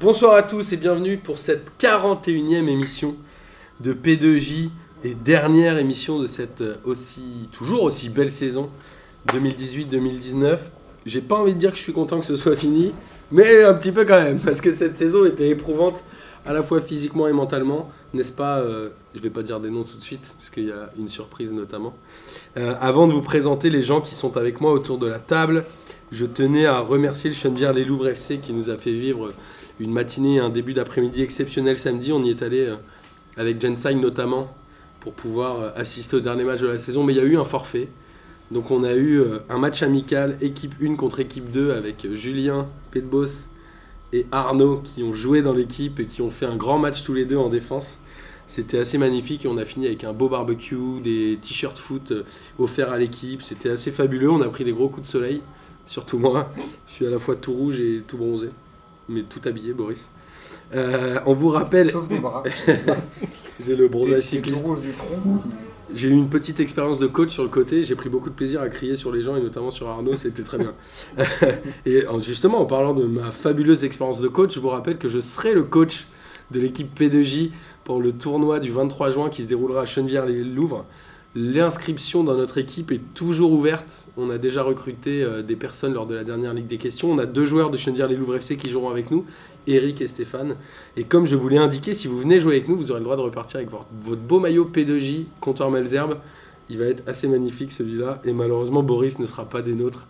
Bonsoir à tous et bienvenue pour cette 41e émission de P2J et dernière émission de cette euh, aussi toujours aussi belle saison 2018-2019. J'ai pas envie de dire que je suis content que ce soit fini, mais un petit peu quand même parce que cette saison était éprouvante à la fois physiquement et mentalement, n'est-ce pas euh, Je vais pas dire des noms tout de suite parce qu'il y a une surprise notamment. Euh, avant de vous présenter les gens qui sont avec moi autour de la table, je tenais à remercier le Chenevière Les Louvres FC qui nous a fait vivre une matinée un début d'après-midi exceptionnel samedi. On y est allé euh, avec Jensine notamment pour pouvoir euh, assister au dernier match de la saison. Mais il y a eu un forfait. Donc on a eu euh, un match amical, équipe 1 contre équipe 2, avec Julien Pedbos et Arnaud qui ont joué dans l'équipe et qui ont fait un grand match tous les deux en défense. C'était assez magnifique et on a fini avec un beau barbecue, des t-shirts foot offerts à l'équipe. C'était assez fabuleux. On a pris des gros coups de soleil, surtout moi. Je suis à la fois tout rouge et tout bronzé mais tout habillé, Boris. Euh, on vous rappelle. Sauf des bras. J'ai le bronzage cycliste. rouge du front. J'ai eu une petite expérience de coach sur le côté. J'ai pris beaucoup de plaisir à crier sur les gens et notamment sur Arnaud. C'était très bien. et en- justement, en parlant de ma fabuleuse expérience de coach, je vous rappelle que je serai le coach de l'équipe P2J pour le tournoi du 23 juin qui se déroulera à Chenevière-les-Louvres. L'inscription dans notre équipe est toujours ouverte. On a déjà recruté euh, des personnes lors de la dernière Ligue des questions. On a deux joueurs de Chenevière-les-Louvres FC qui joueront avec nous, Eric et Stéphane. Et comme je vous l'ai indiqué, si vous venez jouer avec nous, vous aurez le droit de repartir avec votre, votre beau maillot P2J, comptoir Melzerbe. Il va être assez magnifique celui-là. Et malheureusement, Boris ne sera pas des nôtres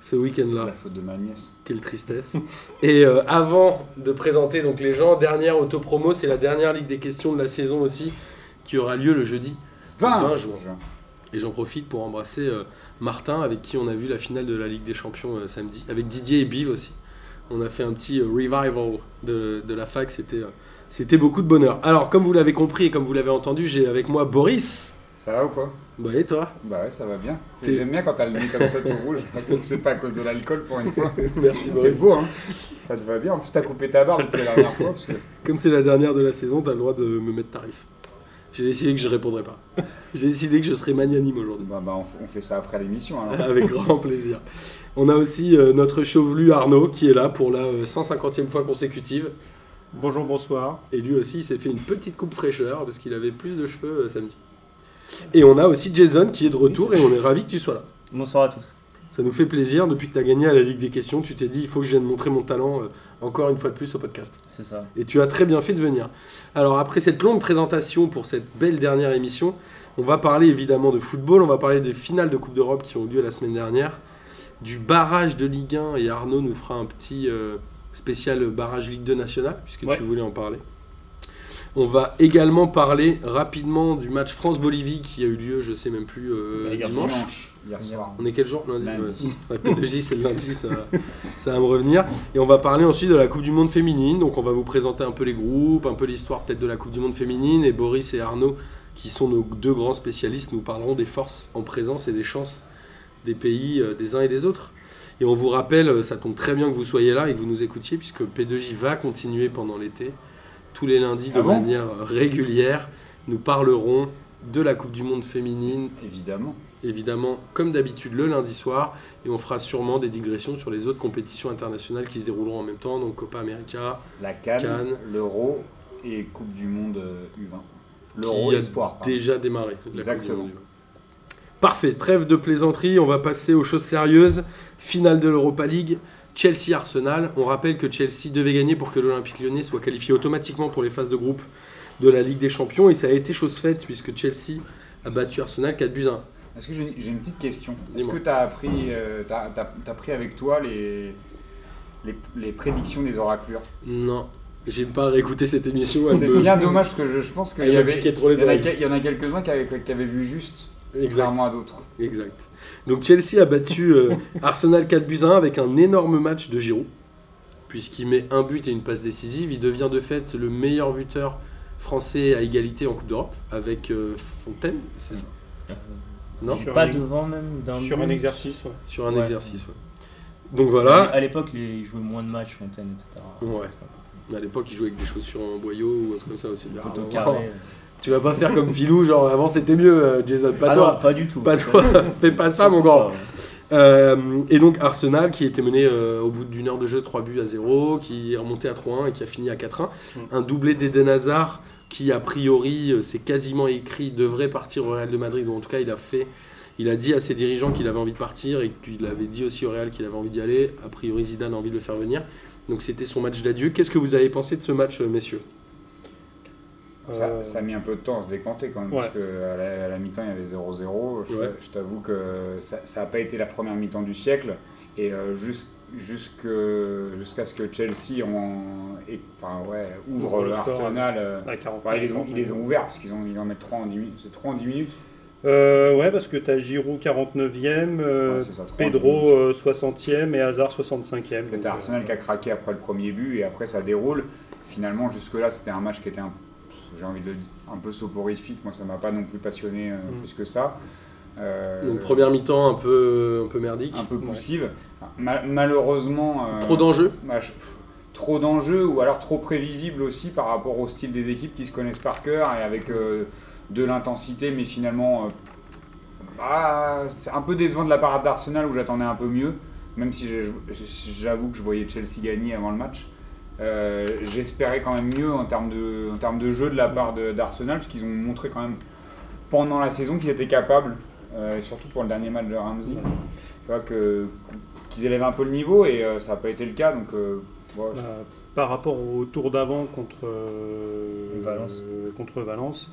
ce C'est week-end-là. la faute de ma nièce. Quelle tristesse. Et euh, avant de présenter donc les gens, dernière autopromo, c'est la dernière Ligue des questions de la saison aussi, qui aura lieu le jeudi 20, 20 juin. Et j'en profite pour embrasser euh, Martin, avec qui on a vu la finale de la Ligue des Champions euh, samedi, avec Didier et Biv aussi. On a fait un petit euh, revival de, de la fac, c'était c'était beaucoup de bonheur. Alors, comme vous l'avez compris et comme vous l'avez entendu, j'ai avec moi Boris. Ça va ou quoi? Bah, et toi? Bah ouais, ça va bien. T'es- J'aime bien quand t'as le nez comme ça tout rouge. C'est pas à cause de l'alcool pour une fois. Merci T'es Boris. beau, hein Ça te va bien. En plus, t'as coupé ta barbe depuis la dernière fois. Parce que... Comme c'est la dernière de la saison, t'as le droit de me mettre tarif. J'ai décidé que je répondrai pas. J'ai décidé que je serai magnanime aujourd'hui. Bah, bah, on, fait ça après l'émission. alors. Avec grand plaisir. On a aussi euh, notre chevelu Arnaud qui est là pour la euh, 150e fois consécutive. Bonjour, bonsoir. Et lui aussi, il s'est fait une petite coupe fraîcheur parce qu'il avait plus de cheveux euh, samedi. Et on a aussi Jason qui est de retour et on est ravi que tu sois là. Bonsoir à tous. Ça nous fait plaisir. Depuis que tu as gagné à la Ligue des questions, tu t'es dit il faut que je vienne montrer mon talent euh, encore une fois de plus au podcast. C'est ça. Et tu as très bien fait de venir. Alors après cette longue présentation pour cette belle dernière émission, on va parler évidemment de football, on va parler des finales de Coupe d'Europe qui ont eu lieu la semaine dernière, du barrage de Ligue 1 et Arnaud nous fera un petit euh, spécial barrage Ligue 2 national puisque Ouais. tu voulais en parler. On va également parler rapidement du match France-Bolivie qui a eu lieu, je sais même plus, euh, Bah, hier dimanche. Dimanche, hier soir. On est quel jour? Lundi. Lundi. ouais. Ouais, P2J, c'est le lundi, ça, va- ça va me revenir. Et on va parler ensuite de la Coupe du Monde féminine. Donc on va vous présenter un peu les groupes, un peu l'histoire peut-être de la Coupe du Monde féminine. Et Boris et Arnaud, qui sont nos deux grands spécialistes, nous parleront des forces en présence et des chances des pays euh, des uns et des autres. Et on vous rappelle, euh, ça tombe très bien que vous soyez là et que vous nous écoutiez, puisque P2J va continuer pendant l'été. Tous les lundis, de Ah bon manière régulière, nous parlerons de la Coupe du Monde féminine, Évidemment. évidemment, comme d'habitude, le lundi soir. Et on fera sûrement des digressions sur les autres compétitions internationales qui se dérouleront en même temps, donc Copa América, La Cannes, Cannes. l'Euro et Coupe du Monde euh, U20. L'Euro qui a Espoir. pardon. déjà démarré. Exactement. Parfait, trêve de plaisanterie, on va passer aux choses sérieuses. Finale de l'Europa League, Chelsea-Arsenal. On rappelle que Chelsea devait gagner pour que l'Olympique lyonnais soit qualifié automatiquement pour les phases de groupe de la Ligue des Champions. Et ça a été chose faite puisque Chelsea a battu Arsenal 4 buts à 1. Est-ce que j'ai une petite question? Est-ce que tu as appris, euh, pris avec toi les, les, les prédictions des oraclures Non, j'ai pas réécouté cette émission. C'est bien dommage parce que je, je pense qu'il y avait. y en a quelques-uns qui avaient, qui avaient vu juste, Exact. contrairement à d'autres. Exact. Donc Chelsea a battu euh, Arsenal 4 buts à 1 avec un énorme match de Giroud, puisqu'il met un but et une passe décisive. Il devient de fait le meilleur buteur français à égalité en Coupe d'Europe avec euh, Fontaine, c'est ça? Non? suis Sur pas un- devant même d'un Sur but. un exercice, ouais. Sur un Ouais. exercice, ouais. Donc voilà, À l'époque, ils jouaient moins de matchs, Fontaine, etc. Ouais. à l'époque il jouait avec des chaussures en boyau ou un truc comme ça aussi. Ah, carré. Tu vas pas faire comme Filou, genre avant c'était mieux, euh, Jason, pas Ah toi. non, pas du tout. Pas toi, fais pas ça mon grand. Euh, et donc Arsenal qui était mené euh, au bout d'une heure de jeu 3 buts à 0, qui est remonté à 3-1 et qui a fini à 4-1. Mm. Un doublé d'Eden Hazard qui a priori c'est quasiment écrit devrait partir au Real de Madrid ou en tout cas il a fait il a dit à ses dirigeants qu'il avait envie de partir et qu'il avait dit aussi au Real qu'il avait envie d'y aller. A priori Zidane a envie de le faire venir. Donc c'était son match d'adieu. Qu'est-ce que vous avez pensé de ce match messieurs? Ça, Euh, ça a mis un peu de temps à se décanter quand même, Ouais. parce qu'à la, à la mi-temps, il y avait 0-0. Je, Ouais. t'avoue que ça n'a pas été la première mi-temps du siècle. Et euh, jusqu'à ce que Chelsea en- et- enfin, ouais, ouvre Ouvre le score, Arsenal. euh, à 40. ouais, ils, les ont, ils les ont ouverts, parce qu'ils ont, ils en mettent 3 en 10 minutes. C'est 3 en 10 minutes Euh, ouais, parce que tu as Giroud 49e, euh, Ouais, ça, 3 en 10 minutes. Pedro euh, 60e et Hazard 65e. Peut-être donc, euh, Arsenal qui a craqué après le premier but et après ça déroule. Finalement, jusque-là, c'était un match qui était un, j'ai envie de dire, un peu soporifique. Moi, ça m'a pas non plus passionné euh, Mm. plus que ça. Euh, Donc première mi-temps un peu, un peu merdique. un peu poussive. Ma- malheureusement, euh, Trop d'enjeux bah, trop d'enjeux ou alors trop prévisible aussi par rapport au style des équipes qui se connaissent par cœur et avec euh, de l'intensité, mais finalement, euh, bah, c'est un peu décevant de la part d'Arsenal où j'attendais un peu mieux, même si j'avoue que je voyais Chelsea gagner avant le match. Euh, J'espérais quand même mieux en termes de, en termes de jeu de la part d'Arsenal, parce qu'ils ont montré quand même pendant la saison qu'ils étaient capables, euh, et surtout pour le dernier match de Ramsey, qu'ils élèvent un peu le niveau, et euh, ça n'a pas été le cas. Donc, euh, ouais, Bah, par rapport au tour d'avant contre euh, Valence. euh, contre Valence,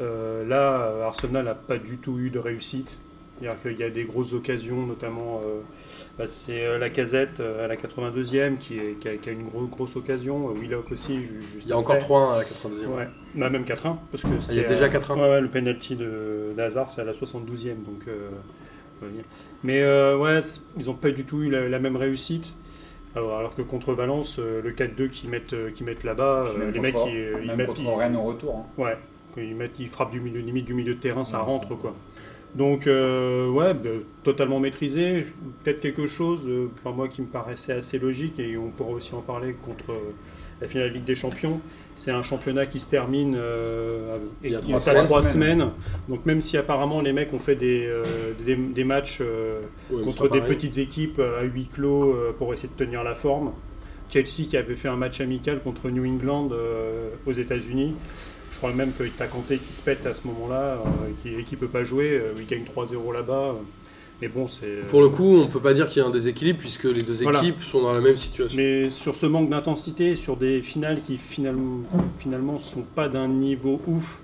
euh, là, Arsenal n'a pas du tout eu de réussite. C'est-à-dire qu'il y a des grosses occasions, notamment euh, bah, c'est euh, la casette à la 82e qui, est- qui a, qui a une gros- grosse occasion, euh, Willock aussi. juste Il y a encore après. 3-1 à la 92e. Ouais, bah, même 4-1. Parce que il y a déjà euh, 4-1. Ouais, ouais, le penalty de d'Hazard, c'est à la 72e. Donc, euh. Mais euh, ouais, ils n'ont pas du tout eu la, la même réussite. Alors, alors que contre Valence, euh, le 4-2 qu'ils mettent, euh, mettent là-bas, euh, les mecs, ils, ils mettent. contre ils- Rennes au retour. hein. Ouais, ils, mettent, ils frappent du milieu, limite du milieu de terrain, ça Ouais, rentre quoi. Donc, euh, ouais, bah, totalement maîtrisé. Peut-être quelque chose, euh, enfin moi qui me paraissait assez logique, et on pourra aussi en parler contre euh, la finale de Ligue des Champions. C'est un championnat qui se termine euh, Il y a trois est à trois semaines. semaines. Donc, même si apparemment les mecs ont fait des, des, des matchs Ouais, contre des pareil. petites équipes à huis clos pour essayer de tenir la forme. Chelsea qui avait fait un match amical contre New England aux États-Unis. Crois même que t'as Kanté qui se pète à ce moment-là, euh, qui, qui peut pas jouer. euh, il gagne 3-0 là-bas. euh. Mais bon, c'est. Pour le coup, on peut pas dire qu'il y a un déséquilibre puisque les deux Voilà. équipes sont dans la même situation. Mais sur ce manque d'intensité, sur des finales qui finalement, finalement sont pas d'un niveau ouf,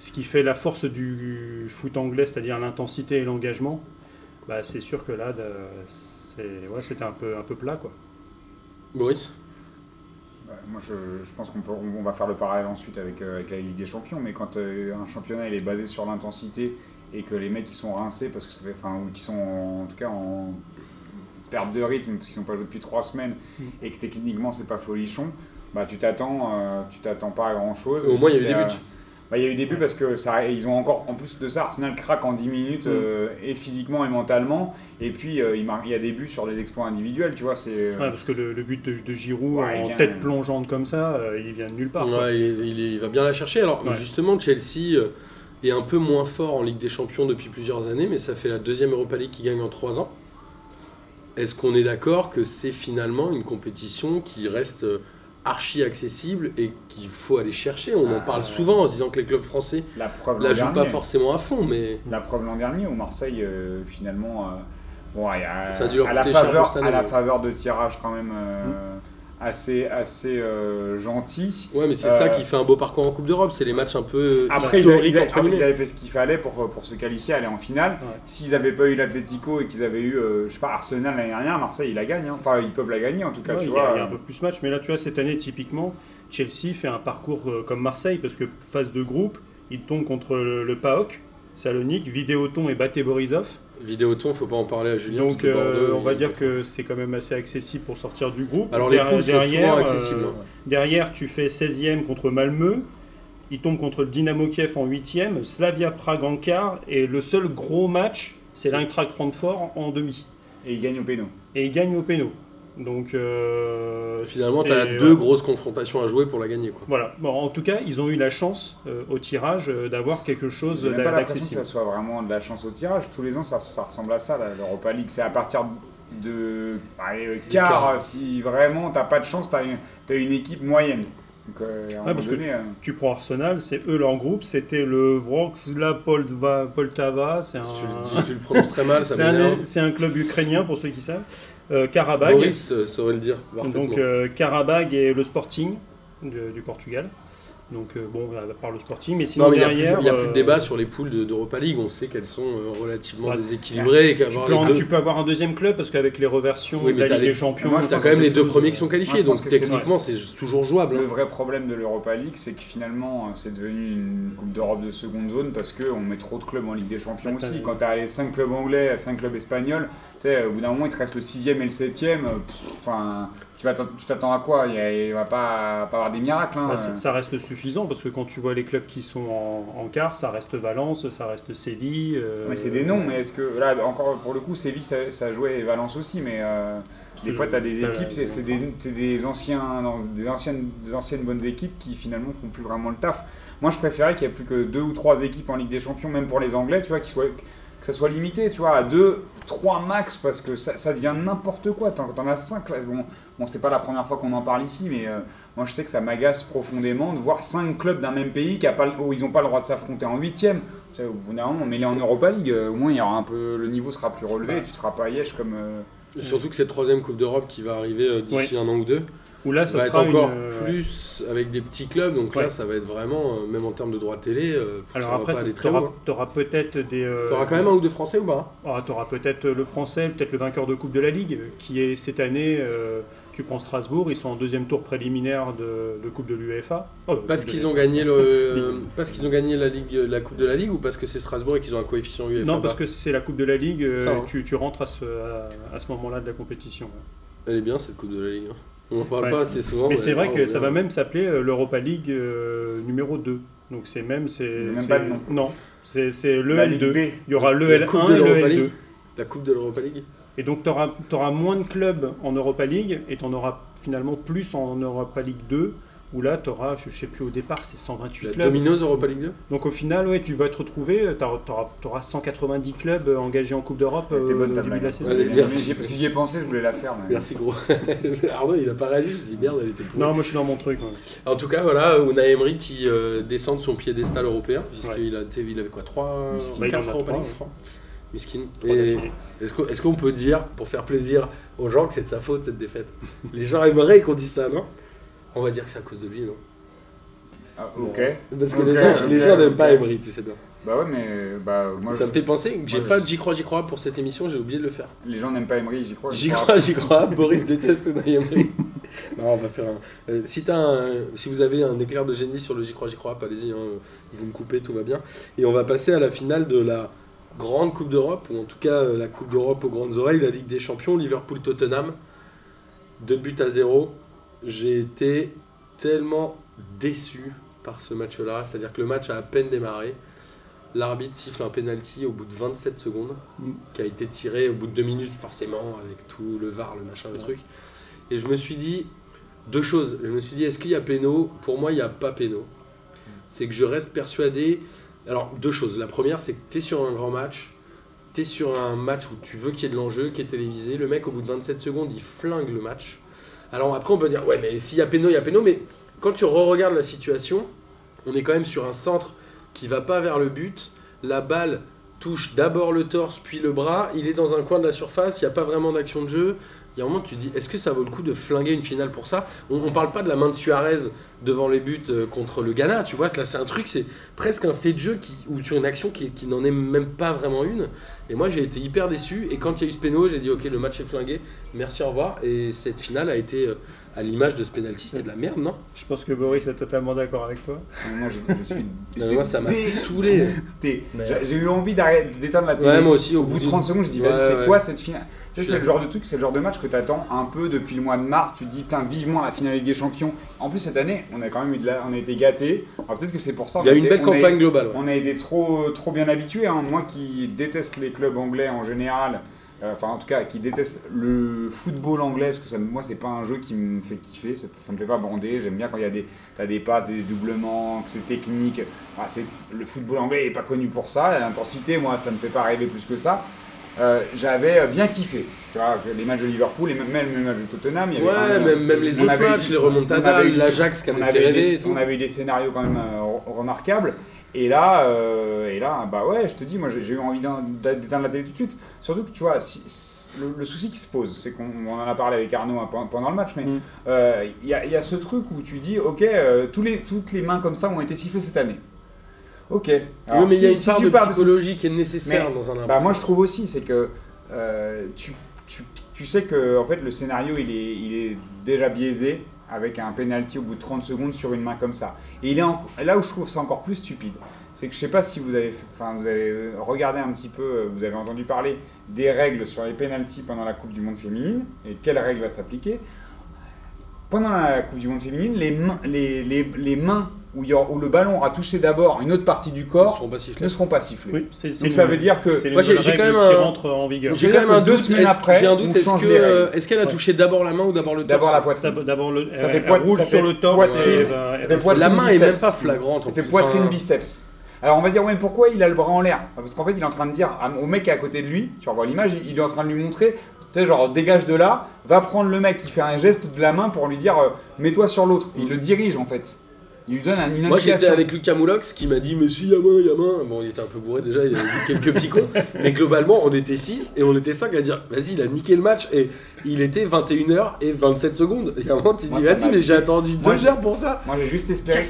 ce qui fait la force du foot anglais, c'est-à-dire l'intensité et l'engagement, bah, c'est sûr que là, c'est- ouais, c'était un peu, un peu plat. Quoi. Boris? Moi, je, je pense qu'on peut- on va faire le parallèle ensuite avec, euh, avec la Ligue des Champions, mais quand euh, un championnat il est basé sur l'intensité et que les mecs ils sont rincés parce que ça fait, enfin, ou qui sont en, en tout cas en perte de rythme parce qu'ils n'ont pas joué depuis trois semaines Mm. et que techniquement c'est pas folichon, bah tu t'attends, euh, tu t'attends pas à grand chose. Au moins, il y a eu des buts. Bah, il y a eu des buts parce que ça, ils ont encore, en plus de ça, Arsenal craque en 10 minutes, Mm. euh, et physiquement et mentalement. Et puis, euh, il, y a des buts sur des exploits individuels, tu vois. C'est, euh, Ouais, parce que le, le but de, de Giroud Ouais, en vient- tête plongeante comme ça, euh, il vient de nulle part. quoi. Ouais, il, va bien la chercher. Alors Ouais. justement, Chelsea est un peu moins fort en Ligue des Champions depuis plusieurs années, mais ça fait la deuxième Europa League qui gagne en trois ans. Est-ce qu'on est d'accord que c'est finalement une compétition qui reste euh, archi accessible et qu'il faut aller chercher. On en Ah, parle souvent en se disant que les clubs français la preuve la jouent pas forcément à fond, mais La preuve l'an dernier où Marseille, euh, finalement, euh, bon, a, Ça a dû leur à, la faveur, à la faveur de tirage quand même euh, assez, assez euh, gentil. ouais, mais c'est Euh, ça qui fait un beau parcours en Coupe d'Europe. C'est les matchs un peu Après, ils avaient, ils après, ils fait ce qu'il fallait pour, pour se qualifier, aller en finale. Ouais. S'ils n'avaient pas eu l'Atlético et qu'ils avaient eu, euh, je sais pas, Arsenal l'année dernière, Marseille, il la gagne. hein. Enfin, ils peuvent la gagner en tout cas, Ouais, tu il, y vois. a, il y a un peu plus match, mais là tu vois cette année typiquement Chelsea fait un parcours euh, comme Marseille parce que phase de groupe, ils tombent contre le, le PAOK, Salonique, Vidéoton et Baté Borisov. Vidéoton, faut pas en parler à Julien. parce Donc que euh, Bordeaux, on va il- dire que c'est quand même assez accessible pour sortir du groupe. Alors les Der- poules sont souvent euh, accessibles. hein. derrière tu fais 16e contre Malmö. Ils tombent contre le Dynamo Kiev en 8e, Slavia Prague en quart, et le seul gros match, c'est l'Eintracht Francfort en demi. Et ils gagnent au péno. Et ils gagnent au péno. Donc euh, Finalement, tu as deux grosses confrontations à jouer pour la gagner. Quoi. Voilà. Bon, en tout cas, ils ont eu la chance euh, au tirage euh, d'avoir quelque chose même pas l'impression que d'accessible. ça soit vraiment de la chance au tirage. Tous les ans, ça, ça ressemble à ça, l'Europa League. C'est à partir de allez, euh, quart, quart. si vraiment t'as pas de chance, t'as une, t'as une équipe moyenne. Donc, euh, parce que- donné, euh, Tu prends Arsenal, c'est eux leur groupe, c'était le Wrocław Poltava, Poltava, c'est un, Si tu, le dis, tu le prononces très mal, ça c'est un, m'énerve. c'est un club ukrainien pour ceux qui savent. Euh, Karabag, Boris euh, saurait le dire donc euh, Karabag et le Sporting du Portugal. Donc euh, bon, à part le Sporting, mais sinon non, mais il n'y a, plus- derrière, il y a plus de euh, débat sur les poules de- d'Europa League. On sait qu'elles sont euh, relativement Ouais. déséquilibrées et tu peux, en- les deux. tu peux avoir un deuxième club parce qu'avec les reversions Oui, de mais Ligue les- des Champions, Moi, pense quand même les deux premiers qui sont qualifiés, donc techniquement c'est toujours jouable. le hein. vrai problème de l'Europa League, c'est que finalement, euh, c'est devenu une Coupe d'Europe de seconde zone parce qu'on met trop de clubs en Ligue des Champions aussi. Quand t'as les 5 clubs anglais, 5 clubs espagnols, tu au bout d'un moment, il te reste le 6ème et le 7ème. Enfin, tu t'attends à quoi? Il il va pas, pas avoir des miracles. hein. Bah, ça, reste suffisant parce que quand tu vois les clubs qui sont en, en quart, ça reste Valence, ça reste Séville. euh, Mais c'est des noms, mais est-ce que là encore pour le coup Séville ça, ça jouait et Valence aussi, mais euh, des fois tu as des équipes, c'est des, anciens, dans- des anciennes, des anciennes bonnes équipes qui finalement font plus vraiment le taf. Moi je préférais qu'il y ait plus que deux ou trois équipes en Ligue des Champions, même pour les Anglais, tu vois, qui soient que ça soit limité, tu vois, à deux, trois max, parce que ça, ça devient n'importe quoi. T'en, t'en as cinq, là. Bon, bon c'est pas la première fois qu'on en parle ici, mais euh, moi je sais que ça m'agace profondément de voir cinq clubs d'un même pays qui a pas, le- où ils n'ont pas le droit de s'affronter en huitième. Tu sais, Au bout d'un moment, mets-les en Europa League, euh, au moins il y aura un peu, le niveau sera plus relevé, et tu te feras pas yèche comme. euh, Surtout que cette troisième Coupe d'Europe qui va arriver euh, d'ici un an ou deux Où là, ça va être sera encore une, euh, plus avec des petits clubs. Donc Ouais. là, ça va être vraiment, euh, même en termes de droits télé, euh, Alors ça après, va pas aller tu très haut. hein. peut-être des. euh, T'auras quand même un ou deux Français ou pas tu auras peut-être le français, peut-être le vainqueur de Coupe de la Ligue, qui est cette année. euh, tu prends Strasbourg, ils sont en deuxième tour préliminaire de, de Coupe de l'UEFA. Oh, Parce qu'ils ont gagné le, parce qu'ils ont gagné la ligue, la Coupe de la Ligue ou parce que c'est Strasbourg et qu'ils ont un coefficient UEFA Non, bas parce que c'est la Coupe de la Ligue, ça, hein. tu, tu rentres à ce, à, à ce moment-là de la compétition. Elle est bien cette Coupe de la Ligue. hein. On en parle Ouais. pas assez souvent. Mais c'est vrai que ça va même s'appeler euh, l'Europa League euh, numéro 2. Donc c'est même. c'est C'est même c'est- pas de nom. Non, c'est c'est le la Ligue L2. B. Il y aura le La L1 Coupe de et le l'Europa L2. League. La Coupe de l'Europa League. Et donc tu auras, moins de clubs en Europa League et tu en auras finalement plus en Europa League 2 où là tu auras, je sais plus au départ, c'est 128 La clubs. Domino's Europa League 2 Donc au final, ouais, tu vas te retrouver, tu auras, 190 clubs euh, engagés en Coupe d'Europe euh, bonne au début de blague. la saison. Allez, Mais merci. j'y- Parce que j'y ai pensé, je voulais la faire. mais- Merci gros. Arnaud, il a pas réagi, je me suis dit merde, elle était pourrie. Non, moi je suis dans mon truc. ouais. En tout cas, voilà, Unai Emery qui euh, descend de son piédestal européen, puisqu'il a été- il avait quoi 3 Miskin. Bah, il en 4 a Europa trois, League ouais. trois Miskin. Est-ce qu'on est-ce qu'on peut dire, pour faire plaisir aux gens, que c'est de sa faute cette défaite? Les gens aimeraient qu'on dise ça, non? On va dire que c'est à cause de lui, non Ah, ok. Parce que les gens, n'aiment pas Emery, tu sais bien. Bah ouais, mais bah, moi, ça me fait penser que j'ai pas je- de j'y crois, j'y crois pour cette émission, j'ai oublié de le faire. les gens n'aiment pas Emery, j'y crois. J'y crois, j'y crois. Boris déteste Unai Emery. non, on va faire un. euh, si, t'as un- si vous avez un éclair de génie sur le j'y crois, j'y crois, allez-y, hein, vous me coupez, tout va bien. Et on va passer à la finale de la grande Coupe d'Europe, ou en tout cas euh, la Coupe d'Europe aux grandes oreilles, la Ligue des Champions, Liverpool-Tottenham. Deux buts à zéro. J'ai été tellement déçu par ce match-là. C'est-à-dire que le match a à peine démarré. L'arbitre siffle un penalty au bout de 27 secondes, Mm. qui a été tiré au bout de deux minutes, forcément, avec tout le VAR, le machin, le truc. Et je me suis dit deux choses. Je me suis dit, est-ce qu'il y a péno? Pour moi, il n'y a pas péno. C'est que je reste persuadé. Alors, deux choses. La première, c'est que tu es sur un grand match. Tu es sur un match où tu veux qu'il y ait de l'enjeu, qui est télévisé. Le mec, au bout de 27 secondes, il flingue le match. Alors, après, on peut dire, ouais, mais s'il y a péno, il y a péno. Mais quand tu re-regardes la situation, on est quand même sur un centre qui va pas vers le but. La balle touche d'abord le torse, puis le bras. Il est dans un coin de la surface. Il n'y a pas vraiment d'action de jeu. Il y a un moment, tu te dis, est-ce que ça vaut le coup de flinguer une finale pour ça? On ne parle pas de la main de Suarez devant les buts euh, contre le Ghana, tu vois. Là, c'est un truc, c'est presque un fait de jeu qui, ou sur une action qui, qui n'en est même pas vraiment une. Et moi, j'ai été hyper déçu. Et quand il y a eu ce péno, j'ai dit, ok, le match est flingué. Merci, au revoir. Et cette finale a été euh, à l'image de ce penalty. C'était de la merde, non? Je pense que Boris est totalement d'accord avec toi. Moi, je, je suis. Non, Moi, ça m'a saoulé. J'ai j'ai eu envie d'éteindre la télé. Ouais, moi aussi. Au bout de 30 secondes, je dis, Ouais, c'est ouais. quoi cette finale? C'est le genre de truc, c'est le genre de match que tu attends un peu depuis le mois de mars. Tu te dis, putain, vivement la finale Ligue des Champions. En plus, cette année, on a quand même eu de la... on a été gâtés. Alors peut-être que c'est pour ça. Il y a eu une été- belle a- campagne globale. ouais. On a été trop, trop bien habitués. hein. Moi qui déteste les clubs anglais en général, euh, enfin en tout cas qui détestent le football anglais, parce que ça, moi c'est pas un jeu qui me fait kiffer, ça, ça me fait pas bander, j'aime bien quand il y a des, t'as des passes, des doublements, que c'est technique. Enfin, c'est, le football anglais est pas connu pour ça, l'intensité, moi ça me fait pas rêver plus que ça. Euh, j'avais euh, bien kiffé. Tu vois, les matchs de Liverpool et même, les matchs de Tottenham. Il y avait Ouais, même, même les autres avait matchs, eu- les on remontadas, avait eu- l'Ajax qui on avait avait, fait des, rêver et tout. on avait eu des scénarios quand même euh, re- remarquables. Et là, euh, et là, bah ouais, je te dis, moi j'ai eu envie d'en- d'éteindre la télé tout de suite. Surtout que tu vois, si- si- le, le souci qui se pose, c'est qu'on on en a parlé avec Arnaud hein, pendant- le match, mais Mm. euh, il y, a, il y a ce truc où tu dis, ok, euh, tous les, toutes les mains comme ça ont été sifflées cette année. Ok. Alors, oui, mais il y a si- une si part de psychologie qui est nécessaire Mais, dans un bah, moi je trouve aussi, c'est que euh, tu, tu, sais que en fait, le scénario il est, il est déjà biaisé avec un penalty au bout de 30 secondes sur une main comme ça. Et il est là où je trouve ça encore plus stupide, c'est que je sais pas si vous avez, enfin, vous avez euh, regardé un petit peu, euh, vous avez entendu parler des règles sur les penalties pendant la Coupe du Monde féminine et quelle règle va s'appliquer. Pendant la Coupe du Monde féminine, les, les, les mains où, il y aura- où le ballon aura touché d'abord une autre partie du corps seront ne seront pas sifflés. Oui, c'est, c'est Donc ça veut dire que c'est les Moi, j'ai- quand règles même qui un- rentrent en vigueur. J'ai quand même un deux doute. semaines après, J'ai un doute. Est-ce que euh, est-ce qu'elle a Ouais. touché d'abord la main ou d'abord le torse D'abord la poitrine. D'abord, le, Ça elle, fait poitrine- roule ça sur le torse ça La main est même biceps. pas flagrante. Il fait poitrine Enfin, biceps. Alors on va dire, ouais, mais pourquoi il a le bras en l'air? Parce qu'en fait, il est en train de dire au mec qui est à côté de lui, tu revois l'image, il il est en train de lui montrer, tu sais, genre dégage de là, va prendre le mec qui fait un geste de la main pour lui dire euh, mets-toi sur l'autre. Il le dirige en fait. Il lui donne un- une Moi j'étais avec Lucas Moulox qui m'a dit mais si y'a main, y'a main. Bon il était un peu bourré déjà, il avait quelques picons. mais globalement on était 6 et on était 5 à dire vas-y il a niqué le match et il était 21h et 27 secondes. Et à un moment tu Moi, dis vas-y m'a- mais j'ai attendu Moi, 2 j'ai- heures pour ça. Moi j'ai juste espéré,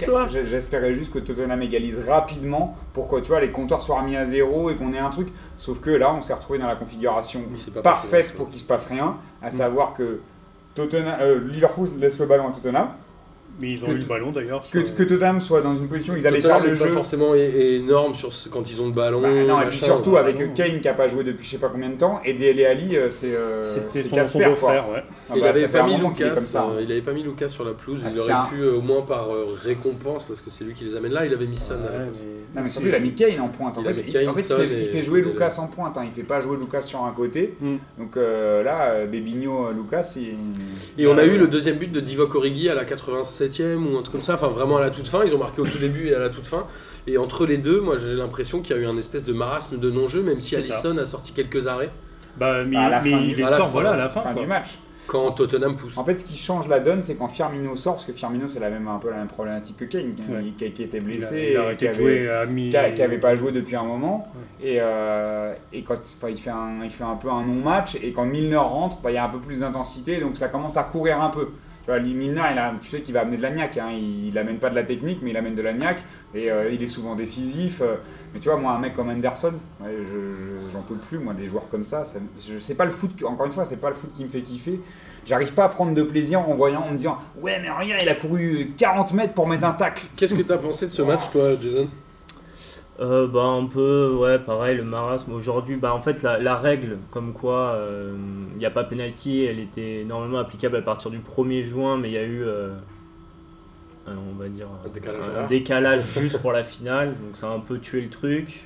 j'espérais juste que Tottenham égalise rapidement pour que tu vois les compteurs soient remis à zéro et qu'on ait un truc. Sauf que là on s'est retrouvé dans la configuration parfaite pour qu'il se passe rien, à savoir que Tottenham, euh, Liverpool laisse le ballon à Tottenham, Mais ils ont que eu le ballon d'ailleurs. que, que Tottenham soit dans une position où ils allaient Tottenham faire le est pas jeu. forcément énorme sur ce- quand ils ont le ballon. Bah, non, et puis surtout avec non. Kane qui a pas joué depuis je sais pas combien de temps, et Dele Ali, euh, c'est euh, C'était c'est son, beau-frère, ouais. Ah il bah, avait ça fait pas mis Lucas, comme ça. euh, il avait pas mis Lucas sur la pelouse, Ah, il aurait un- pu euh, au moins par euh, récompense parce que c'est lui qui les amène là, il avait mis Son Ouais, mais- Non mais surtout il a mis Kane en pointe. En Il fait, il, fait, il il jouer Lucas en pointe, hein. il fait pas jouer Lucas sur un côté. Hmm. Donc là, euh, Lucas, il... Et on a eu le deuxième but de Divock Origi à la 87e ou un truc comme ça, enfin vraiment à la toute fin, ils ont marqué au tout début et à la toute fin. Et entre les deux, moi j'ai l'impression qu'il y a eu un espèce de marasme de non-jeu, même si Allison a sorti quelques arrêts Bah, mais, À la mais fin il du- les sort, voilà, à la fin, du match. quand Tottenham pousse. En fait, ce qui change la donne, c'est quand Firmino sort, parce que Firmino, c'est la même, un peu la même problématique que Kane, qui, Ouais. qui- qui était blessé, et arrêté qui avait, jouer à mi. qui a- qui avait pas joué depuis un moment. Et, euh, et quand enfin, il, fait un, il fait un peu un non-match, et quand Milner rentre, bah, il y a un peu plus d'intensité, donc ça commence à courir un peu. Tu vois, Milner, il a, tu sais qu'il va amener de la niaque, hein, il, amène pas de la technique, mais il amène de la niaque, et euh, il est souvent décisif. euh, mais tu vois, moi, un mec comme Anderson, je- je- j'en peux plus, moi, des joueurs comme ça, ça je sais pas le foot, encore une fois, c'est pas le foot qui me fait kiffer. J'arrive pas à prendre de plaisir en voyant, en me disant, ouais, mais regarde, il a couru 40 mètres pour mettre un tacle. Qu'est-ce que t'as pensé de ce match, toi, Jason? Euh, bah un peu, ouais, pareil, le marasme. Aujourd'hui, bah en fait, la, la règle, comme quoi il n'y a pas penalty, elle était normalement applicable à partir du 1er juin, mais il y a eu, euh, euh, on va dire, Un décalage un horaire. décalage juste pour la finale, donc ça a un peu tué le truc.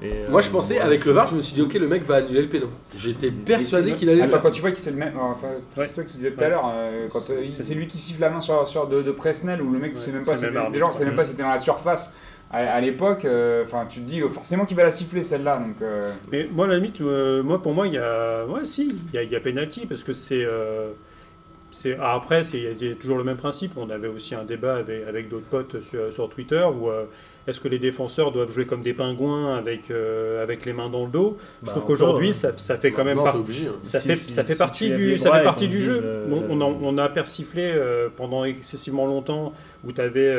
Et, Moi euh, je pensais, ouais. avec le VAR, je me suis dit, ok, le mec va annuler le péno. J'étais persuadé qu'il allait le Enfin, faire. quand tu vois que c'est le même. Enfin, Ouais. c'est toi qui disais tout à l'heure, euh, quand euh, C'est- lui qui siffle la main sur, sur de, de Presnel, où le mec, tu Ouais, sais même pas, même déjà, on sait même pas si c'était dans la surface à, à l'époque. euh, Enfin, tu te dis euh, forcément qu'il va la siffler celle-là. Donc, euh, Mais moi, à la limite, euh, moi, pour moi, il y a. Ouais, si, il y a, il y a penalty parce que c'est. euh, c'est- ah, après, c'est il y a toujours le même principe. On avait aussi un débat avec, avec d'autres potes sur, sur Twitter où euh, est-ce que les défenseurs doivent jouer comme des pingouins avec, euh, avec les mains dans le dos? Je Bah, trouve qu'aujourd'hui, ouais. ça, ça fait quand même partie. t'es obligé. hein. Ça, Si- fait, si- ça fait si partie tu lèves du, ça fait partie jeu. On, on a, on a persiflé euh, pendant excessivement longtemps où tu avais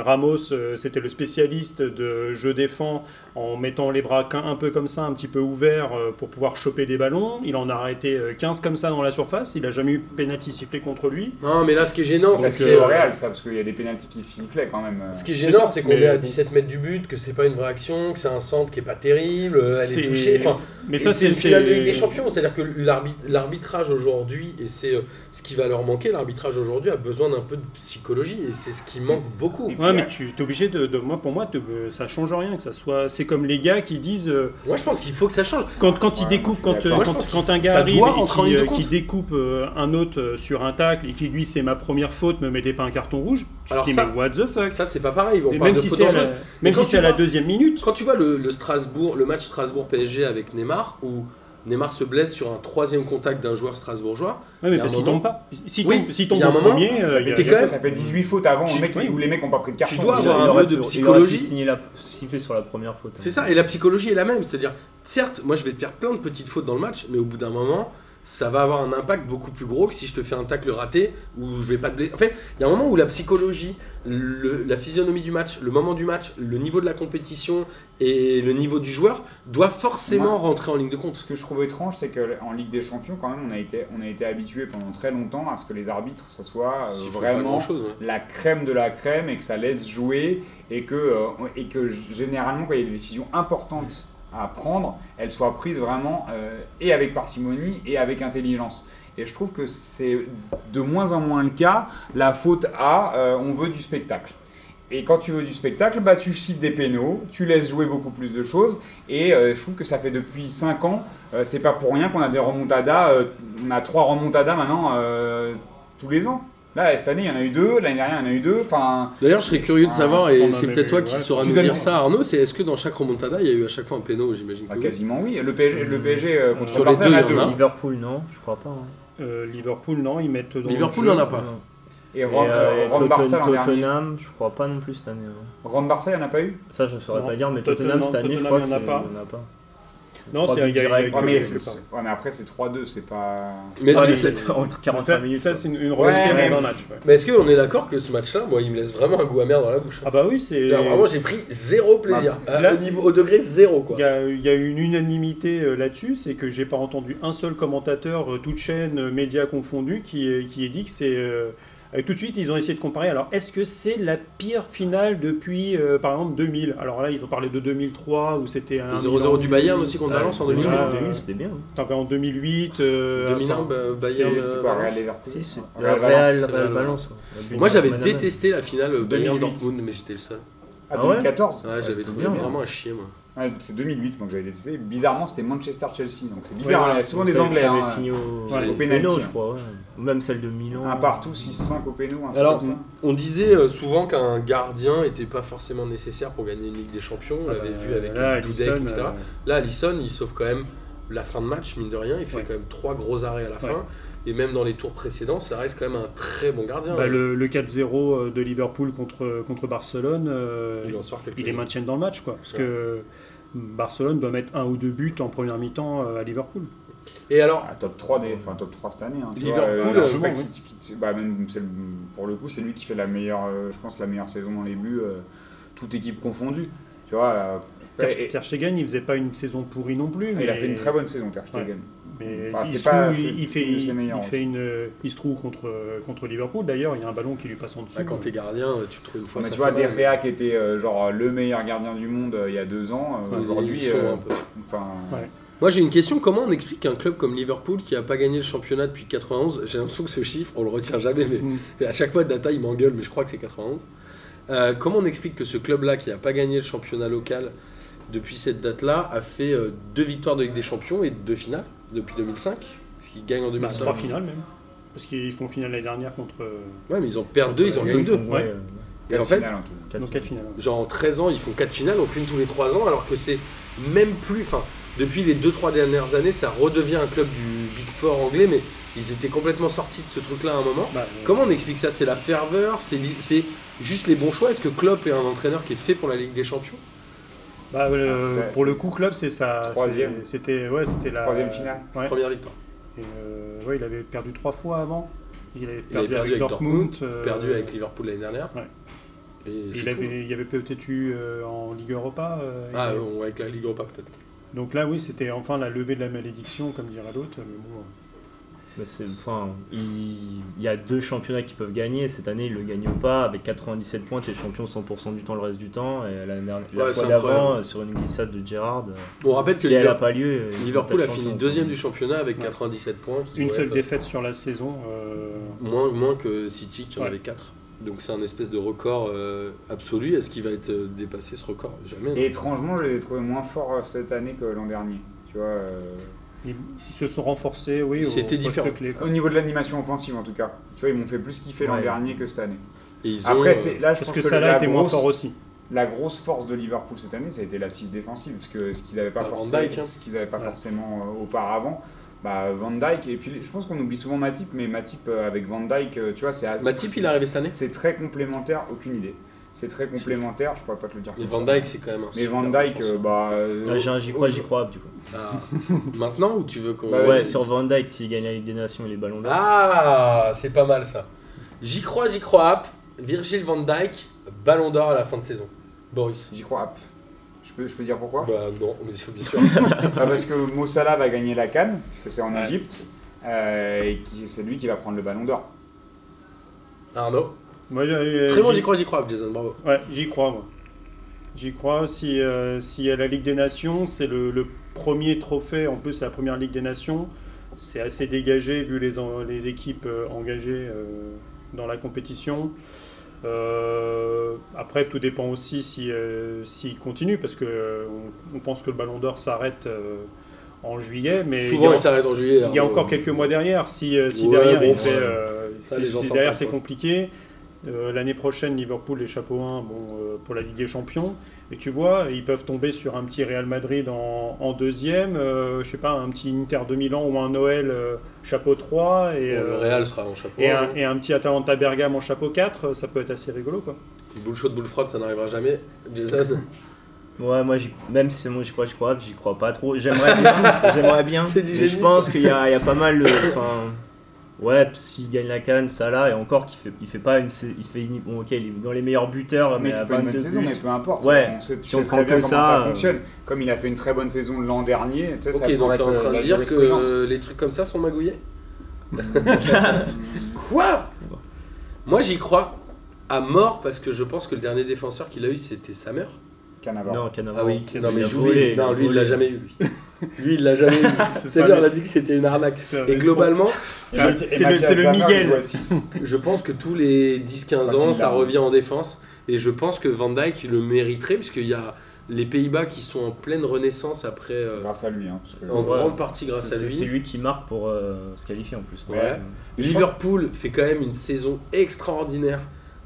Ramos, euh, c'était le spécialiste de jeu défend en mettant les bras un peu comme ça, un petit peu ouverts euh, pour pouvoir choper des ballons. Il en a arrêté euh, 15 comme ça dans la surface. Il a jamais eu penalty sifflé contre lui. Non, mais là, ce qui est gênant, c'est c'est que. au Real, ça, parce qu'il y a des pénalties qui sifflaient quand même. euh. Ce qui est gênant, c'est qu'on mais est à bon. 17 mètres du but, que c'est pas une vraie action, que c'est un centre qui est pas terrible, euh, elle C'est- est touchée. Enfin, Mais ça, c'est c'est de Ligue des c'est- Champions, c'est-à-dire que l'arbi- l'arbitrage aujourd'hui, et c'est euh, ce qui va leur manquer, l'arbitrage aujourd'hui a besoin d'un peu de psychologie, et c'est ce qui manque beaucoup. Ouais, mais euh, tu es obligé de, de- moi pour moi te- euh, ça change rien que ça soit c'est comme les gars qui disent euh, Moi je pense qu'il faut que ça change. quand, quand ils découpent quand, euh. Moi, quand, un gars arrive et qui, euh, qui découpe euh, un autre euh, sur un tacle et qui lui c'est ma première faute me mettez pas un carton rouge tu Alors te dis ça- mais what the fuck? Ça c'est pas pareil, on même si c'est à, la- même si la deuxième minute Quand tu vois le, le Strasbourg, le match Strasbourg-PSG avec Neymar, où Neymar se blesse sur un troisième contact d'un joueur strasbourgeois, y mais parce qu'il tombe pas s'il Oui, tombe, il tombe y a un au moment, premier ça, euh, fait il y a- t'es 10 quand même- ça fait 18 fautes avant où, Tu- le mec- oui. où les mecs ont pas pris de carton. dois Déjà, avoir un peu de psychologie. Signer la, siffler sur la première faute. hein. C'est ça, et la psychologie est la même. C'est-à-dire, certes, moi je vais te faire plein de petites fautes dans le match, mais au bout d'un moment, ça va avoir un impact beaucoup plus gros que si je te fais un tacle raté ou je vais pas te blesser. En fait, il y a un moment où la psychologie, le- la physionomie du match, le moment du match, le niveau de la compétition et le niveau du joueur doit forcément Moi- rentrer en ligne de Ce compte. que je trouve étrange, c'est qu'en Ligue des Champions, quand même, on a été, on a été habitué pendant très longtemps à ce que les arbitres, ça soit euh, vraiment ouais. la crème de la crème et que ça laisse jouer et que, euh, et que généralement, quand il y a des décisions importantes à prendre, elles soient prises vraiment euh, et avec parcimonie et avec intelligence. Et je trouve que c'est de moins en moins le cas. La faute à euh, on veut du spectacle. Et quand tu veux du spectacle, bah, tu siffles des pénaux, tu laisses jouer beaucoup plus de choses. Et euh, je trouve que ça fait depuis 5 ans, c'est pas pour rien qu'on a des remontadas, on a trois remontadas maintenant tous les ans. Là, cette année, il y en a eu deux, l'année dernière, il y en a eu deux. Enfin, D'ailleurs, je serais curieux de savoir, et c'est peut-être toi qui ouais. sauras nous dire ça, Arnaud, c'est est-ce que dans chaque remontada, il y a eu à chaque fois un péno, j'imagine que bah, oui. quasiment oui. Le PSG, le PSG euh, contre Sur les Barcelone, deux, il y en a il en deux. Liverpool, non, je crois pas. hein. Euh, Liverpool non ils mettent dans Liverpool le jeu- n'en a pas. Non. Et Rome, euh, Rome Totten- Barça. Tottenham, je crois pas non plus cette année. hein. Rome Barça, il n'y en a pas eu? Ça, je saurais Non, pas dire, mais Tottenham, Tottenham cette année, je Tottenham, crois que il y en a pas. Non c'est y a- Ouais, mais, ouais, mais après, c'est 3-2, c'est pas. Mais est-ce Ah, que c'est- entre Ça, 45 minutes. ça, quoi. c'est une, une Ouais, mais- dans un match ouais. Mais est-ce qu'on est d'accord que ce match-là, moi, il me laisse vraiment un goût amer dans la bouche ah bah oui c'est Vraiment, j'ai pris zéro plaisir. Ah, À- là- au, niveau, au degré zéro, quoi. Il y, y a une unanimité euh, là-dessus, c'est que j'ai pas entendu un seul commentateur, euh, toute chaîne, euh, médias confondus, qui, euh, qui ait dit que c'est. Euh, euh, tout de suite, ils ont essayé de comparer. Alors, est-ce que c'est la pire finale depuis, euh, par exemple, 2000 Alors là, ils ont parlé de 2003, où c'était un. Le 0-0 du Bayern aussi contre Valence en 2000, 2000. Ah, 2000, ouais. c'était bien. T'avais en 2008. euh, 2001, bah, Bayern. c'est- euh, C'est quoi. Real Leverkusen Si, c'est Real Real, Valence, Moi, j'avais détesté la finale Bayern 2008. Dortmund, mais j'étais le seul. Ah, Ah ouais 2014 Ouais, j'avais trouvé bien, vraiment à chier, moi. Ouais, C'est 2008 moi que j'avais détesté. Bizarrement, c'était Manchester-Chelsea. Donc c'est Ouais, bizarre, voilà. il y a souvent Donc des Anglais. Hein. fini au, Ouais, au péno, hein. je crois. ouais. Ou même celle de Milan. Un partout, 6-5 au péno. Alors, comme ça. on disait euh, souvent qu'un gardien n'était pas forcément nécessaire pour gagner une Ligue des Champions. On Ah l'avait bah, vu avec là, Dudek, etc. euh, Là, Alisson, il sauve quand même la fin de match, mine de rien. Il fait Ouais. quand même trois gros arrêts à la Ouais. fin. Et même dans les tours précédents, ça reste quand même un très bon gardien. bah, le, le 4-0 de Liverpool contre, contre Barcelone, euh, il en sort ils les maintiennent dans le match, quoi. Parce Ouais. que Barcelone doit mettre un ou deux buts en première mi-temps euh, à Liverpool. Et alors, Ah, top 3 des, enfin top 3 cette année. hein, Liverpool, vois, euh, oui. qui- qui- bah, même pour le coup, c'est lui qui fait la meilleure, euh, je pense la meilleure saison dans les buts, euh, toute équipe confondue. Tu vois. euh, Ter, Ter Stegen, il faisait pas une saison pourrie non plus. il a mais- fait une très bonne saison, Ter Stegen. Mais Enfin, il, pas- trouve, il, il fait, une ses il, meilleures il fait une, il se trouve contre, contre Liverpool. D'ailleurs, il y a un ballon qui lui passe en dessous. bah, quand t'es gardien, tu te trouves une fois Mais ça tu vois. Derrea qui était euh, genre le meilleur gardien du monde euh, il y a deux ans, euh, aujourd'hui, ils sont euh, un peu. enfin, Ouais. Moi j'ai une question, comment on explique qu'un club comme Liverpool qui a pas gagné le championnat depuis 91, j'ai l'impression que ce chiffre, on le retient jamais, mais Mm. à chaque fois Data il m'engueule, mais je crois que c'est 91. Euh, comment on explique que ce club-là qui a pas gagné le championnat local depuis cette date-là a fait euh, deux victoires de Ligue des Champions et deux finales depuis 2005 Parce qu'ils gagnent en Bah, 2005. trois finales même. Parce qu'ils font finale l'année dernière contre. Ouais, mais ils en perdent deux, ils en gagnent deux. font- Ouais. Et en quatre fait, finales en tout. quatre Donc quatre finales. ouais. genre en 13 ans, ils font 4 finales, donc une tous les 3 ans, alors que c'est même plus. Enfin, depuis les 2-3 dernières années, ça redevient un club du Big Four anglais, mais ils étaient complètement sortis de ce truc-là à un moment. Bah, euh, Comment on explique ça? C'est la ferveur? C'est juste les bons choix? Est-ce que Klopp est un entraîneur qui est fait pour la Ligue des Champions? Bah, euh, Ah, c'est- pour le coup, club, c'est ça. troisième. C'était ouais, c'était la Troisième finale. Ouais. Première victoire. Et, euh, ouais, il avait perdu trois fois avant. Il avait Il avait perdu, avec, avec Dortmund. Dortmund, euh, perdu avec Liverpool l'année dernière. ouais. Et c'est Il, avait, il avait peut-être eu euh, en Ligue Europa. euh, Ah, bon, avec la Ligue Europa peut-être. Donc là, oui, c'était enfin la levée de la malédiction, comme dirait l'autre. Mais bon, euh. Mais c'est, enfin, il, il y a deux championnats qui peuvent gagner. Cette année, ils le gagnent pas. Avec 97 points, tu es champion 100% du temps le reste du temps. Et la, dernière- la Ouais, fois d'avant, sur une glissade de Gerrard, euh, On rappelle que si elle n'a Liverpool, pas lieu, Liverpool a fini deuxième du championnat avec Ouais. 97 points. Qui Une seule être défaite sur la saison. euh, Moins, moins que City qui en Ouais. avait 4. Donc c'est un espèce de record euh, absolu. Est-ce qu'il va être euh, dépassé ce record? Jamais. Et étrangement, je les ai trouvés moins forts euh, cette année que l'an dernier. Tu vois, euh, ils, ils se sont renforcés, oui. au C'était différent. clé, au niveau de l'animation offensive en tout cas. Tu vois, ils m'ont fait plus kiffer l'an Ouais. dernier que cette année. Et ils ont, Après, euh, c'est là, je Parce pense que que, ça la, là était moins grosse, fort aussi. la grosse force de Liverpool cette année, ça a été l'assise défensive, parce que ce qu'ils n'avaient pas, forcément- Dijk, hein. ce qu'ils avaient pas Ouais. forcément euh, auparavant. Bah, Van Dyke et puis je pense qu'on oublie souvent Matip, mais Matip euh, avec Van Dyke, euh, tu vois, c'est Matip, il est arrivé cette année. c'est très complémentaire, aucune idée. C'est très complémentaire, je pourrais pas te le dire. Et comme Van. Dyke, c'est quand même un Mais Van Dyke, euh, bah. euh, Ah, j'ai un j'y crois, j'y crois, du coup. Ah. Maintenant ou tu veux qu'on. Bah, Ouais, sur Van Dyke, s'il gagne la Ligue des Nations et les ballons d'or. Ah, c'est pas mal ça. J'y crois, j'y crois. Hop. Virgil van Dijk, ballon d'or à la fin de saison. Boris. J'y crois. hop. Je peux, je peux dire pourquoi? Bah non, mais c'est bien sûr. Ah, Parce que Mo Salah va gagner la Cannes, que c'est en Ouais. Égypte, euh, et c'est lui qui va prendre le ballon d'or. Arnaud? Moi, j'ai- Très bon, j'y crois, j'y crois, Jason, bravo. Ouais, j'y crois, moi. J'y crois. Si, euh, si à la Ligue des Nations, c'est le, le premier trophée, en plus, c'est la première Ligue des Nations, c'est assez dégagé vu les, les équipes euh, engagées euh, dans la compétition. Euh, après, tout dépend aussi si, euh, s'il continue, parce euh, on, pense que le Ballon d'Or s'arrête euh, en juillet, mais il y Souvent, a- il s'arrête en juillet. il y a Arnaud. encore quelques mois derrière. Si, euh, si Ouais, derrière, bon, ouais. euh, si- si derrière c'est compliqué, euh, l'année prochaine, Liverpool est chapeau 1 bon, euh, pour la Ligue des Champions. Et tu vois, ils peuvent tomber sur un petit Real Madrid en, en deuxième, euh, je sais pas, un petit Inter de Milan ou un Noël euh, chapeau 3 et, Bon, le euh, Real sera en chapeau. et, un, et un petit Atalanta Bergame en chapeau 4, ça peut être assez rigolo. Quoi. Boule chaude, boule froide, ça n'arrivera jamais. Jason. Ouais, moi, j'y- même si c'est moi, j'y crois, j'y crois, j'y crois pas trop. J'aimerais bien, j'aimerais bien. C'est du mais je pense ça. qu'il y a, il y a pas mal. Enfin, ouais, s'il gagne la canne, ça là, et encore qu'il fait, il fait pas une. sa- Il fait une- bon, ok, il est dans les meilleurs buteurs, Mais mais il à fait pas une 22 bonne saison, mais peu importe. Ouais, on sait, si on prend que ça, ça euh, fonctionne. Comme il a fait une très bonne saison l'an dernier, tu sais, ça Ok, donc être en euh, train de la dire que les trucs comme ça sont magouillés Quoi Moi, j'y crois à mort parce que je pense que le dernier défenseur qu'il a eu, c'était Samer. Cannavaro. Non. Ah oui, non, mais volé, non, lui, il l'a jamais eu. Lui, il l'a jamais eu. C'est bien, on a dit que c'était une arnaque. Et globalement, C'est le- Miguel. je pense que tous les 10-15 Quand ans, ça revient en défense. Et je pense que Van Dijk le mériterait, puisqu'il y a les Pays-Bas qui sont en pleine renaissance après, euh, Grâce à lui. Hein, parce que- en Ouais. grande partie grâce à lui. C'est lui qui marque pour euh, se qualifier en plus. Ouais. Liverpool fait quand même une saison extraordinaire,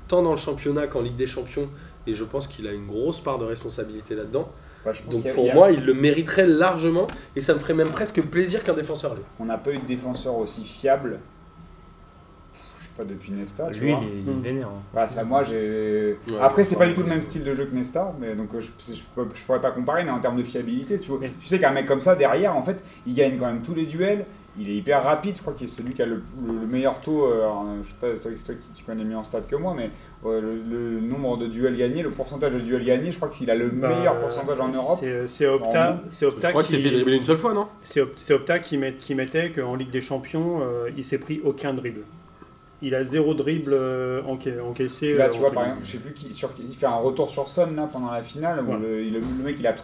tant dans le championnat qu'en Ligue des Champions, et je pense qu'il a une grosse part de responsabilité là-dedans. Je pense Donc qu'il a- pour a- moi, il le mériterait largement, et ça me ferait même presque plaisir qu'un défenseur l'ait. on n'a pas eu de défenseur aussi fiable. Je sais pas depuis Nesta. Tu Lui, vois. il est, il est Mm. vénère. hein. Bah, ça, moi, j'ai. Ouais, Après, c'est ouais, pas du tout ouais, le même style de jeu que Nesta, mais donc euh, je, je, pourrais pas comparer, mais en termes de fiabilité, tu vois. Mais- Tu sais qu'un mec comme ça, derrière, en fait, il gagne quand même tous les duels. Il est hyper rapide, je crois que c'est lui qui a le, le- le meilleur taux. euh, je sais pas, toi, toi tu connais mieux en stats que moi, mais le, le nombre de duels gagnés, le pourcentage de duels gagnés, je crois qu'il a le Bah, meilleur pourcentage en Europe. C'est Opta, En- c'est Opta Je crois que c'est qui- fait dribbler une seule fois, non? C'est Op- c'est Opta qui, met- qui mettait qu'en Ligue des Champions, euh, il s'est pris aucun dribble. Il a zéro dribble euh, enca- encaissé. Là, euh, tu vois, en- par exemple, je sais plus qui, sur, qui- il fait un retour sur Son là pendant la finale où Ouais. le, il- le mec il a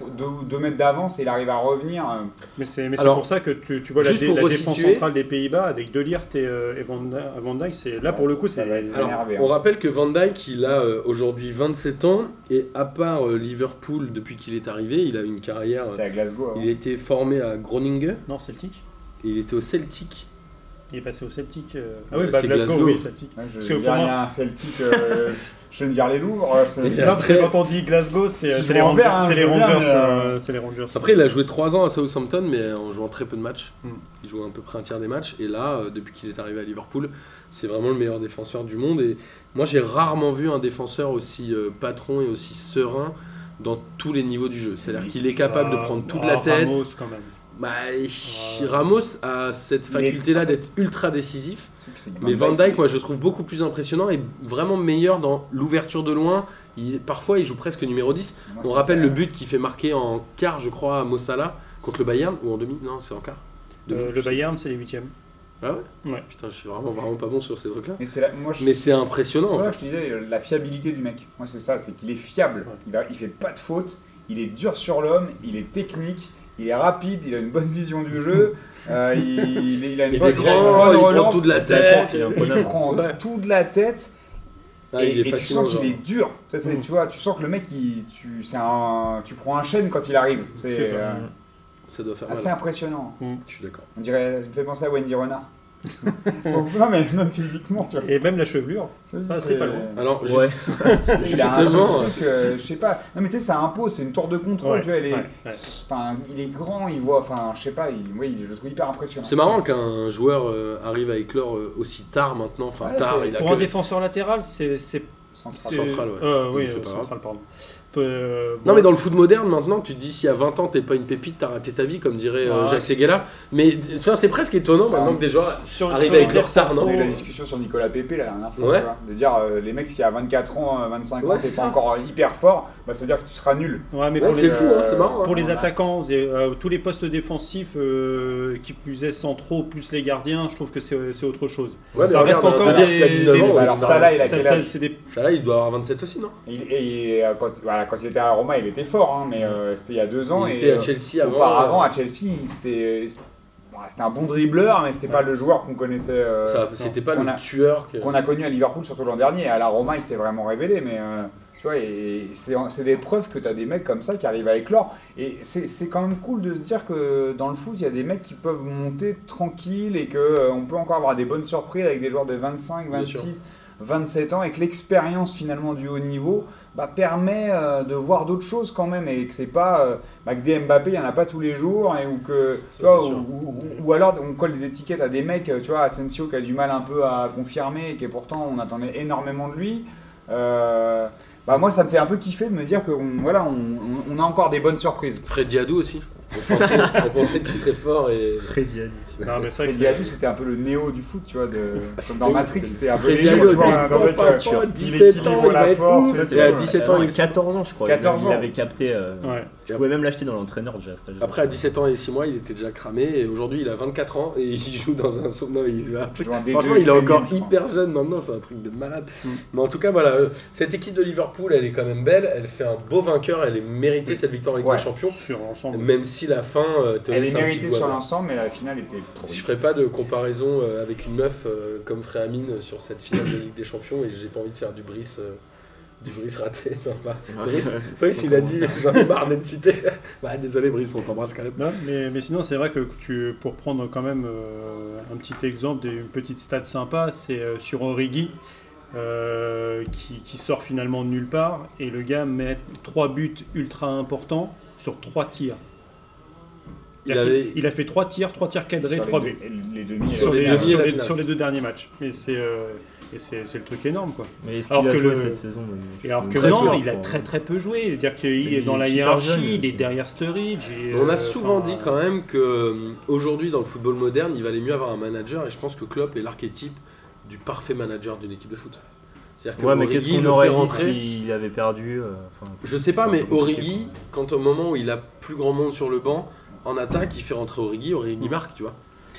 2 mètres d'avance et il arrive à revenir. euh, Mais c'est mais c'est Alors, pour ça que tu, tu vois la, dé- défense centrale des Pays-Bas avec De Ligt et, euh, et Van, Van Dijk. c'est- Là, pour le coup, ça c'est. va être- Alors, énervé, hein. on rappelle que Van Dijk, il a euh, aujourd'hui 27 ans, et à part euh, Liverpool, depuis qu'il est arrivé, il a une carrière... T'es à Glasgow. avant. il a été formé à Groningen, Non, Celtic. et il était au Celtic. Il est passé au Celtic. euh, Ah oui, bah, c'est Glasgow, Glasgow. oui, Celtic. Ouais, je il y a un Celtic, euh, je viens de dire les Louvres. euh, Non, parce que quand on dit Glasgow, c'est Si je les Rangers. hein, c'est les euh, euh, c'est les Rangers. Après, il a joué 3 ans à Southampton, mais en jouant très peu de matchs. Mm. Il jouait à peu près un tiers des matchs. Et là, euh, depuis qu'il est arrivé à Liverpool, c'est vraiment le meilleur défenseur du monde. Et moi, j'ai rarement vu un défenseur aussi euh, patron et aussi serein dans tous les niveaux du jeu. C'est-à-dire qu'il est capable de Ah, prendre toute ah, la tête. Ramos, quand même. Bah, Ouais. Ramos a cette faculté-là en fait- d'être ultra décisif. Mais Van Dyke, moi, je le trouve beaucoup plus impressionnant et vraiment meilleur dans l'ouverture de loin. Il, parfois, il joue presque numéro 10. moi, On rappelle ça. le but qu'il fait marquer en quart, je crois, à Mossala contre le Bayern ou en demi Non, c'est en quart. Demi, Euh, le. Bayern, c'est les huitièmes. Ah ouais? Ouais. Putain, je suis vraiment, vraiment pas bon sur ces trucs-là. Mais c'est la- moi, je- Mais c'est impressionnant. C'est en vrai fait. que je te disais, euh, la fiabilité du mec. Moi, c'est ça, c'est qu'il est fiable. Ouais. Il, va, il fait pas de faute. Il est dur sur l'homme. Il est technique. Il est rapide. Il a une bonne vision du jeu. euh, il, il- il a une Il bonne, est il grand, bonne il prend relance. tout de la tête. il est Il prend tout de la tête. Ah, et tu sens qu'il est dur. Ça, Mm. Tu vois, tu sens que le mec, il, tu, c'est un, tu prends un chêne quand il arrive. C'est euh, Ça doit faire mal. assez impressionnant. Je suis d'accord. On dirait, ça me fait penser à Wendy Renard. Donc, non, mais même physiquement, tu vois. Et même la chevelure. Je Ah, c'est pas loin. Alors, juste- Ouais. Il a un Justement, truc, euh, je sais pas. Non mais tu sais, ça impose, c'est une tour de contrôle, Ouais, tu vois. Il est, ouais, ouais. enfin, il est grand, il voit, enfin, je sais pas, il, oui, je le trouve hyper impressionnant. c'est marrant qu'un joueur euh, arrive à éclore euh, aussi tard maintenant. Enfin, Ouais, tard, c'est- il a Pour que- un défenseur latéral, c'est. c'est- Central. c'est- central, ouais. Euh, oui, c'est euh, central, pardon. Euh, Non, bon, mais dans le foot moderne, maintenant, tu te dis, si à 20 ans, t'es pas une pépite, t'as raté ta vie, comme dirait euh, Jacques Seguela. Mais ça, c'est presque étonnant maintenant que des joueurs sur, arrivent sur avec leur retard, On a eu la non discussion sur Nicolas Pépé la dernière fois, Ouais. tu vois, de dire euh, les mecs, si à 24 ans, euh, 25 Ouais, ans, t'es pas encore hyper fort, bah, ça veut dire que tu seras nul. Ouais, mais Ouais, c'est les, fou, hein, c'est marrant. hein. pour les a- attaquants, euh, tous les postes défensifs euh, qui plus est centraux, plus les gardiens, je trouve que c'est autre chose. Ouais, ça reste encore des- qui a 19 des- ans, Bah, ouais, alors là, il a quel âge il doit avoir 27 aussi, non Et, quand, quand il était à la Roma, il était fort, hein, mais euh, c'était il y a deux ans. Il et, était à euh, Chelsea avant. Auparavant, euh, à Chelsea, c'était c'était un bon dribbleur, mais c'était pas le joueur qu'on connaissait. euh, C'était pas qu'on le a- tueur. qu'on a connu à Liverpool, surtout l'an dernier. À la Roma, il s'est vraiment révélé, mais euh, tu vois, c'est c'est des preuves que tu as des mecs comme ça qui arrivent à éclore. Et c'est c'est quand même cool de se dire que dans le foot, il y a des mecs qui peuvent monter tranquille et qu'on peut encore avoir des bonnes surprises avec des joueurs de 25, Bien sûr. 26, 27 ans et que l'expérience finalement du haut niveau bah, permet euh, de voir d'autres choses quand même et que c'est pas euh, bah, que des Mbappé, il y en a pas tous les jours et, ou que tu vois, ou, sûr. ou- ou- ou alors on colle des étiquettes à des mecs, tu vois, Asensio qui a du mal un peu à confirmer et qui pourtant on attendait énormément de lui. Euh, bah moi ça me fait un peu kiffer de me dire que on- voilà, on, on- on a encore des bonnes surprises. Fred Diadou aussi. On pensait, pensait qu'il serait fort et. Freddy a dit. Non, mais que Diadou c'était un peu le néo du foot, tu vois, de, comme dans Matrix, c'était un peu tu vois, papa, euh, 17 il ans, il la force. Et à 17 ans, Euh, il 14 ans, je crois. 14 il ans. avait capté. euh, Ouais. Je pouvais même l'acheter dans l'entraîneur déjà. Après, à 17 ans et 6 mois, il était déjà cramé. Et aujourd'hui, il a 24 ans et il joue dans un. Il- Il D2 Franchement, il est encore hyper jeune maintenant, c'est un truc de malade. Mm. Mais en tout cas, voilà, euh, cette équipe de Liverpool, elle est quand même belle. Elle fait un beau vainqueur. Elle est méritée cette victoire en Ligue des Champions. sur l'ensemble. Même si la fin euh, te Elle est méritée sur l'ensemble, mais la finale était Je pourrie. ferai pas de comparaison euh, avec une meuf euh, comme ferait Amine sur cette finale de Ligue des Champions et j'ai pas envie de faire du Brice, euh, du Brice raté. Non, bah, Brice, Brice, il a dit j'en ai marre d'être cité. bah, désolé Brice, on t'embrasse quand même. Non, mais, mais sinon, c'est vrai que tu, pour prendre quand même euh, un petit exemple, des- une petite stat sympa, c'est euh, sur Origi, euh, qui, qui sort finalement de nulle part, et le gars met trois buts ultra importants sur trois tirs. Il avait- a fait trois tirs, trois tirs cadrés, Sur trois les, buts. deux- les demi. Sur les les, demi et sur la les- finale. sur les deux derniers matchs. Mais c'est euh, et c'est c'est le truc énorme, quoi. Mais est-ce Alors qu'il a que joué le- cette saison Et alors que non, il a très très peu joué. C'est-à-dire qu'il est dans la hiérarchie, jeune il est derrière Sturridge. et, On euh, a souvent enfin, dit quand même que euh, aujourd'hui dans le football moderne, il valait mieux avoir un manager et je pense que Klopp est l'archétype du parfait manager d'une équipe de foot. C'est-à-dire que Ouais, mais qu'est-ce qu'on aurait dit s'il avait perdu euh, Je sais pas, mais Origi, quand au moment où il a plus grand monde sur le banc, en attaque, il fait rentrer Origi, Origi marque, tu vois.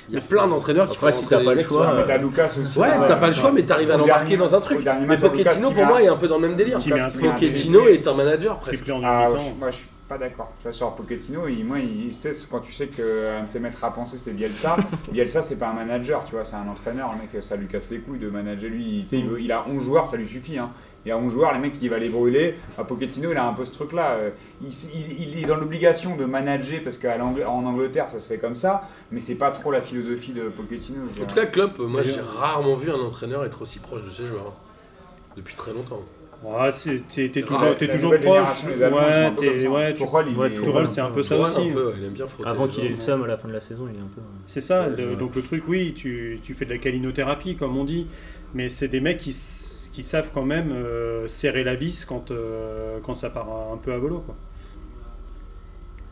Il y a Mais plein d'entraîneurs qui font si t'as pas le choix, mais t'as Lucas aussi. Ouais, hein. t'as pas le choix, mais t'arrives à l'embarquer dans un truc. Mais Pochettino, pour moi, est un peu dans le même délire. Pochettino est un manager presque. Ah, moi je suis pas d'accord. Tu vois, sur Pochettino, il, moi, il, tu sais, quand tu sais qu'un de ses maîtres à penser c'est Bielsa, Bielsa c'est pas un manager, tu vois, c'est un entraîneur. Le mec, ça lui casse les couilles de manager. Lui, tu sais, il, veut- il a 11 joueurs, ça lui suffit. Hein. Il a 11 joueurs, les mecs, il va les brûler. À Pochettino, il a un peu ce truc-là. euh, Il, il- il est dans l'obligation de manager parce qu'en Angleterre, ça se fait comme ça, mais c'est pas trop la philosophie de Pochettino. En tout cas, Klopp, moi j'ai rarement vu un entraîneur être aussi proche de ses joueurs. hein. Depuis très longtemps. Ouais, c'est- t'es Ah, toujours, La toujours proche. Ouais, ça. ouais, tu- Tourelle, c'est un peu ça aussi. un peu, il aime bien frotter. Avant qu'il ait le seum à la fin de la saison, il est un peu. C'est ça, Ouais, le- c'est vrai. donc le truc, oui, tu, tu fais de la calinothérapie, comme on dit, mais c'est des mecs qui, qui savent quand même euh, serrer la vis quand, euh, quand ça part un peu à volo. Quoi.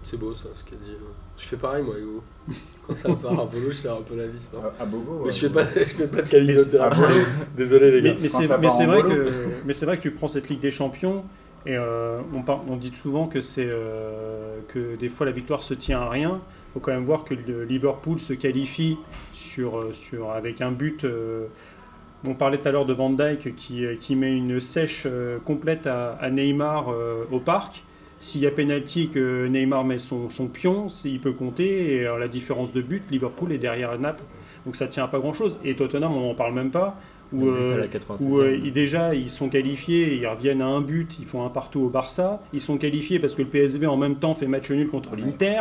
C'est beau ça, ce qu'a dit. euh. Je fais pareil moi, Hugo. Quand ça part à volo, je serre un peu la vis. non? À- à Bobo. Mais ouais. je fais pas, je fais pas de calinothérapie. Ah. Désolé les Mais, gars. mais c'est mais vrai que, mais c'est vrai que tu prends cette Ligue des Champions et euh, on, par- on dit souvent que, c'est, euh, que des fois la victoire se tient à rien. Il faut quand même voir que le Liverpool se qualifie sur, sur, avec un but. euh, on parlait tout à l'heure de Van Dyke qui, euh, met une sèche euh, complète à, Neymar euh, au parc. S'il y a pénalty que Neymar met son, son pion, il peut compter. La différence de but, Liverpool est derrière Naples. Donc ça tient à pas grand chose. Et Tottenham, on n'en parle même pas. Où, euh, la 96e. où euh, ils- déjà ils sont qualifiés, ils reviennent à un but, ils font un partout au Barça. Ils sont qualifiés parce que le PSV en même temps fait match nul contre Ouais. l'Inter.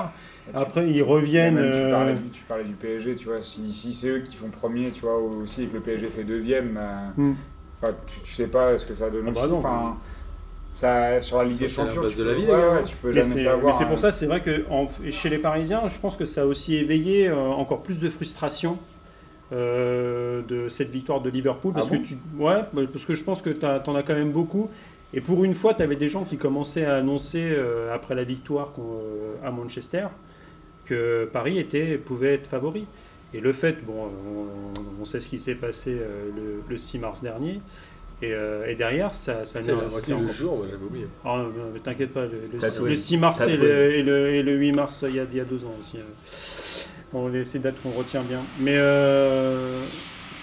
Tu- Après, ils tu- reviennent, même, tu, euh, parlais du, tu parlais du PSG, tu vois. Si, si c'est eux qui font premier, tu vois, aussi, et que le PSG fait deuxième, enfin, tu, tu sais pas ce que ça donne Ah bah ça, sur la Ligue des Champions, tu de la vie, ouais, ouais, tu peux Mais jamais savoir. mais c'est hein. pour ça, c'est vrai que en- chez les Parisiens, je pense que ça a aussi éveillé euh, encore plus de frustration euh, de cette victoire de Liverpool. Parce, Ah bon que, tu, ouais, bah, parce que je pense que tu en as quand même beaucoup. Et pour une fois, tu avais des gens qui commençaient à annoncer, euh, après la victoire euh, à Manchester, que Paris était, pouvait être favori. Et le fait, bon, on, on sait ce qui s'est passé le, le 6 mars dernier. Et, euh, et derrière, ça, ça c'est marqué le jour, j'avais oublié. ah, t'inquiète pas, le, le T'as 6, trouvé. le 6 mars et le, et, le, et le 8 mars, il y a, il y a deux ans aussi. Bon, les- ces dates qu'on retient bien. Mais euh,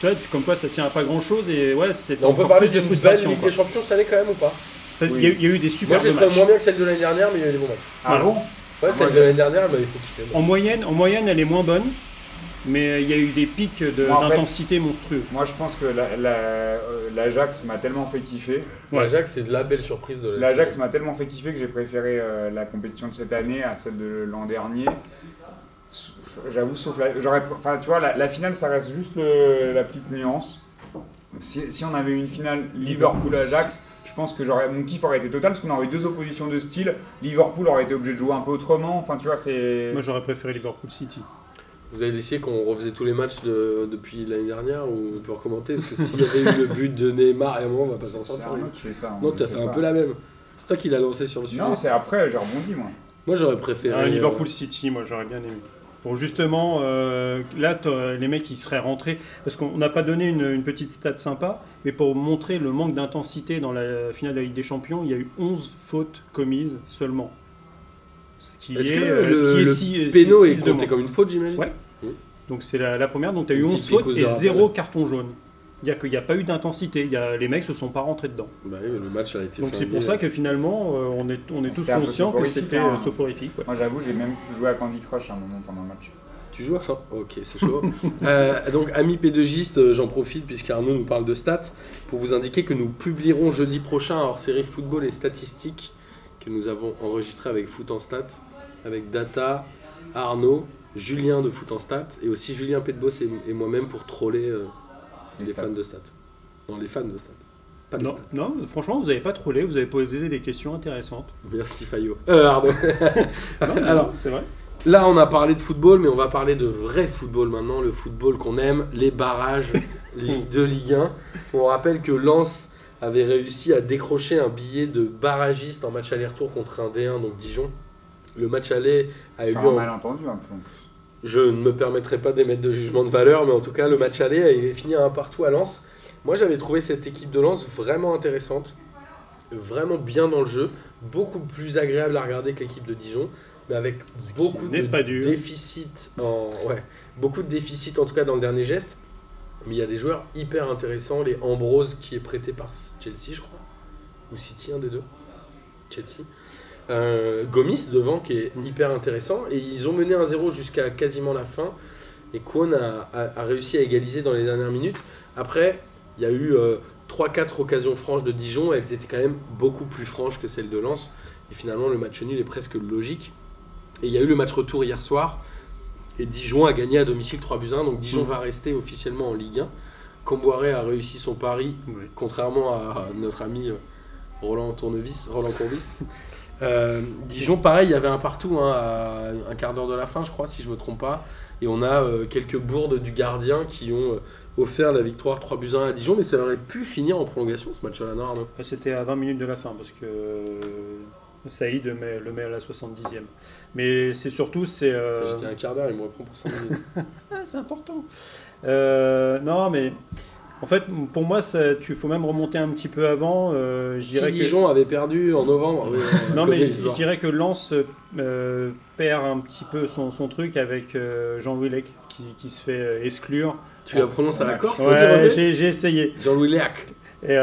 tu vois, tu- comme quoi ça tient à pas grand chose et ouais, c'est on peut parler de frustration. Ligue des Champions cette année quand même ou pas Il y, a, il y a eu des Moi super j'ai matchs. trouvé moins bien que celle de l'année dernière, mais il y a eu des bons matchs. Ah bon Ouais, celle de l'année dernière, elle m'avait fait kiffer. moi. En moyenne, en moyenne, elle est moins bonne, mais il y a eu des pics de- Moi, d'intensité monstrueux. Moi, je pense que la- la- euh, l'Ajax m'a tellement fait kiffer. Ouais. L'Ajax, c'est de la belle surprise de la L'Ajax m'a tellement fait kiffer que j'ai préféré euh, la compétition de cette année à celle de l'an dernier. J'avoue, sauf la. J'aurais, enfin, tu vois, la, la finale, ça reste juste le- la petite nuance. Si, si on avait eu une finale Liverpool-Ajax, je pense que j'aurais, mon kiff aurait été total parce qu'on aurait eu deux oppositions de style. Liverpool aurait été obligé de jouer un peu autrement. Enfin, tu vois, c'est. Moi, j'aurais préféré Liverpool City. Vous avez décidé qu'on refaisait tous les matchs de- depuis l'année dernière ou on peut recommencer Parce que s'il y avait eu le but de Neymar, et à un moment, on va pas s'en sortir. Non, t'as sais fait un peu la même. C'est toi qui l'as lancé sur le sujet. Non, c'est après, j'ai rebondi moi. Moi j'aurais préféré. Un euh, Liverpool City, moi j'aurais bien aimé. Pour justement, euh, là, t'as- les mecs ils seraient rentrés, parce qu'on n'a pas donné une, une petite stat sympa, mais pour montrer le manque d'intensité dans la finale de la Ligue des Champions, il y a eu 11 fautes commises seulement. Ce qui est, que euh, le, ce qui est le six- péno six est de compté comme une faute, j'imagine? Ouais. Donc c'est la, la première, donc tu as eu Une 11 petite fautes et de rappel. zéro carton jaune. C'est-à-dire qu'il n'y a pas eu d'intensité, il y a- les mecs se sont pas rentrés dedans. Bah oui, mais le match a été Donc c'est pour ça que finalement, euh, on est, on est tous conscients que c'était hein. euh, soporifique. ouais. Moi, j'avoue, j'ai même joué à Candy Crush à un moment pendant le match. Tu joues à chaud Ok, c'est chaud. Euh, donc, amis pédagogistes, j'en profite puisqu'Arnaud nous parle de stats pour vous indiquer que nous publierons jeudi prochain un hors-série football et statistiques que nous avons enregistré avec Foot en Stats, avec Data, Arnaud, Julien de Foot en Stats et aussi Julien Petbos et, et moi-même pour troller euh, les, Les fans de stats. Non, les fans de stats. Pas les Non, stats. non, franchement, vous n'avez pas trollé, vous avez posé des questions intéressantes. Merci Fayot. Euh, Arnaud. Non, non, Alors, c'est vrai. Là, on a parlé de football, mais on va parler de vrai football maintenant, le football qu'on aime, les barrages Ligue 2, Ligue 1. On rappelle que Lens avait réussi à décrocher un billet de barragiste en match aller-retour contre un D1, donc Dijon. Le match aller a eu lieu un en- malentendu un peu. Je ne me permettrai pas d'émettre de jugement de valeur, mais en tout cas, le match aller a fini à un partout à Lens. Moi, j'avais trouvé cette équipe de Lens vraiment intéressante, vraiment bien dans le jeu, beaucoup plus agréable à regarder que l'équipe de Dijon, mais avec beaucoup de pas dur. déficits en ouais, beaucoup de déficits en tout cas dans le dernier geste. Mais il y a des joueurs hyper intéressants, les Ambrose qui est prêté par Chelsea, je crois, ou City, un des deux. Chelsea. Euh, Gomis devant qui est hyper intéressant et ils ont mené 1-0 jusqu'à quasiment la fin et Kwon a, a- a réussi à égaliser dans les dernières minutes. Après, il y a eu 3-4 occasions franches de Dijon elles étaient quand même beaucoup plus franches que celles de Lens. Et finalement, le match nul est presque logique. Et il y a eu le match retour hier soir et Dijon a gagné à domicile 3 buts 1. Donc Dijon Mm. va rester officiellement en Ligue 1. Comboiré a réussi son pari Oui. contrairement à notre ami euh, Roland Tournevis, Roland Courbis. Euh, Dijon, pareil, il y avait un partout hein, à un quart d'heure de la fin, je crois, si je me trompe pas. Et on a euh, quelques bourdes du gardien qui ont euh, offert la victoire 3 buts 1 à Dijon, mais ça aurait pu finir en prolongation ce match-là, non Arnaud C'était à 20 minutes de la fin parce que Saïd le met, le met à la 70e. Mais c'est surtout, c'est. J'étais un quart d'heure, il me reprend pour 5 minutes. Ah, c'est important. Non, mais En fait, pour moi, il faut même remonter un petit peu avant. Euh, je Si dirais que... Dijon avait perdu en novembre. oui, Non, mais je, dirais que Lens euh, perd un petit peu son, son truc avec euh, Jean-Louis Lec qui, qui se fait euh, exclure. Tu la prononces à la Corse Ouais, j'ai essayé. Jean-Louis Léac. Et,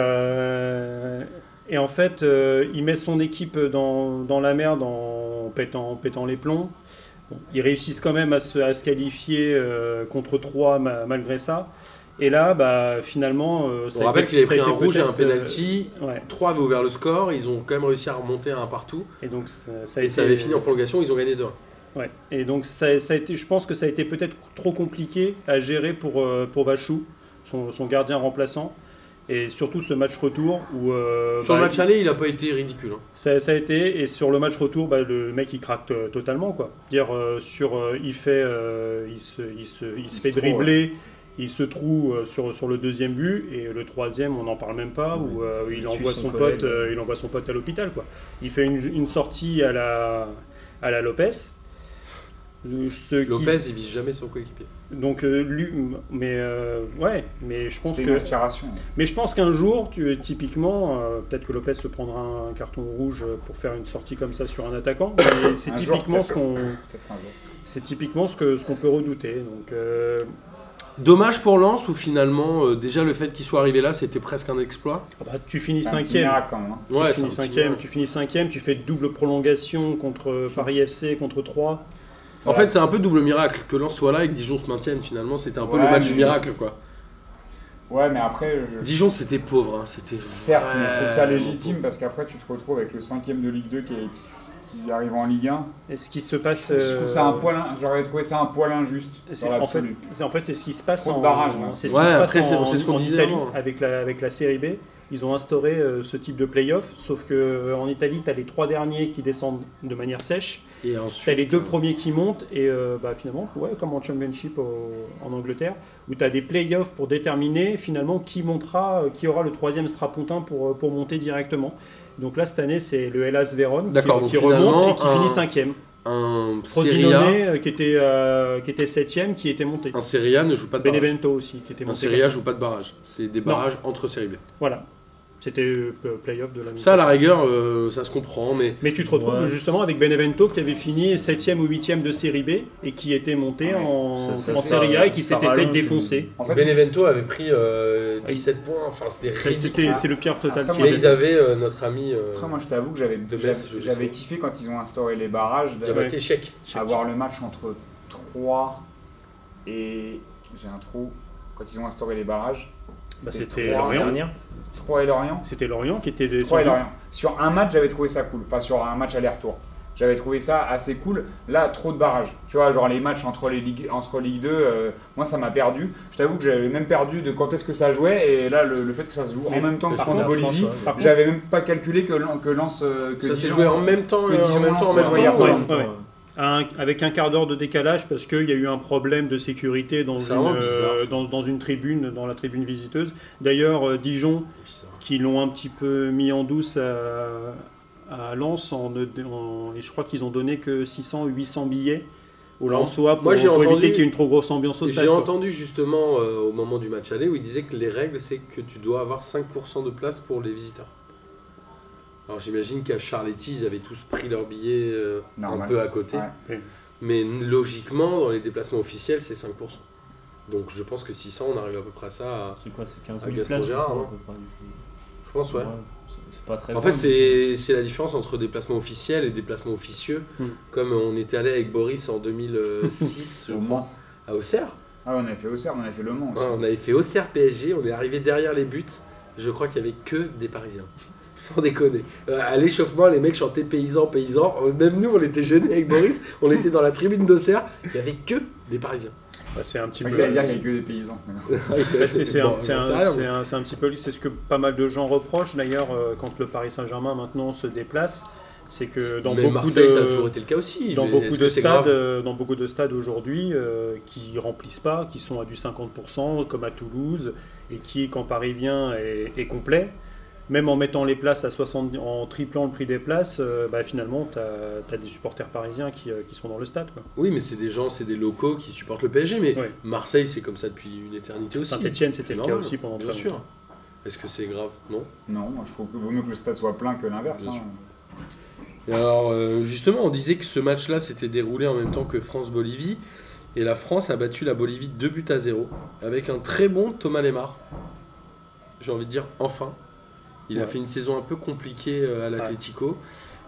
et en fait, il met son équipe dans, dans la merde en pétant, en pétant les plombs. Bon, ils réussissent quand même à se, à se qualifier contre 3 malgré ça. Et là, bah, finalement, euh, ça On a rappelle été- qu'il avait pris un rouge et un euh, penalty. ouais. 3 avaient ouvert le score. Ils ont quand même réussi à remonter un partout. Et donc, ça, ça a Et été, ça avait fini en prolongation. Ils ont gagné 2 Ouais. Et donc ça, ça a été, je pense que ça a été peut-être trop compliqué à gérer pour, euh, pour Vachou, son, son gardien remplaçant. Et surtout ce match retour où... euh, Sur le bah, match aller, il a pas été ridicule. hein. ça, ça a été, et sur le match retour, bah, le mec il craque euh, totalement. Quoi. Dire, euh, sur, euh, il, fait, euh, il se, il se, il se fait dribbler, il se trouve euh, sur, sur le deuxième but, et le troisième, on n'en parle même pas, où euh, il, envoie son pote, euh, il envoie son pote à l'hôpital. quoi. Il fait une, une sortie à la, à la Lopez. Ce qui- Lopez, il vise jamais son coéquipier. donc euh, lui, mais euh, ouais, mais je pense que une inspiration. mais je pense qu'un jour, tu, typiquement, euh, peut-être que Lopez se prendra un carton rouge pour faire une sortie comme ça sur un attaquant. Mais c'est jour, typiquement ce qu'on, c'est typiquement ce que ce qu'on peut redouter. Donc euh, Dommage pour Lens où finalement, euh, déjà le fait qu'il soit arrivé là, c'était presque un exploit. ah bah, tu finis C'est un petit cinquième. miracle quand même. hein. Tu Ouais, finis cinquième, tu finis cinquième, tu fais double prolongation contre euh, Paris FC contre 3. En fait, c'est un peu double miracle que Lens soit là et que Dijon se maintienne. Finalement, c'était un peu Ouais, le match mais- du miracle, quoi. Ouais, mais après, je- Dijon, c'était pauvre. hein, C'était certes, mais je trouve ça légitime parce qu'après, tu te retrouves avec le cinquième de Ligue 2 qui, est- qui- qui arrive en Ligue 1. Et ce qui se passe. Je trouve ça un euh, poil, j'aurais trouvé ça un poil injuste C'est- dans en fait, l'absolu. c'est- en fait, c'est ce qui se passe en, barrages, là. c'est ce Ouais, qui se passe après, c'est- en- c'est ce qu'on disait Italie avec la, avec la série B. Ils ont instauré euh, ce type de play-off, sauf que euh, en Italie, tu as les trois derniers qui descendent de manière sèche, Et tu as les deux euh, premiers qui montent, et euh, bah, finalement, ouais, comme en Championship au- en Angleterre, où tu as des play-offs pour déterminer finalement qui montera, euh, qui aura le troisième strapontin pour, euh, pour monter directement. Donc là, cette année, c'est le Hellas Vérone qui, remonte et qui un- finit cinquième. un Frosinone, euh, qui était, euh, qui était septième, qui était monté. un Serie A ne joue pas de barrage. Benevento aussi, qui était Un monté. Serie A joue pas de barrage. C'est des barrages entre Serie B. Voilà. C'était euh, play-off de la Ça, à la rigueur, euh, ça se comprend, mais Mais tu te retrouves Ouais. justement avec Benevento qui avait fini 7 ou 8 de série B et qui était monté Ouais. en, Ça- ça- en ça- série A et qui s'était fait défoncer. En fait, Benevento avait pris euh, 17 points. Enfin, c'était ridicule. C'est le pire total Après, Mais ils avaient euh, notre ami euh, après, moi, je t'avoue que j'avais kiffé quand ils ont instauré les barrages. Diabaté Chèque. avoir le match entre 3 et. J'ai un trou. Quand ils ont instauré les barrages. Bah, c'était Troyes- Lorient. 3 et Lorient. C'était Lorient qui était 3 et descendu. Lorient. Sur un match, j'avais trouvé ça cool. Enfin, sur un match aller-retour. J'avais trouvé ça assez cool. Là, trop de barrages. Tu vois, genre les matchs entre, les ligues, entre Ligue 2, euh, moi ça m'a perdu. Je t'avoue que j'avais même perdu de quand est-ce que ça jouait. Et là, le, le fait que ça se joue en même temps que par contre Bolivie, ouais. J'avais même pas calculé que, que Lens. euh, que Ça s'est joué en même temps, que euh, en Dijon même temps, en lance même temps. Un- avec un quart d'heure de décalage parce qu'il y a eu un problème de sécurité dans, une, euh, ça. dans, dans une tribune, dans la tribune visiteuse. D'ailleurs, euh, Dijon, qui l'ont un petit peu mis en douce à, à Lens, en, en- et je crois qu'ils ont donné que 600 ou 800 billets Alors, Lensois pour, moi, j'ai pour entendu- qu'il y ait une trop grosse ambiance au stade. J'ai entendu justement euh, au moment du match aller où il disait que les règles c'est que tu dois avoir 5% de place pour les visiteurs. Alors j'imagine qu'à Charletti ils avaient tous pris leur billet euh, un peu à côté. Ouais. Mais logiquement dans les déplacements officiels c'est 5%. Donc je pense que 600 on arrive à peu près à ça. à- C'est quoi C'est 15 À 000 Gaston places Gérard, hein. à près. Je pense ouais. c'est- C'est pas très En fait, mais- c'est c'est la différence entre déplacement officiel et déplacement officieux. Hmm. Comme on était allé avec Boris en 2006 je Au crois, Mans. à Auxerre. Ah, on avait fait Auxerre, on avait fait Le Mans aussi. Ouais, on avait fait Auxerre PSG, on est arrivé derrière les buts. Je crois qu'il y avait que des Parisiens. Sans déconner. Euh, à l'échauffement, les mecs chantaient paysans, paysans. Euh, Même nous, on était gênés avec Boris. On était dans la tribune d'Auxerre. Il y avait que des Parisiens. Bah, c'est un petit C'est peu. dire qu'il n'y a que des paysans. Bah, c'est c'est Bon, un, c'est un- un- c'est un petit peu c'est ce que pas mal de gens reprochent d'ailleurs euh, quand le Paris Saint-Germain maintenant se déplace c'est que dans Mais beaucoup Marseille, de ça a toujours été le cas aussi. dans beaucoup de stades dans beaucoup de stades aujourd'hui euh, qui remplissent pas qui sont à du 50% comme à Toulouse et qui quand Paris vient est, est complet même en mettant les places à 60, en triplant le prix des places, euh, bah, finalement, tu as, des supporters parisiens qui, euh, qui sont dans le stade. Quoi. Oui, mais c'est des gens, c'est des locaux qui supportent le PSG. Mais. Marseille, c'est comme ça depuis une éternité aussi. Saint-Etienne, c'était le cas aussi pendant Bien très sûr. longtemps. Est-ce que c'est grave? Non. Non, moi je trouve qu'il vaut mieux que le stade soit plein que l'inverse. Hein. Et alors, euh, justement, on disait que ce match-là s'était déroulé en même temps que France-Bolivie. Et la France a battu la Bolivie 2 buts à 0. Avec un très bon Thomas Lemar. J'ai envie de dire enfin. Il a fait une saison un peu compliquée euh, à l'Atlético.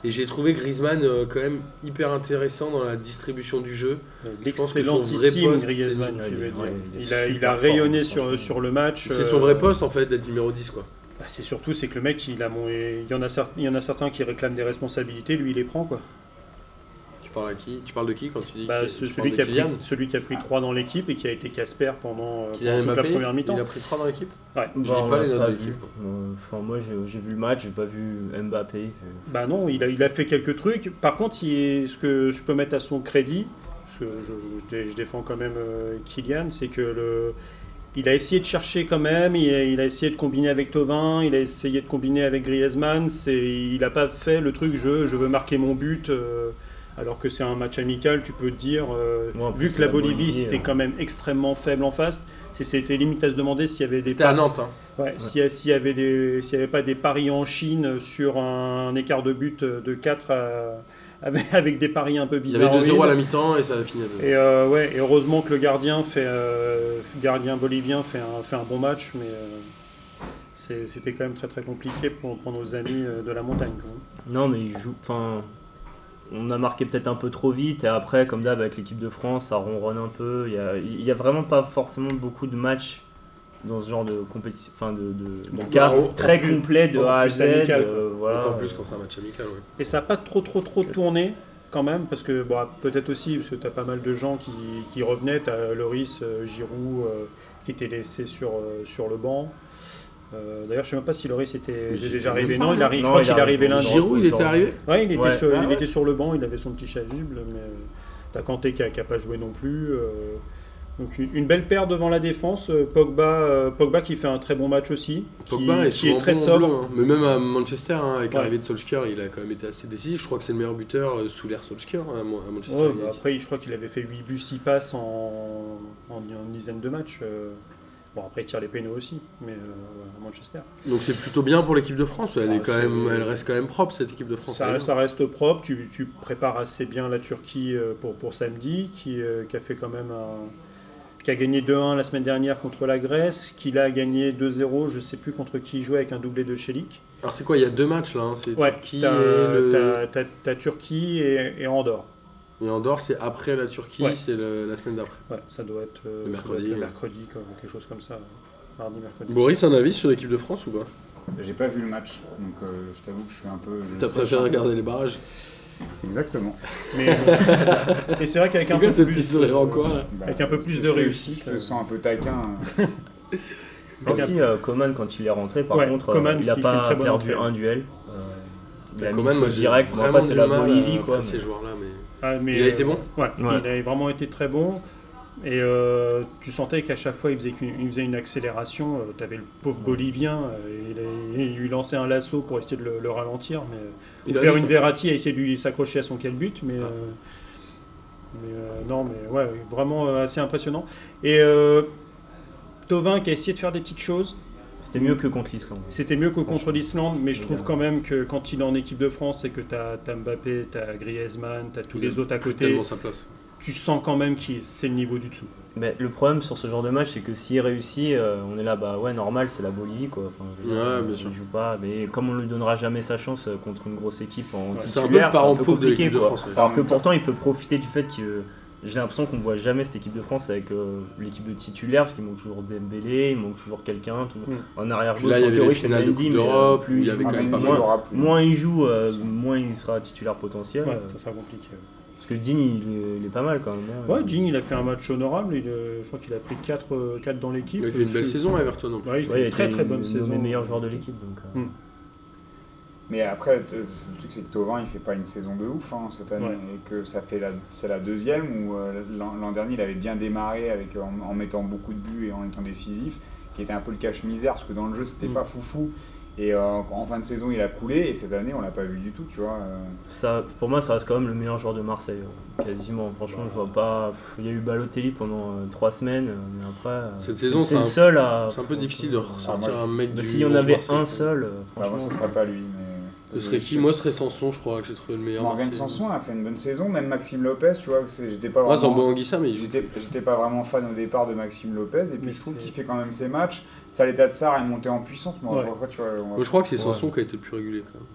Et j'ai trouvé Griezmann euh, quand même hyper intéressant dans la distribution du jeu. Je pense que son vrai L'excellentissime poste, Griezmann, c'est- tu veux Ouais, dire. il a, il super a rayonné fort, sur, le match. C'est son euh, vrai poste en fait d'être numéro 10 quoi. bah, c'est surtout c'est que le mec, il, a mon- il, y en a cer- il y en a certains qui réclament des responsabilités, lui il les prend quoi. Tu parles à qui? Tu parles de qui quand tu dis Bah, ce- tu celui, de qui a pris, Kylian? celui qui a pris 3 dans l'équipe et qui a été Casper pendant, euh, Kylian pendant toute Mbappé? la première mi-temps. Il a pris 3 dans l'équipe? Ouais. Je Bah, lis on pas les notes pas de l'équipe. Euh, Enfin, moi, j'ai vu le match, j'ai pas vu Mbappé. Bah non, il a, il a fait quelques trucs. Par contre, il- ce que je peux mettre à son crédit, parce que je, je dé- je défends quand même euh, Kylian, c'est que le, il a essayé de chercher quand même, il a, il a essayé de combiner avec Tovin, il a essayé de combiner avec Griezmann. C'est, il n'a pas fait le truc je, je veux marquer mon but. euh, alors que c'est un match amical, tu peux te dire, euh, Ouais, vu que la Bolivie Bolivie, c'était euh. quand même extrêmement faible en face, c'est- c'était limite à se demander s'il y avait des C'était à Nantes. hein. Ouais, S'il y s'il y avait des, s'il y avait pas des paris en Chine sur un écart de but de 4 à- avec, avec des paris un peu Il y bizarres. avait 2-0 à la mi-temps et ça a fini à 2 Et euh, ouais, et heureusement que le gardien fait, euh, gardien bolivien fait un, fait un bon match, mais euh, c'était quand même très très compliqué pour, pour nos amis de la montagne. quand même. Non, mais il joue. Enfin, on a marqué peut-être un peu trop vite et après, comme d'hab avec l'équipe de France, ça ronronne un peu. Il y a, vraiment pas forcément beaucoup de matchs dans ce genre de compétition, enfin de, de, de Donc, cas en- en très plus- complet de A à Z. amical, euh, voilà. Encore plus quand c'est un match amical. Ouais. Et ça n'a pas trop trop trop tourné quand même, parce que bon, peut-être aussi, parce que tu as pas mal de gens qui, qui revenaient, tu as Loris, euh, Giroud, euh, qui étaient laissés sur, euh, sur le banc. Euh, D'ailleurs, je sais même pas si Loris était déjà arrivé. Non, il arrive, je crois il qu'il est arrivé lundi. Giroud, il était arrivé Ouais, il était, Ouais. sur, Ah il ouais. était sur le banc, il avait son petit chasuble, mais euh, t'as Kanté qui n'a pas joué non plus. euh, donc une, une belle paire devant la défense. Pogba, euh, Pogba qui fait un très bon match aussi, qui, Pogba est qui est très bon en sobre. bleu, hein. Mais même à Manchester, hein, avec Ouais. l'arrivée de Solskjaer, il a quand même été assez décisif. Je crois que c'est le meilleur buteur euh, sous l'ère Solskjaer hein, à Manchester Ouais, bah après, je crois qu'il avait fait 8 buts, 6 passes en, en, en une dizaine de matchs. euh. Bon, après, il tire les pénaux aussi, mais euh, à Manchester. Donc c'est plutôt bien pour l'équipe de France. Elle, Ah, est quand c'est- même, elle reste quand même propre cette équipe de France. Ça, reste propre, tu, tu prépares assez bien la Turquie euh, pour, pour samedi, qui, euh, qui a fait quand même un- qui a gagné 2-1 la semaine dernière contre la Grèce, qui a gagné 2-0, je sais plus contre qui il jouait avec un doublé de Chelik. Alors c'est quoi? Il y a deux matchs là. hein, C'est Ouais, Turquie t'as, et, le... t'as Turquie et, et Andorre. Et Andorre. C'est après la Turquie. Ouais. C'est la semaine d'après. Ouais, ça doit être euh, Le mercredi, être le ouais. mercredi, quoi, quelque chose comme ça. Mardi, mercredi. Boris, un avis sur l'équipe de France ou pas? J'ai pas vu le match, donc euh, je t'avoue que je suis un peu. T'as préféré un regarder les barrages? Exactement. Mais, et c'est vrai qu'avec un, C'est quoi peu ce plus, petit là? Bah, Avec un peu plus de te- réussite, Je te euh. sens un peu taquin. hein. Aussi, euh, Coman, quand il est rentré, par Ouais, contre, euh, Coman il a une pas perdu un duel. Euh, il a mis Coman, le moi direct. Vraiment c'est la Bolivie, à quoi. ces joueurs-là, Ah, mais, Il a été euh, bon Ouais, Ouais. il a vraiment été très bon. Et euh, tu sentais qu'à chaque fois, il faisait, qu'une- il faisait une accélération. tu avais le pauvre Bolivien, euh, il, a- il lui lançait un lasso pour essayer de le, le ralentir. Mais, Il ou faire une hein. Verratti et essayer de lui s'accrocher à son quel but. Mais, Ah. euh, mais, euh, non, mais ouais, vraiment euh, assez impressionnant. Et euh, Tovin qui a essayé de faire des petites choses. C'était mieux que contre l'Islande. C'était mieux que contre l'Islande, mais je trouve Ouais. quand même que quand il est en équipe de France et que tu as, Mbappé, tu as Griezmann, tu as tous Il les autres à côté, tellement sa place. tu sens quand même que c'est le niveau du dessous. Mais le problème sur ce genre de match, c'est que s'il réussit, euh, on est là, bah ouais, normal, c'est la Bolivie, quoi. Enfin, Ouais, euh, bien sûr. Il joue pas, mais comme on lui donnera jamais sa chance euh, contre une grosse équipe en peu titulaire, c'est un peu compliqué, l'équipe de quoi. France. ouais. Alors que pourtant, il peut profiter du fait que j'ai l'impression qu'on voit jamais cette équipe de France avec euh, l'équipe de titulaire, parce qu'il manque toujours Dembélé, il manque toujours quelqu'un. tout- Mm. En arrière Puis gauche, là, il y en théorie, c'est Mendy, mais euh, plus il y il avait joue- quand même Mendy pas ne mal. jouera plus. moins il joue, euh, moins il sera titulaire potentiel. Ouais, ça sera compliqué. Parce que Digne, il est, il est pas mal quand même. hein. Ouais, Digne, il a fait un match honorable. Il, je crois qu'il a pris 4, dans l'équipe. Il a fait une belle saison à Everton en plus. Ouais, il Ouais, il a très, très bonne saison. meilleur joueur de l'équipe. Donc, euh, Mm. Mais après, euh, le truc c'est que Tovin il fait pas une saison de ouf hein, cette année Ouais. et que ça fait la, c'est la deuxième où euh, l'an dernier il avait bien démarré avec en, en mettant beaucoup de buts et en étant décisif, qui était un peu le cache-misère parce que dans le jeu c'était Mm. pas foufou Et euh, en fin de saison, il a coulé. Et cette année, on l'a pas vu du tout, tu vois. euh. Ça, pour moi, ça reste quand même le meilleur joueur de Marseille, euh, quasiment. Franchement, je vois pas. pff, Il y a eu Balotelli pendant 3 semaines, euh, mais après. euh, Cette c'est- saison, c'est le un- seul à. C'est un peu difficile de ressortir Ah, moi, un mec Mais du. si on avait Marseille, un seul, euh, Bah, franchement. moi, ce serait pas lui. Ce serait qui Moi, ce serait Sanson, je crois, que j'ai trouvé le meilleur. Morgan. Sanson a fait une bonne saison. Même Maxime Lopez, tu vois, c'est- j'étais pas Moi, vraiment. Anguissa, mais. J'étais pas vraiment fan au départ de Maxime Lopez. Et puis Mais je trouve qu'il fait quand même ses matchs. Saleta Tsar est monté en puissance. Ouais. pas, tu vois, on va- Moi, je crois que c'est Ouais. Sanson qui a été le plus régulier, quand même.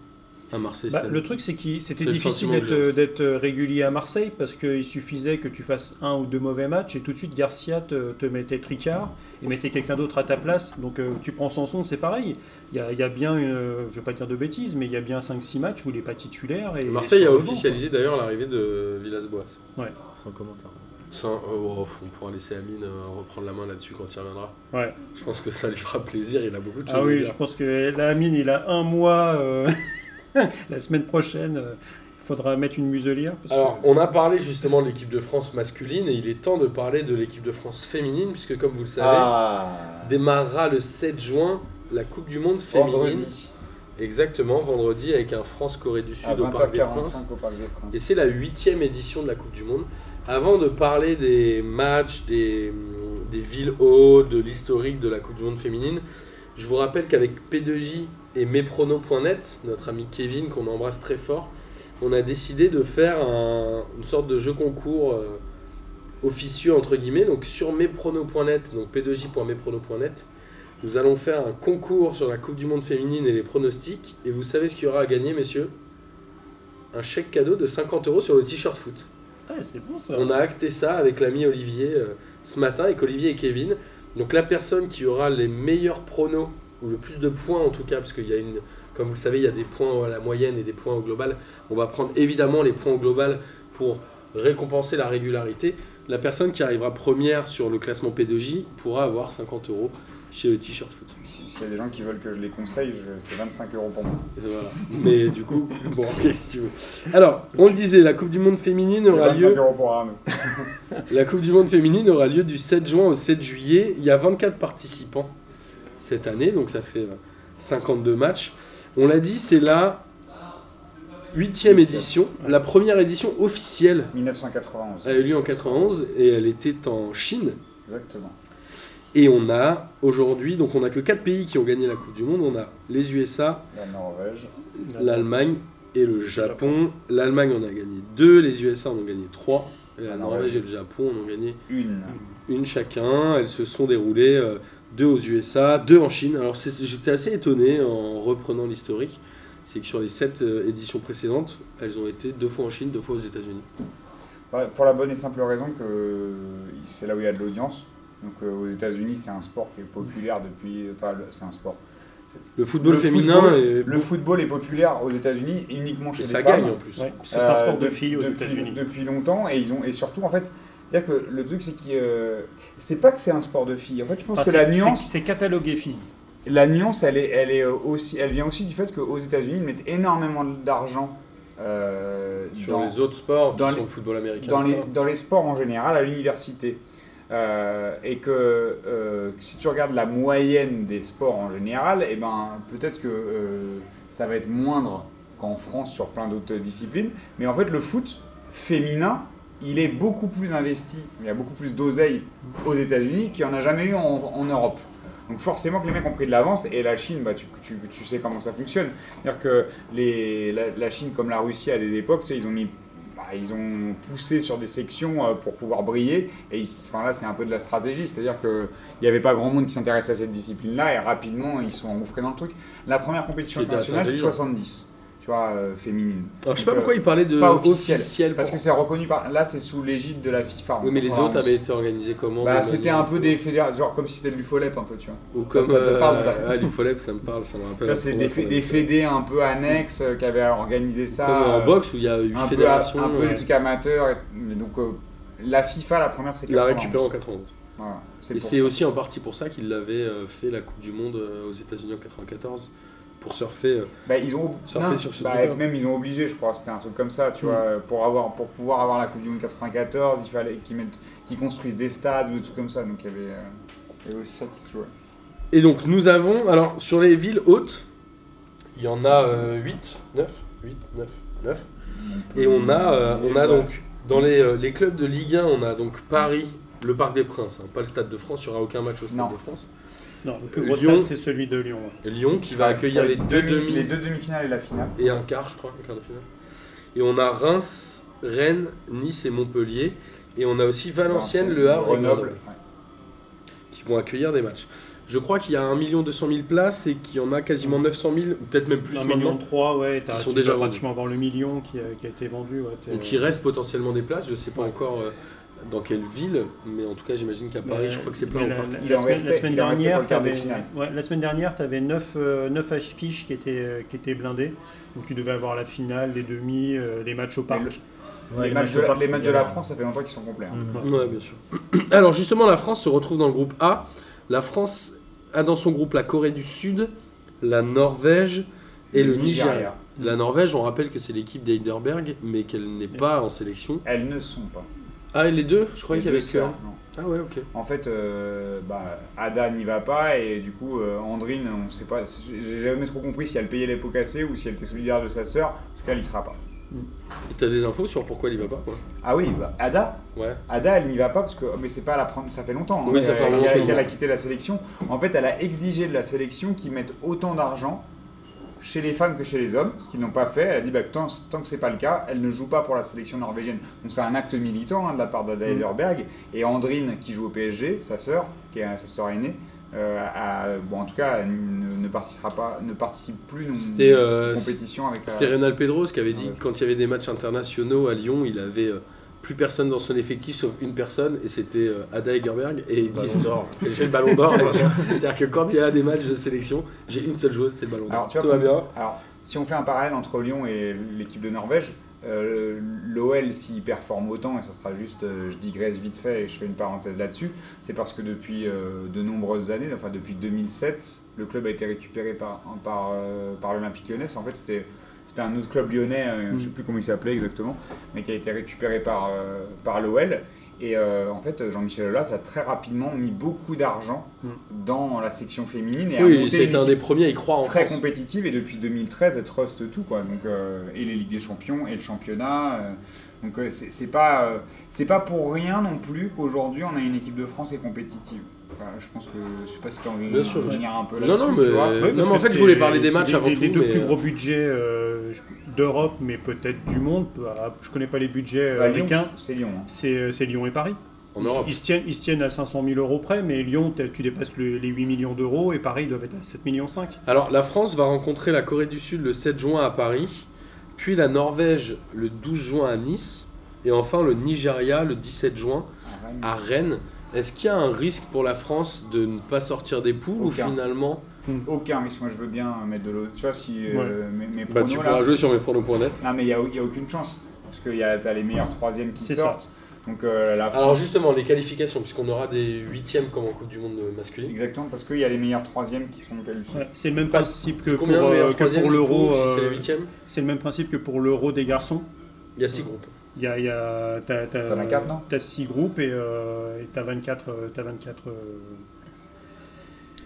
À Marseille, Bah, le truc, c'est que c'était difficile d'être euh, d'être régulier à Marseille parce qu'il suffisait que tu fasses un ou deux mauvais matchs et tout de suite Garcia te, te mettait tricard et mettait quelqu'un d'autre à ta place. Donc euh, tu prends Sanson, c'est pareil. Il y a, il y a bien, une, je vais pas dire de bêtises, mais il y a bien 5-6 matchs où il n'est pas titulaire. Et Marseille a officialisé d'ailleurs l'arrivée de Villas-Boas. Sans commentaire. Sans- euh, oh, on pourra laisser Amine euh, reprendre la main là-dessus quand il reviendra. Ouais. Je pense que ça lui fera plaisir, il a beaucoup de choses Ah à oui, dire. je pense que la mine, il a un mois. euh, la semaine prochaine, euh, faudra mettre une muselière. parce que- Alors, on a parlé justement de l'équipe de France masculine et il est temps de parler de l'équipe de France féminine, puisque comme vous le savez, Ah, démarrera le 7 juin la Coupe du Monde féminine. vendredi Exactement, vendredi avec un France-Corée du à Sud au Parc des Princes. 20h45 au Parc des Princes. Et c'est la huitième édition de la Coupe du Monde. Avant de parler des matchs, des, des villes hautes, de l'historique de la Coupe du Monde féminine, je vous rappelle qu'avec P2J et Mesprono.net, notre ami Kevin, qu'on embrasse très fort, on a décidé de faire un- une sorte de jeu concours euh, officieux, entre guillemets. Donc sur Mesprono.net, donc P2J.mesprono.net, nous allons faire un concours sur la Coupe du Monde féminine et les pronostics. Et vous savez ce qu'il y aura à gagner, messieurs? Un chèque cadeau de 50 euros sur le t-shirt foot. Ah, c'est bon ça. On a acté ça avec l'ami Olivier euh, ce matin, avec Olivier et Kevin. Donc la personne qui aura les meilleurs pronos, ou le plus de points en tout cas, parce qu'il y a une, comme vous le savez, il y a des points à la moyenne et des points au global. On va prendre évidemment les points au global pour récompenser la régularité. La personne qui arrivera première sur le classement P2J pourra avoir 50 euros chez le t-shirt foot. Si- S'il y a des gens qui veulent que je les conseille, c'est 25 euros pour moi. Et voilà. Mais du coup, bon, qu'est-ce que tu veux Alors, on le disait, la Coupe du Monde féminine aura 25 lieu. euros pour Arnaud. La Coupe du Monde féminine aura lieu du 7 juin au 7 juillet. Il y a 24 participants cette année, donc ça fait euh, 52 matchs. On l'a dit, c'est la huitième édition. La première édition officielle 1991. a eu lieu en 91 et elle était en Chine. Exactement. Et on a aujourd'hui, donc on a que 4 pays qui ont gagné la Coupe du Monde. On a les USA, La Norvège. l'Allemagne et le Japon. L'Allemagne en a gagné 2, les USA en ont gagné 3. Et la La Norvège Norvège. et le Japon en ont gagné Une. une chacun. Elles se sont déroulées euh, deux aux USA, deux en Chine. Alors j'étais assez étonné en reprenant l'historique. C'est que sur les sept euh, éditions précédentes, elles ont été deux fois en Chine, deux fois aux États-Unis. Ouais, pour la bonne et simple raison que c'est là où il y a de l'audience. Donc euh, aux États-Unis, c'est un sport qui est populaire depuis. Enfin, c'est un sport. Le football Le féminin football- est- Le football est populaire aux États-Unis uniquement chez et les ça femmes. gagne en plus. Ouais, c'est un sport Euh, de de- filles aux depuis, États-Unis. Depuis longtemps, et ils ont et surtout en fait, dire que le truc c'est que euh, c'est pas que c'est un sport de filles. En fait, je pense Enfin, que la nuance, C'est catalogué filles. la nuance, elle est, elle est aussi, elle vient aussi du fait qu'aux États-Unis, ils mettent énormément d'argent euh, Sur dans, les autres sports, dans qui les- sont le football américain. dans les, dans les sports en général à l'université. Euh, et que euh, si tu regardes la moyenne des sports en général, et ben, peut-être que euh, ça va être moindre qu'en France sur plein d'autres disciplines. Mais en fait, le foot féminin, il est beaucoup plus investi, il y a beaucoup plus d'oseille aux États-Unis qu'il n'y en a jamais eu en, en Europe. Donc forcément que les mecs ont pris de l'avance et la Chine, bah, tu, tu, tu sais comment ça fonctionne. C'est-à-dire que les, la, la Chine comme la Russie à des époques, tu sais, ils ont mis bah, ils ont poussé sur des sections euh, pour pouvoir briller. Et ils- enfin, là, c'est un peu de la stratégie. C'est-à-dire qu'il n'y avait pas grand monde qui s'intéressait à cette discipline-là. Et rapidement, ils sont engouffrés dans le truc. La première compétition internationale, c'est intelligent. 70. Tu vois, euh, féminine. Alors je sais pas Donc, pourquoi il parlait de pas officiel, officiel. Parce que c'est reconnu par. Là, c'est sous l'égide de la FIFA. Oui, mais les 91. autres avaient été organisés comment Bah, c'était un peu des fédérations, genre comme si c'était de l'UFOLEP un peu, tu vois. Ou comme. Ça te parle, ça Ah, l'UFOLEP, ça me parle, ça me rappelle. Là, c'est des, fédés un peu annexes euh, qui avaient organisé ça. Comme en euh, boxe où il y a 8 un peu, un peu euh, des trucs amateurs. et- donc, euh, la FIFA, la première, c'est Il l'a 91. récupéré en 91. Voilà, Et c'est aussi en partie pour ça qu'il avait euh, fait la Coupe du Monde euh, aux États-Unis en 94 pour surfer. euh, Bah, ils ont Surfer non, sur ce bah, même ils ont obligé, je crois, c'était un truc comme ça, tu Mm. vois, pour avoir pour pouvoir avoir la Coupe du Monde 94, il fallait qu'ils mettent qu'ils construisent des stades ou des trucs comme ça, donc il y avait, euh, il y avait aussi ça qui se jouait. Et donc nous avons, alors sur les villes hautes, Il y en a 8, 9, 8, 9, 9. Et on a, euh, on a donc, dans les, euh, les clubs de Ligue 1, on a donc Paris, le Parc des Princes, hein, pas le Stade de France, il n'y aura aucun match au Stade Non. de France. Non, le plus gros Lyon. stade, c'est celui de Lyon. ouais. Lyon qui va accueillir les deux demi les deux demi-finales et la finale. et un quart, je crois, un quart de finale. Et on a Reims, Rennes, Nice et Montpellier. Et on a aussi Valenciennes, Le Havre et Grenoble. Qui vont accueillir des matchs. Je crois qu'il y a 1 200 000 places et qu'il y en a quasiment 900 000, ou peut-être même plus Un maintenant. million trois, ouais, t'as, Qui sont tu déjà vendus. pratiquement avoir le million qui a, qui a été vendu. Ouais, t'es- Donc il reste potentiellement des places, je sais pas Ouais. encore euh, dans quelle ville, mais en tout cas j'imagine qu'à Paris, Mais- je crois que c'est plein mais au la, parc. la- la semaine, la dernière, le t'avais, finale. ouais, la semaine dernière, tu avais 9, affiches qui étaient, euh, qui étaient blindées. Donc tu devais avoir la finale, les demi, euh, les matchs au parc. le- Ouais, les matchs, de la, parc, les c'est matchs de la galère. France, ça fait longtemps qu'ils sont complets. hein. Mhm. Ouais, bien sûr. Alors justement, la France se retrouve dans le groupe A. La France a dans son groupe la Corée du Sud, la Norvège et le, Nigeria. La Norvège, on rappelle que c'est l'équipe d'Heidelberg, mais qu'elle n'est pas en sélection. Elles ne sont pas. Ah, et les deux Je croyais qu'il y avait deux que. Ah ouais, ok. En fait, euh, bah, Ada n'y va pas et du coup, euh, Andrine, on sait pas. J'ai jamais trop compris si elle payait les pots cassés ou si elle était solidaire de sa sœur. En tout cas, elle y sera pas. Et T'as des infos sur pourquoi il y va pas quoi? Ah oui, bah, Ada, Ouais. Ada, elle n'y va pas parce que oh, mais c'est pas la première, ça fait longtemps hein, Oui, ça fait qu'elle a quitté la sélection. En fait, elle a exigé de la sélection qu'ils mettent autant d'argent chez les femmes que chez les hommes, ce qu'ils n'ont pas fait. Elle a dit bah, que tant, tant que c'est pas le cas, elle ne joue pas pour la sélection norvégienne. Donc c'est un acte militant hein, de la part d'Ada Mm. Et Andrine qui joue au PSG, sa sœur, qui est sa sœur aînée. euh, bon, en tout cas, ne, ne participera pas, ne participe plus non, euh, compétition avec la. C'était Reynal Pedros qui avait dit Ouais. que quand il y avait des matchs internationaux à Lyon, il avait euh, plus personne dans son effectif sauf une personne et c'était euh, Ada Egerberg et il dit j'ai le ballon d'or. C'est-à-dire que quand il y a des matchs de sélection, j'ai une seule joueuse, c'est le ballon d'or. Alors, tu vois, Tout va bien. Alors, si on fait un parallèle entre Lyon et l'équipe de Norvège, euh, l'OL, s'il performe autant, et ça sera juste, euh, je digresse vite fait et je fais une parenthèse là-dessus, c'est parce que depuis euh, de nombreuses années, enfin depuis 2007, le club a été récupéré par, par, par l'Olympique lyonnais. En fait, c'était. C'était un autre club lyonnais, euh, je ne sais plus comment il s'appelait exactement, mais qui a été récupéré par, euh, par l'OL. Et euh, en fait, Jean-Michel Aulas a très rapidement mis beaucoup d'argent Mm. dans la section féminine et a Oui, une un des premiers à y croire en très France. compétitive et depuis 2013 elle truste tout quoi donc euh, et les ligues des champions et le championnat euh, donc c'est c'est pas c'est pas pour rien non plus qu'aujourd'hui on a une équipe de France qui est compétitive Enfin, je pense que je sais pas si tu as envie Bien de revenir un peu Non, là-dessus non, tu mais- vois. Ouais, non, mais en fait, je voulais parler des matchs les, avant les tout, deux mais, plus euh, gros budgets euh, d'Europe, mais peut-être du monde. Bah, Je connais pas les budgets euh, Bah, Lyon, américains. c'est Lyon hein. C'est Lyon et Paris. En Europe. Ils se, tiennent, ils se tiennent à 500 000 euros près, mais Lyon, tu dépasses le- les 8 millions d'euros et Paris doivent être à 7 millions 5. Alors, la France va rencontrer la Corée du Sud le 7 juin à Paris, puis la Norvège le 12 juin à Nice, et enfin le Nigeria le 17 juin Rennes. à Rennes. Est-ce qu'il y a un risque pour la France de ne pas sortir des poules Aucun. ou finalement aucun risque moi je veux bien mettre de l'eau tu vois si euh, mes, mes bah, pronos, tu là- pourras jouer sur mes pronos.net non mais il y a, y a aucune chance parce que y a t'as les meilleurs troisièmes qui ça. sortent donc euh, la Alors justement, les qualifications, puisqu'on aura des huitièmes comme en Coupe du Monde masculine. Exactement, parce qu'il y a les meilleurs troisièmes qui sont qualifiés. Ouais, c'est le même principe que pour, Combien euh, que pour l'euro. si euh, c'est le même principe que pour l'euro des garçons. Il y a six groupes. Il y a, il y a, t'as, t'as, T'en as quatre, non? T'as 6 groupes et euh, et t'as 24. euh, T'as 24 euh,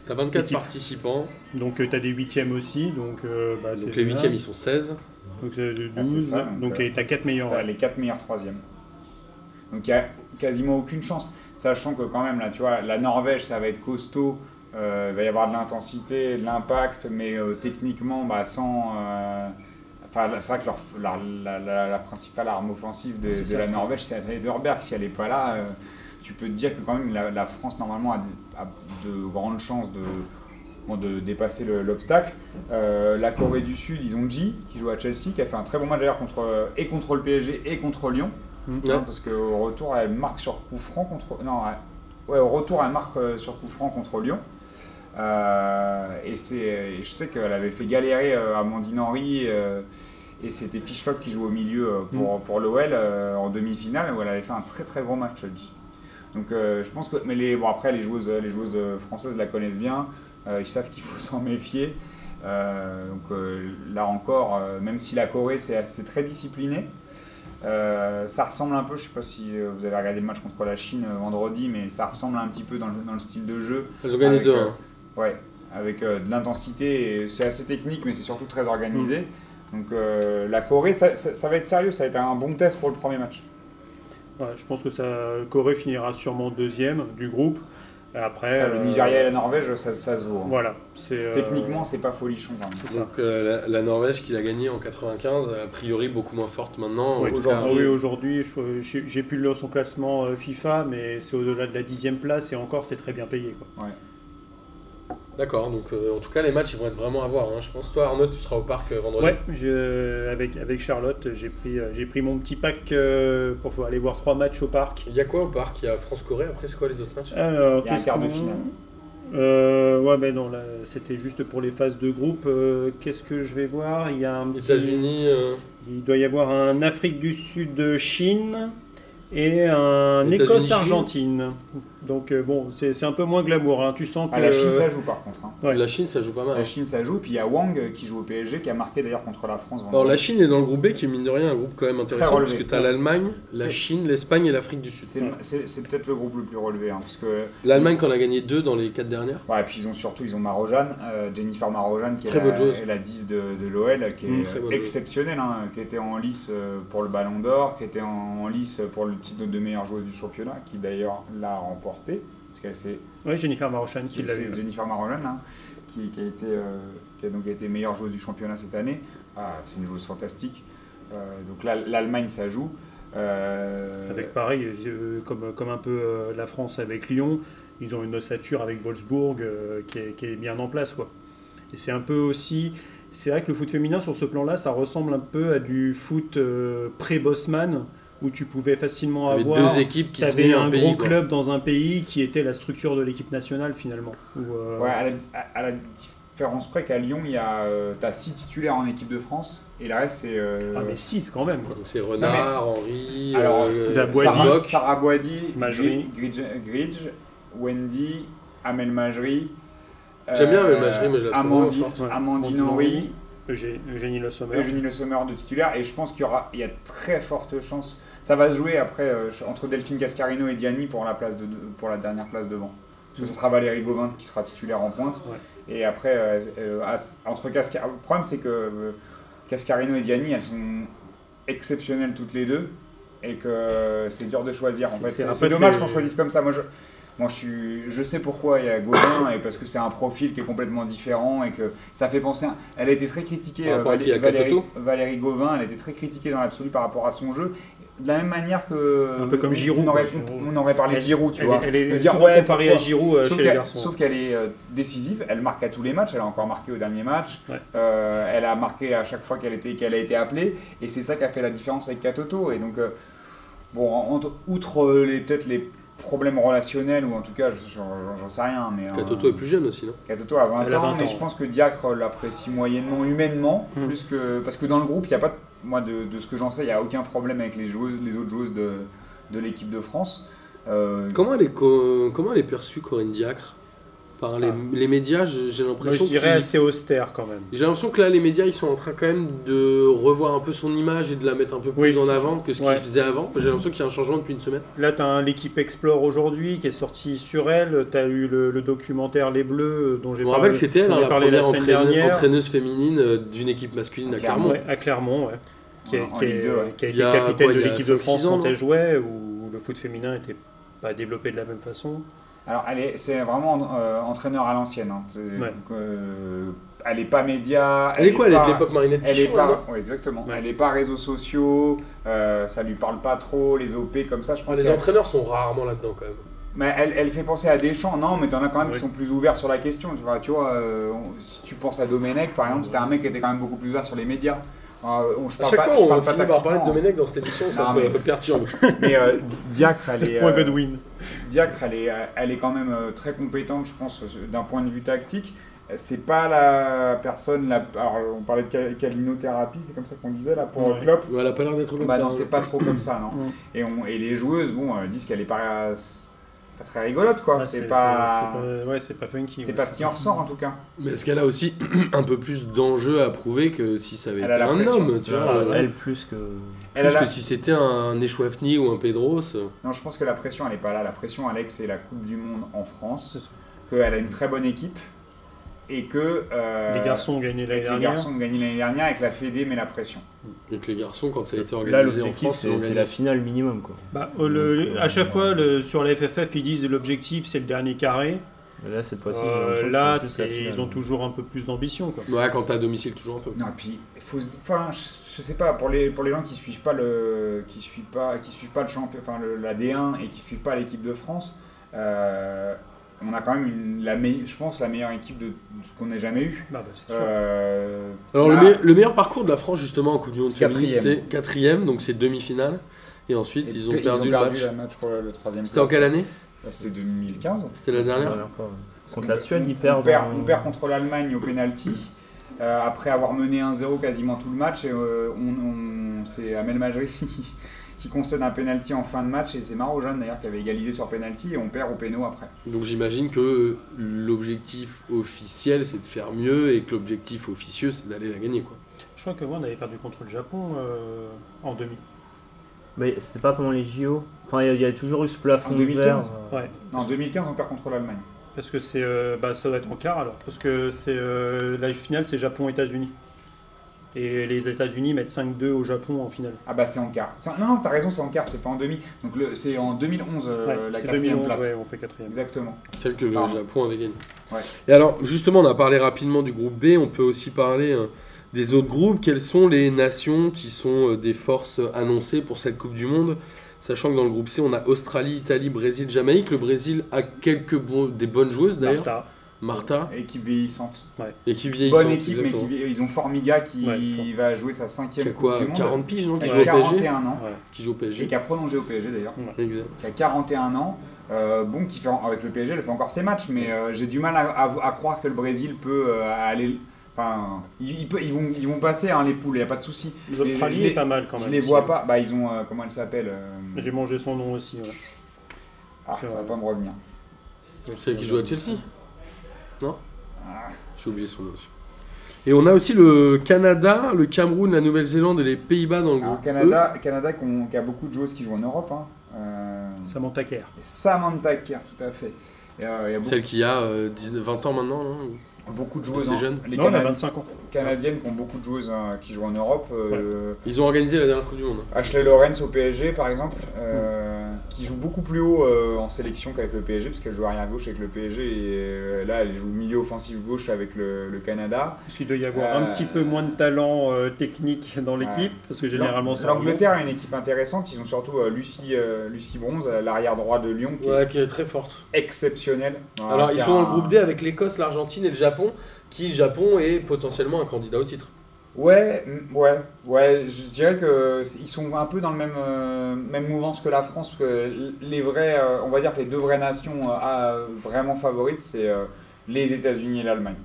T'as 24 Équipe. participants, donc euh, t'as des huitièmes aussi. Donc, euh, bah, c'est donc les huitièmes ils sont 16. Donc c'est de 12. Ah, c'est ça, donc, donc euh, et t'as 4 meilleurs. T'as les quatre meilleurs troisièmes. Donc il n'y a quasiment aucune chance. Sachant que quand même, là, tu vois, la Norvège, ça va être costaud. euh, il va y avoir de l'intensité, de l'impact, mais euh, techniquement, bah, sans... euh, Enfin, c'est vrai que leur- la, la- la- la principale arme offensive de, C'est de ça. la Norvège, c'est Heidelberg. Si elle n'est pas là, euh, tu peux te dire que quand même la, la France, normalement, a de, a de grandes chances de, bon, de dépasser le- l'obstacle. Euh, la Corée du Sud, ils ont Ji, qui joue à Chelsea, qui a fait un très bon match d'ailleurs contre, euh, et contre le PSG et contre Lyon. Mm. Hein, parce qu'au retour, elle marque sur coup franc contre. Non, ouais, au retour, elle marque sur coup franc contre Lyon. Euh, et, et je sais qu'elle avait fait galérer euh, Amandine Henry euh, et c'était Fishlock qui joue au milieu euh, pour, pour l'OL euh, en demi-finale où elle avait fait un très très gros match. Donc euh, je pense que. Mais les, bon, après, les joueuses, les joueuses françaises la connaissent bien. Euh, ils savent qu'il faut s'en méfier. Euh, donc euh, là encore, euh, même si la Corée c'est très discipliné, euh, ça ressemble un peu, je sais pas si vous avez regardé le match contre la Chine vendredi, mais ça ressemble un petit peu dans le, dans le style de jeu. Elles ont gagné Avec, 2-1. euh, Ouais, avec euh, de l'intensité. C'est assez technique, mais c'est surtout très organisé. Donc euh, la Corée, ça, ça- ça va être sérieux, ça va être un bon test pour le premier match. Ouais, je pense que ça, Corée finira sûrement deuxième du groupe. Après, Après, le euh, Nigeria et la Norvège, ça, ça se vaut. hein. Voilà. euh, Techniquement, c'est pas folichon. Donc euh, la, la Norvège qui l'a gagné en 95, a priori beaucoup moins forte maintenant. Oui, aujourd'hui. je- j'ai plus son classement FIFA, mais c'est au-delà de la dixième place et encore, c'est très bien payé. Quoi. D'accord, donc euh, en tout cas les matchs ils vont être vraiment à voir. hein. Je pense toi Arnaud tu seras au parc euh, vendredi. Ouais, je- avec, avec Charlotte, j'ai pris, euh, j'ai pris mon petit pack euh, pour aller voir trois matchs au parc. Il y a quoi au parc? Il y a France-Corée, après c'est quoi les autres matchs? Alors, Il y a un quart de finale. Euh, ouais, mais non, là, c'était juste pour les phases de groupe. Euh, Qu'est-ce que je vais voir? Il y a un petit- États-Unis, euh, Il doit y avoir un Afrique du Sud Chine et un États-Unis, Écosse-Argentine. Donc euh, bon, c'est un peu moins glamour. hein. Tu sens que Ah, la Chine, ça joue par contre. hein. Ouais. la Chine ça joue pas mal. La. Chine, ça joue. Puis il y a Wang euh, qui joue au PSG, qui a marqué d'ailleurs contre la France. Alors la Chine est dans le groupe B qui est mine de rien un groupe quand même intéressant parce que tu as l'Allemagne, la Chine, l'Espagne et l'Afrique du Sud. C'est peut-être le groupe le plus relevé. hein, parce que L'Allemagne qu'on a gagné deux dans les quatre dernières. Ouais, et puis ils ont surtout ils ont Marojane, euh, Jennifer Marojane qui Très est la, joueuse. est la 10 de, de l'OL, qui est Mm, joueuse. exceptionnelle, hein, qui était en lice pour le Ballon d'Or, qui était en, en lice pour le titre de meilleure joueuse du championnat, qui d'ailleurs l'a remporté, parce qu'elle s'est Ouais, Jennifer Marochan qui. Jennifer Marojane hein, qui, qui a été euh, qui a donc été meilleure joueuse du championnat cette année. Ah, c'est une joueuse fantastique. Euh, donc là, l'Allemagne ça joue. Euh, Avec pareil, comme, comme un peu la France avec Lyon, ils ont une ossature avec Wolfsburg qui, est, qui est bien en place. Quoi. Et c'est un peu aussi. C'est vrai que le foot féminin sur ce plan-là, ça ressemble un peu à du foot pré-Bosman, où tu pouvais facilement avoir. deux équipes qui avais un un pays. gros quoi. club dans un pays qui était la structure de l'équipe nationale finalement. Où, euh, Ouais, à la, à- la différence près qu'à Lyon, il y a euh, t'as six titulaires en équipe de France et le reste c'est euh, Ah mais 6 quand même. quoi. Donc c'est Renard, Henri, Alors, euh, Zaboua- Sarah. Sarah Majri. Gridge, Gridge, Wendy, Amel Majri. J'aime bien euh, Amel Majri, mais je la Amandine. Ouais. Amandine Henry, Eugé- Eugénie Le Sommer. Eugénie Le Sommer de titulaire et je pense qu'il y aura il y a très forte chance. Ça va se jouer après euh, entre Delphine Cascarino et Diani pour la place de pour la dernière place devant. Parce que ce sera Valérie Gauvin qui sera titulaire en pointe. Ouais. Et après, euh, euh, entre Cascar... Le problème, c'est que euh, Cascarino et Diani, elles sont exceptionnelles toutes les deux. Et que c'est dur de choisir. En C'est- fait, dommage qu'on choisisse comme ça. Moi, je, moi, je, suis, je sais pourquoi il y a Gauvin, et parce que c'est un profil qui est complètement différent et que ça fait penser. à- Elle a été très critiquée, euh, Valérie Gauvin, elle a été très critiquée dans l'absolu par rapport à son jeu. De la même manière que. Un peu comme Giroud, On aurait, on parlé de Giroud, tu elle, vois. est- elle est dire, souvent ouais, comparée pourquoi à Giroud euh, Sauf chez les qu'elle- garçons. Sauf qu'elle est euh, décisive, elle marque à tous les matchs, elle a encore marqué au dernier match, Ouais. Euh, elle a marqué à chaque fois qu'elle a été appelée, et c'est ça qui a fait la différence avec Katoto. Et donc, euh, bon, entre- outre les peut-être les problèmes relationnels, ou en tout cas, je- j'en sais rien, mais... euh, Katoto est plus jeune aussi, non? Katoto a 20 Elle a ans, 20 mais je pense que Diacre l'apprécie moyennement humainement, Mm. plus que parce que dans le groupe, il y a pas, de- moi de, ce que j'en sais, il n'y a aucun problème avec les autres joueuses de, l'équipe de France. Euh, comment elle est perçue Corinne Diacre? Par les, Ah. les médias, j'ai l'impression je dirais assez austère quand même. J'ai l'impression que là, les médias, ils sont en train quand même de revoir un peu son image et de la mettre un peu plus Oui. en avant que ce Ouais. qu'ils faisaient avant. J'ai l'impression qu'il y a un changement depuis une semaine. Là, tu as l'équipe Explore aujourd'hui qui est sortie sur elle. Tu as eu le, le documentaire Les Bleus euh, dont j'ai On parlé, rappelle que c'était elle, hein, la parlé première semaine entraîneuse, dernière. entraîneuse féminine euh, d'une équipe masculine à Clermont. Ouais, à Clermont, ouais. Qui, est- En- en qui est- Ligue deux, ouais. qui a Il été y a capitaine quoi, de l'équipe de 5-6 France ans, quand elle jouait, où le foot féminin n'était pas développé de la même façon. Alors, elle est, c'est vraiment euh, entraîneur à l'ancienne. hein. C'est- Ouais. euh, elle est pas média. Elle est quoi Elle est pas- de l'époque Marinette Elle est pas, ouais, exactement. Ouais. Elle est pas réseaux sociaux. euh, ça lui parle pas trop les OP comme ça. Je Ah, pense. Les qu'elle- entraîneurs sont rarement là-dedans quand même. Mais elle, elle fait penser à Deschamps, non, mais t'en as quand même qui sont plus ouverts sur la question. Tu vois, tu vois euh, on- si tu penses à Domenech, par exemple, c'était un mec qui était quand même beaucoup plus ouvert sur les médias. Euh, on- je À parle chaque pas, fois, je on parle pas finit par parler de Domenech dans cette émission, ça me mais- perturbe. Mais euh, Di- Diacre, elle C'est est, le point euh, Godwin. Diacre, elle est, elle est quand même euh, très compétente, je pense, euh, d'un point de vue tactique. C'est pas la personne, la, alors on parlait de cal- calinothérapie, c'est comme ça qu'on disait là pour Ouais. Klopp. Ouais, Elle a pas l'air d'être comme Bah ça. non, c'est pas trop comme ça, non. Et, on, et les joueuses, bon, euh, disent qu'elle est pas, pas très rigolote, quoi. Ouais, c'est pas, c'est pas- ouais, c'est pas funky. c'est ouais. pas ce qui en ressort en tout cas. Mais est-ce qu'elle a aussi un peu plus d'enjeux à prouver que si ça avait Elle été un homme, tu vois Ah, euh, Elle plus que. Elle Plus a la- que si c'était un Echouafni ou un Pedros. euh. Non, je pense que la pression, elle est pas là. La pression, Alex, c'est la Coupe du Monde en France. Qu'elle a une très bonne équipe. et que euh, Les garçons ont gagné l'année que les dernière. garçons ont gagné l'année dernière et que la Fédé met la pression. Et que les garçons, quand ça a été Là, organisé en l'objectif, France, ils c'est la finale minimum. Quoi. Bah, euh, le- à chaque fois, le- sur la FFF, ils disent l'objectif c'est le dernier carré. Là, cette fois-ci, Euh, là, c'est c'est- ils ont toujours un peu plus d'ambition. quoi. Ouais, quand t'es à domicile, toujours un peu. Non, et puis faut, enfin, je, je sais pas pour les pour les gens qui suivent pas le qui suivent pas qui suivent pas le champion, enfin le- la D1 et qui suivent pas l'équipe de France, euh, on a quand même une, la je pense la meilleure équipe de, de ce qu'on ait jamais eu. Bah, bah, c'est. Euh, Alors, là, le, me- le meilleur parcours de la France, justement, en Coupe du Monde féminine, c'est quatrième, donc c'est demi-finale. Et ensuite, et ils ont pe- perdu le match. le match pour le troisième. C'était en quelle année? C'est 2015. C'était la dernière fois, ouais. Parce Contre la Suède, on- ils on perdent. perd, en- on perd contre l'Allemagne au penalty. euh, après avoir mené 1-0 quasiment tout le match, et, euh, on, on- c'est Amel Majri qui, qui concède un penalty en fin de match. Et c'est Maro Jeanne d'ailleurs qui avait égalisé sur penalty et on perd au péno après. Donc j'imagine que l'objectif officiel, c'est de faire mieux et que l'objectif officieux, c'est d'aller la gagner. Quoi. Je crois que moi, on avait perdu contre le Japon euh, en demi. Mais c'était pas pendant les JO. Enfin, il y y, a toujours eu ce plafond En vert. 2015? euh, Ouais. Non, en 2015, on perd contre l'Allemagne. Parce que c'est, euh, bah, ça doit être en quart alors. Parce que c'est euh, la finale, c'est Japon-États-Unis. Et les États-Unis mettent 5-2 au Japon en finale. Ah bah c'est en quart. C'est- Non, non, t'as raison, c'est en quart, c'est pas en demi. Donc le- c'est en 2011 euh, Ouais, la quatrième 2011, place. ouais, on fait quatrième. Exactement. Celle que le. Japon avait gagnée. Ouais. Et alors, justement, on a parlé rapidement du groupe B, on peut aussi parler euh, des autres groupes. Quelles sont les nations qui sont euh, des forces annoncées pour cette Coupe du Monde? Sachant que dans le groupe C, on a Australie, Italie, Brésil, Jamaïque. Le Brésil a quelques bo- des bonnes joueuses d'ailleurs. Martha. Martha, Équipe vieillissante. et qui vieillissante. Bonne équipe, mais qui ils ont Formiga qui Ouais, fort. va jouer sa Qui cinquième a Coupe quoi du Monde. 40 piges, non Qui joue a au PSG 41 ans. Ouais. Qui joue au Et PSG. qui a prolongé au PSG d'ailleurs. Qui a 41 ans. Euh, bon, qui fait, avec le PSG, elle fait encore ses matchs, mais euh, j'ai du mal à, à- à croire que le Brésil peut euh, aller. Enfin, ils, ils peut- ils vont, ils vont passer hein, les poules, il n'y a pas de souci. Je- L'Australie je est les- pas mal quand Je même. les aussi. vois pas. Bah, ils ont. euh, comment elle s'appelle euh, J'ai mangé son nom aussi. ouais. Ah, ça va pas me revenir. Celle qui joue à Chelsea Non Ah. J'ai oublié son nom aussi. Et on a aussi le Canada, le Cameroun, la Nouvelle-Zélande et les Pays-Bas dans le groupe E. Canada, Canada qui, ont- qui a beaucoup de joueuses qui jouent en Europe. Hein. Euh, Samantha Kerr. Samantha Kerr, tout à fait. Et, euh, il y a beaucoup, Celle qui a euh, 19, 20 ans maintenant, non? Beaucoup de joueuses. assez hein. jeune. Les Non, elle a Canadi- 25 ans. Canadiennes qui ont beaucoup de joueuses hein, qui jouent en Europe. euh, Ils ont organisé la dernière Coupe du Monde. Ashley Lawrence au PSG par exemple, euh, qui joue beaucoup plus haut euh, en sélection qu'avec le PSG, parce qu'elle joue arrière gauche avec le PSG, et euh, là elle joue milieu offensif gauche avec le, le Canada. Parce qu'il doit y avoir un petit peu moins de talent euh, technique dans l'équipe. Ouais. Parce que généralement, ça L'Angleterre a une équipe intéressante, ils ont surtout euh, Lucie, euh, Lucie Bronze, euh, l'arrière droit de Lyon, qui est qui est très forte. exceptionnelle. Alors, ils sont dans le groupe D avec l'Écosse, l'Argentine et le Japon, qui, le Japon, est potentiellement un candidat au titre. Ouais, mm, ouais, ouais, je dirais que c'est- ils sont un peu dans le même, euh, même mouvance que la France, parce que les vrais, euh, on va dire que les deux vraies nations euh, vraiment favorites, c'est euh, les États-Unis et l'Allemagne.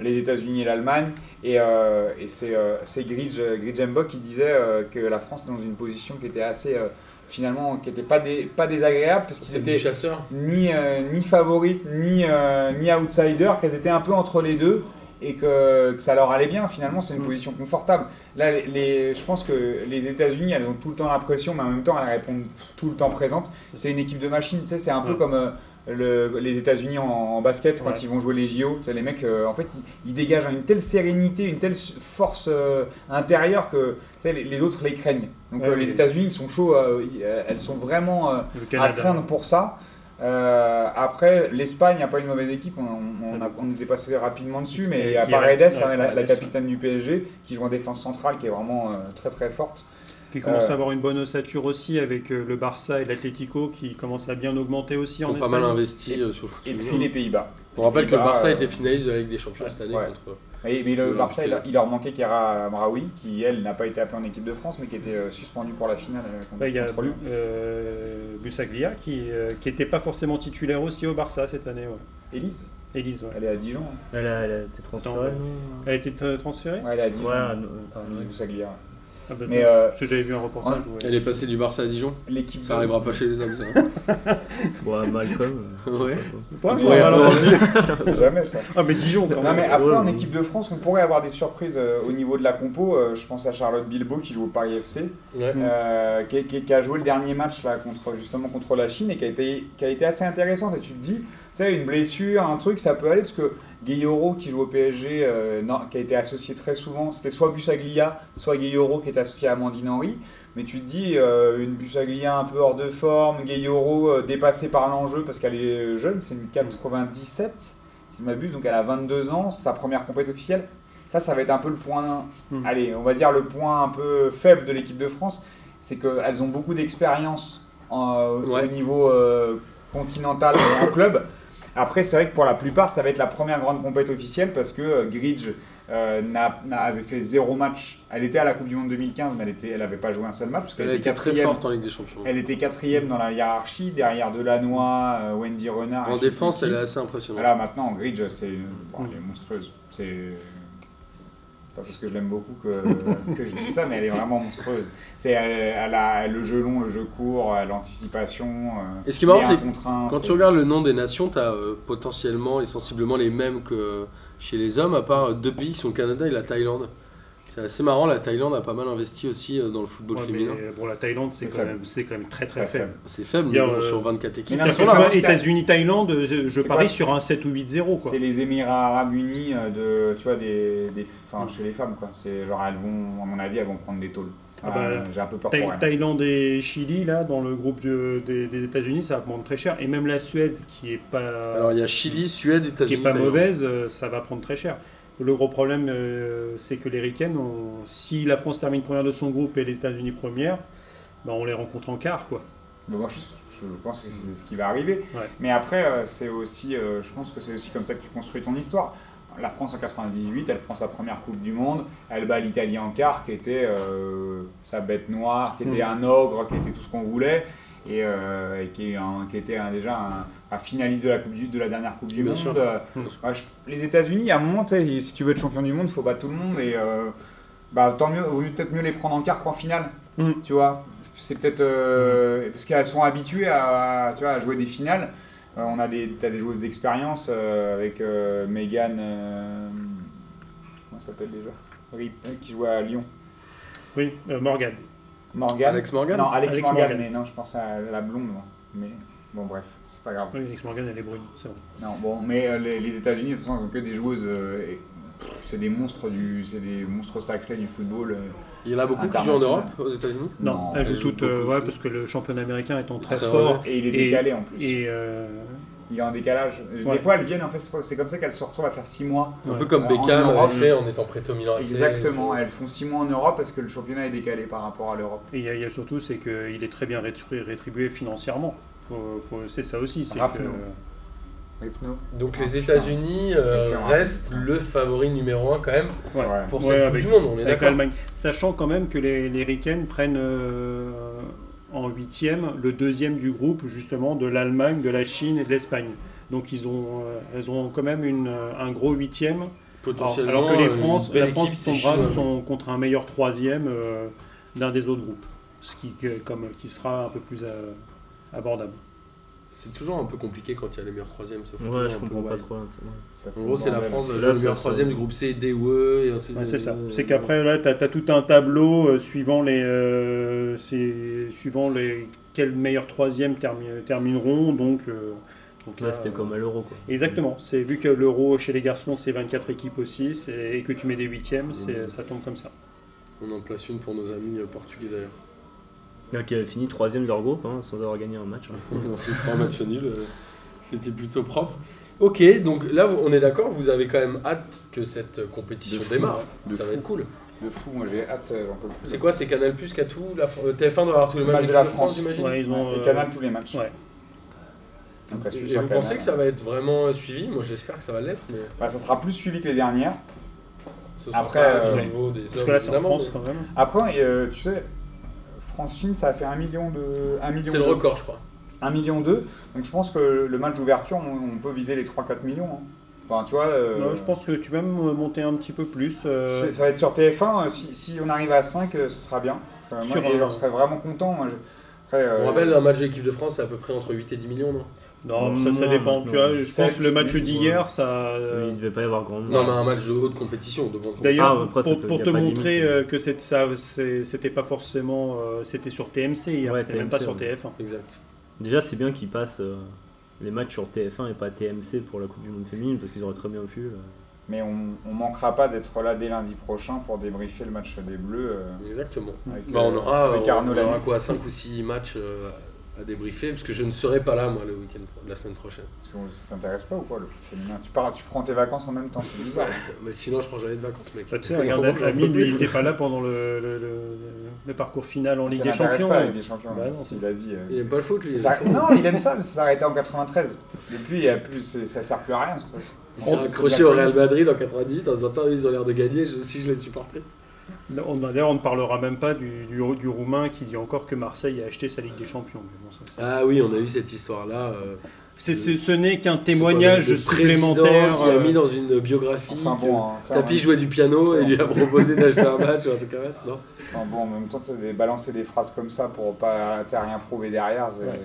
Les États-Unis et l'Allemagne, et, euh, et c'est euh, Gridge, Gridgembock qui disait euh, que la France était dans une position qui était assez, euh, finalement, qui n'était pas, dé- pas désagréable, parce qu'ils C'est étaient du chasseur. ni, euh, ni favorites, ni, euh, ni outsiders, qu'elles étaient un peu entre les deux et que, que ça leur allait bien. Finalement, c'est une Mm. position confortable. Là, les, les- je pense que les États-Unis, elles ont tout le temps la pression, mais en même temps, elles répondent tout le temps présentes. C'est une équipe de machines. Tu sais, c'est un peu comme euh, le- les États-Unis en, en basket quand Ouais. ils vont jouer les JO. Les mecs, euh, en fait, ils, ils dégagent une telle sérénité, une telle force euh, intérieure que sais, les, les autres les craignent. Donc, Ouais, euh, les oui. États-Unis, ils sont chauds. euh, ils- elles sont vraiment. euh, à craindre pour ça. Euh, après, l'Espagne n'a pas une mauvaise équipe, on, on, on a- on était passé rapidement dessus, mais Et à Paredes, hein, la, la capitaine du PSG, qui joue en défense centrale, qui est vraiment euh, très très forte. Qui commence Euh, à avoir une bonne ossature aussi avec euh, le Barça et l'Atlético qui commence à bien augmenter aussi Ils en ont pas Espagne. mal investi euh, sur le foot Et puis les Pays-Bas. On rappelle que le Barça euh, était finaliste de la Ligue des Champions cette année Ouais. contre. Et- mais le Barça, il, leur manquait Kera Mraoui, qui elle n'a pas été appelée en équipe de France, mais qui était euh, suspendue pour la finale euh, contre, Bah, il y a euh, Busaglia qui n'était pas forcément titulaire aussi au Barça cette année. Ouais. Élise, Élise, ouais. elle est à Dijon. Elle a, elle a été transférée. Elle a été transférée? Ouais, elle est à Dijon. Ouais, non, enfin, Élise ouais. Busaglia. Ah bah, Mais, euh, Parce que j'avais vu un reportage. ouais, ouais. Elle est passée du Barça à Dijon. L'équipe Ça de- arrivera pas chez les hommes, ça. Bon, Malcolm. euh, Ouais. pas. Ouais, Ouais, attends. C'est jamais ça. Ah mais Dijon quand Non même. mais après Ouais, en ouais. équipe de France on pourrait avoir des surprises euh, au niveau de la compo. Euh, je pense à Charlotte Bilbao qui joue au Paris FC, Ouais. euh, qui, qui- qui a joué le dernier match là contre justement contre la Chine et qui a été qui a été assez intéressante. Et tu te dis sais, une blessure, un truc, ça peut aller parce que Gueyoro qui joue au PSG, euh, non, qui a été associé très souvent, c'était soit Busaglia, soit Gueyoro qui est associé à Amandine Henry. Mais tu te dis, euh, une Busaglia un peu hors de forme, Gueyoro euh, dépassée par l'enjeu parce qu'elle est jeune, c'est une 97, si je m'abuse, donc elle a 22 ans, c'est sa première compétition officielle. Ça, ça va être un peu le point, Hmm. allez, on va dire le point un peu faible de l'équipe de France, c'est qu'elles ont beaucoup d'expérience en- Ouais. au niveau euh, continental en club. Après, c'est vrai que pour la plupart, ça va être la première grande compétition officielle parce que euh, Gridge euh, avait fait zéro match. Elle était à la Coupe du Monde 2015, mais elle était, elle avait pas joué un seul match parce qu'elle Elle était très forte en Ligue des Champions. Elle était quatrième dans la hiérarchie, derrière Delanoy, euh, Wendy Renard. En défense, elle est assez impressionnante. Là maintenant, Gridge, c'est bon, elle est monstrueuse. C'est pas parce que je l'aime beaucoup que, que je dis ça, mais elle est vraiment monstrueuse. C'est elle, elle a le jeu long, le jeu court, euh, l'anticipation. euh, Et ce qui est marrant, c'est Quand tu regardes le nom des nations, tu as potentiellement et sensiblement les mêmes que chez les hommes, à part deux pays qui sont le Canada et la Thaïlande. C'est assez marrant, la Thaïlande a pas mal investi aussi euh, dans le football Ouais, féminin. mais bon, la Thaïlande, c'est quand, faible. même- c'est quand même très très, Très faible. C'est faible, mais bon, euh, sur 24 équipes. États-Unis-Thaïlande, je, je parie quoi, sur un 7 ou 8-0. quoi. C'est les Émirats Arabes Unis euh, de, tu vois, des, des, chez les femmes quoi. C'est genre elles vont, à mon avis, elles vont prendre des tôles. Ah Euh, bah, J'ai un peu peur Thaï- pour elles. Thaïlande et Chili, là, dans le groupe de- des, des États-Unis, ça va prendre très cher. Et même la Suède, qui est pas, Alors il y a Chili, Suède, qui États-Unis. est pas mauvaise, euh, ça va prendre très cher. Le gros problème, euh, c'est que les Ricaines, ont- si la France termine première de son groupe et les États-Unis première, bah, on les rencontre en quart. Quoi. Moi, je, je pense que c'est ce qui va arriver. Ouais. Mais après, euh, c'est aussi, euh, je pense que c'est aussi comme ça que tu construis ton histoire. La France en 98, elle prend sa première Coupe du Monde, elle bat l'Italie en quart, qui était sa bête noire, qui était Mm. un ogre, qui était tout ce qu'on voulait, et, et qui, est un- qui était un- déjà un, un finaliste de la, coupe du, de la dernière Coupe du Bien Monde. Euh, je- les États-Unis, à un moment, si tu veux être champion du monde, il faut battre tout le monde, et euh, bah, tant mieux, vaut mieux peut-être mieux les prendre en quart qu'en finale, Mm. tu vois. C'est peut-être euh, parce qu'elles sont habituées à, tu vois, à jouer des finales. Euh, on a des, t'as des joueuses d'expérience euh, avec euh, Megan, euh, comment elle s'appelle déjà? Rip, euh, qui joue à Lyon. Oui, euh, Morgan. Morgan. Alex Morgan? Non, Alex, Alex Morgan, Morgan. mais non, je pense à la blonde. moi. Mais bon, bref, c'est pas grave. Oui, Alex Morgan, elle est brune, c'est vrai. Non, bon, mais euh, les, les États-Unis, de toute façon, ils ont que des joueuses. euh, et, pff, c'est des monstres du, c'est des monstres sacrés du football. euh. Il y en a beaucoup qui jouent en International. Europe, aux États-Unis? Non, Non, elle joue elle joue toute, euh, beaucoup ouais, parce que le championnat américain étant très Très fort. Et il est Et- décalé en plus. Et euh, Il est en décalage. Ouais. Des fois, elles viennent, en fait, c'est comme ça qu'elles se retrouvent à faire 6 mois. Un peu comme En Beckham Europe, avait fait en étant prêté au Milan AC. Exactement, elles font 6 mois en Europe parce que le championnat est décalé par rapport à l'Europe. et il y, a- il y a surtout, c'est qu'il est très bien rétri- rétribué financièrement. C'est ça aussi. c'est que-. Donc Ah, les. États-Unis euh, restent le favori numéro un quand même Ouais. Ouais. pour Ouais, cette Coupe avec- du Monde, on est d'accord. Sachant quand même que les, les Ricaines prennent euh, en huitième le deuxième du groupe justement de l'Allemagne, de la Chine et de l'Espagne. Donc ils ont, euh, elles ont quand même une, un gros huitième. Alors, Potentiellement. alors que les France, la France équipe, tombera sont contre un meilleur troisième euh, d'un des autres groupes, ce qui, comme, qui sera un peu plus euh, abordable. C'est toujours un peu compliqué quand il y a les meilleurs troisièmes. ça Ouais, je comprends le pas trop. En gros, c'est la. France le meilleur troisième du groupe C, et ensuite. Ouais, c'est ça. C'est qu'après, là, tu as, tout un tableau euh, suivant les, euh, suivant les quels meilleurs troisièmes termi- termineront. Donc, euh, donc Là, c'était euh, comme à l'euro, quoi. Exactement. C'est vu que l'euro chez les garçons, c'est 24 équipes aussi, et que tu mets des huitièmes, ça tombe comme ça. On en place une pour nos amis portugais d'ailleurs. Qui avait fini troisième de leur groupe, hein, sans avoir gagné un match. hein. Dans ces trois matchs nuls, euh, c'était plutôt propre. Ok, donc là on est d'accord, vous avez quand même hâte que cette euh, compétition De fou, démarre. de ça va fou. être cool. De fou, moi j'ai hâte, euh, j'en peux plus. C'est quoi C'est Canal Plus qui a tout la, Fr- euh, TF1 doit avoir tous les matchs Match de la France, France. j'imagine Ouais, ils ont, Et euh, Canal tous les matchs. ouais. Donc, Et vous pensez que ça va être vraiment euh, suivi? Moi j'espère que ça va l'être, mais Bah, ça sera plus suivi que les dernières. ce sera Après, pas euh, du niveau des Parce hommes. que là, c'est en France mais quand même. Après, euh, tu sais, France-Chine, ça a fait 1 million de. 1 million C'est le record, je crois. 1 million 2. Donc je pense que le match d'ouverture, on, on peut viser les 3-4 millions. hein. Enfin, tu vois. euh, Non, je pense que tu peux même monter un petit peu plus. euh, Ça va être sur TF1. euh, Si, si on arrive à 5, euh, ce sera bien. Euh, moi, j'en serais vraiment content. Moi, je- après, euh, On rappelle, un match de l'équipe de France, c'est à peu près entre 8 et 10 millions, non? Non, ça, ça dépend. Tu vois, je Sept, pense que le match d'hier, ça. euh, Il devait pas y avoir grand monde. Non, mais un match de haute compétition. D'ailleurs, Ah, pour, pour te montrer limite. euh, que c'est- ça, c'est- c'était pas forcément. euh, c'était sur TMC hier, Ouais, c'était même pas sur ouais. TF1. compétition. Exact. Déjà, c'est bien qu'ils passent euh, les matchs sur TF1 et pas TMC pour la Coupe du Monde féminine parce qu'ils auraient très bien pu. euh, Mais on, on manquera pas d'être là dès lundi prochain pour débriefer le match des Bleus. euh, Exactement. avec, Bah, on aura, avec on, Arnaud on aura quoi 5 ou 6 matchs euh, à débriefer parce que je ne serai pas là moi le week-end la semaine prochaine. Si on- Ça t'intéresse pas ou quoi le foot féminin? Tu, pars, tu prends tes vacances en même temps, c'est bizarre. Mais sinon je prends jamais de vacances mec. Bah, tu sais, regarde, J'en peux Amine, lui, il n'était pas là pendant le, le- le- le parcours final en Ligue des n'intéresse Champions. pas Ligue des Champions. Bah non, c'est- il a dit. euh, Il aime pas le foot lui. ça- non, il aime ça, mais ça s'est arrêté en 93. Depuis, il y a plus, ça sert plus à rien de toute façon. Il s'est C'est accroché au. Real Madrid en 90, dans un temps ils ont l'air de gagner, je, si je les supportais. On, D'ailleurs, on ne parlera même pas du, du, du Roumain qui dit encore que Marseille a acheté sa Ligue des Champions. Mais bon, ça, c'est- Ah oui, on a eu cette histoire-là. euh, c'est- c'est- ce n'est qu'un témoignage président supplémentaire. qui a euh, mis dans une biographie Enfin bon, hein, Tapi jouait du piano et lui a proposé d'acheter un match ou un truc comme ça, non? Enfin bon, en même temps, des- balancer des phrases comme ça pour pas t'as rien prouver derrière, c'est- Ouais.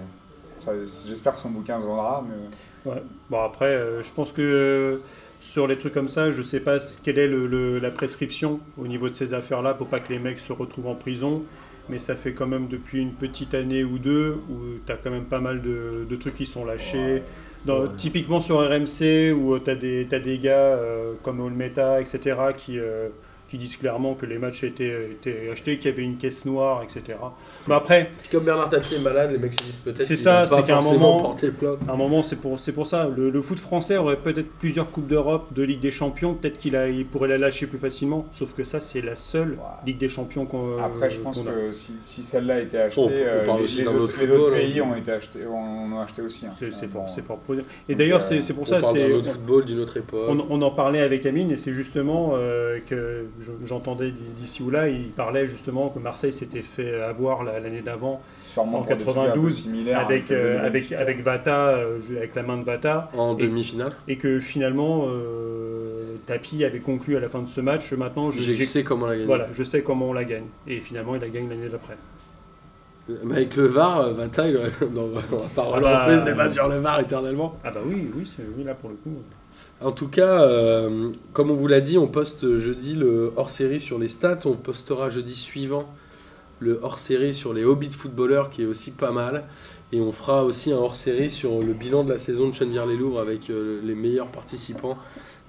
ça- j'espère que son bouquin se vendra, mais Ouais. Bon après, euh, je pense que euh, sur les trucs comme ça, je sais pas quelle est le- le- la prescription au niveau de ces affaires-là pour pas que les mecs se retrouvent en prison. Mais ça fait quand même depuis une petite année ou deux où tu as quand même pas mal de, de trucs qui sont lâchés. Ouais. Dans- Ouais. Typiquement sur RMC où tu as t'as des gars euh, comme Olmeta, etc., qui, euh, qui disent clairement que les matchs étaient, étaient achetés, qu'il y avait une caisse noire, etc. Mais après, Puis comme Bernard Tapie est malade, les mecs se disent peut-être C'est qu'il ça, c'est qu'à un forcément moment-. À un moment, c'est pour, c'est pour ça. Le, le foot français aurait peut-être plusieurs Coupes d'Europe, de Ligue des Champions. Peut-être qu'il a, il pourrait la lâcher plus facilement. Sauf que ça, c'est la seule. Ligue des Champions qu'on après, je pense que si, si celle-là a été achetée, On- on euh, les, aussi les autres, autre les autres pays hein. ont été achetés, on, on a acheté aussi. hein. C'est, c'est Euh, fort, c'est fort. posé. Et d'ailleurs, euh, c'est, c'est pour On ça. parle c'est- d'un autre football, d'une autre époque. on, on en parlait avec Amine et c'est justement euh, je- j'entendais d'ici ou là, il parlait justement que Marseille s'était fait avoir la- l'année d'avant en pour des trucs un peu 92 similaires, avec, hein, euh, avec, avec Vata, euh, avec la main de Vata. En demi-finale. Et que finalement, euh, Tapi avait conclu à la fin de ce match. Maintenant, je, sais comment la gagner. Voilà, je sais comment on la gagne. Et finalement, il la gagne l'année d'après. Mais avec le VAR, Vata, il non, on va pas Ah relancer bah, ce débat sur le VAR éternellement. Ah bah oui, oui, c'est- oui là pour le coup. En tout cas, euh, comme on vous l'a dit, on poste jeudi le hors-série sur les stats. On postera jeudi suivant le hors-série sur les hobbies de footballeurs, qui est aussi pas mal. Et on fera aussi un hors-série sur le bilan de la saison de Chenevière-les-Louvres avec euh, les meilleurs participants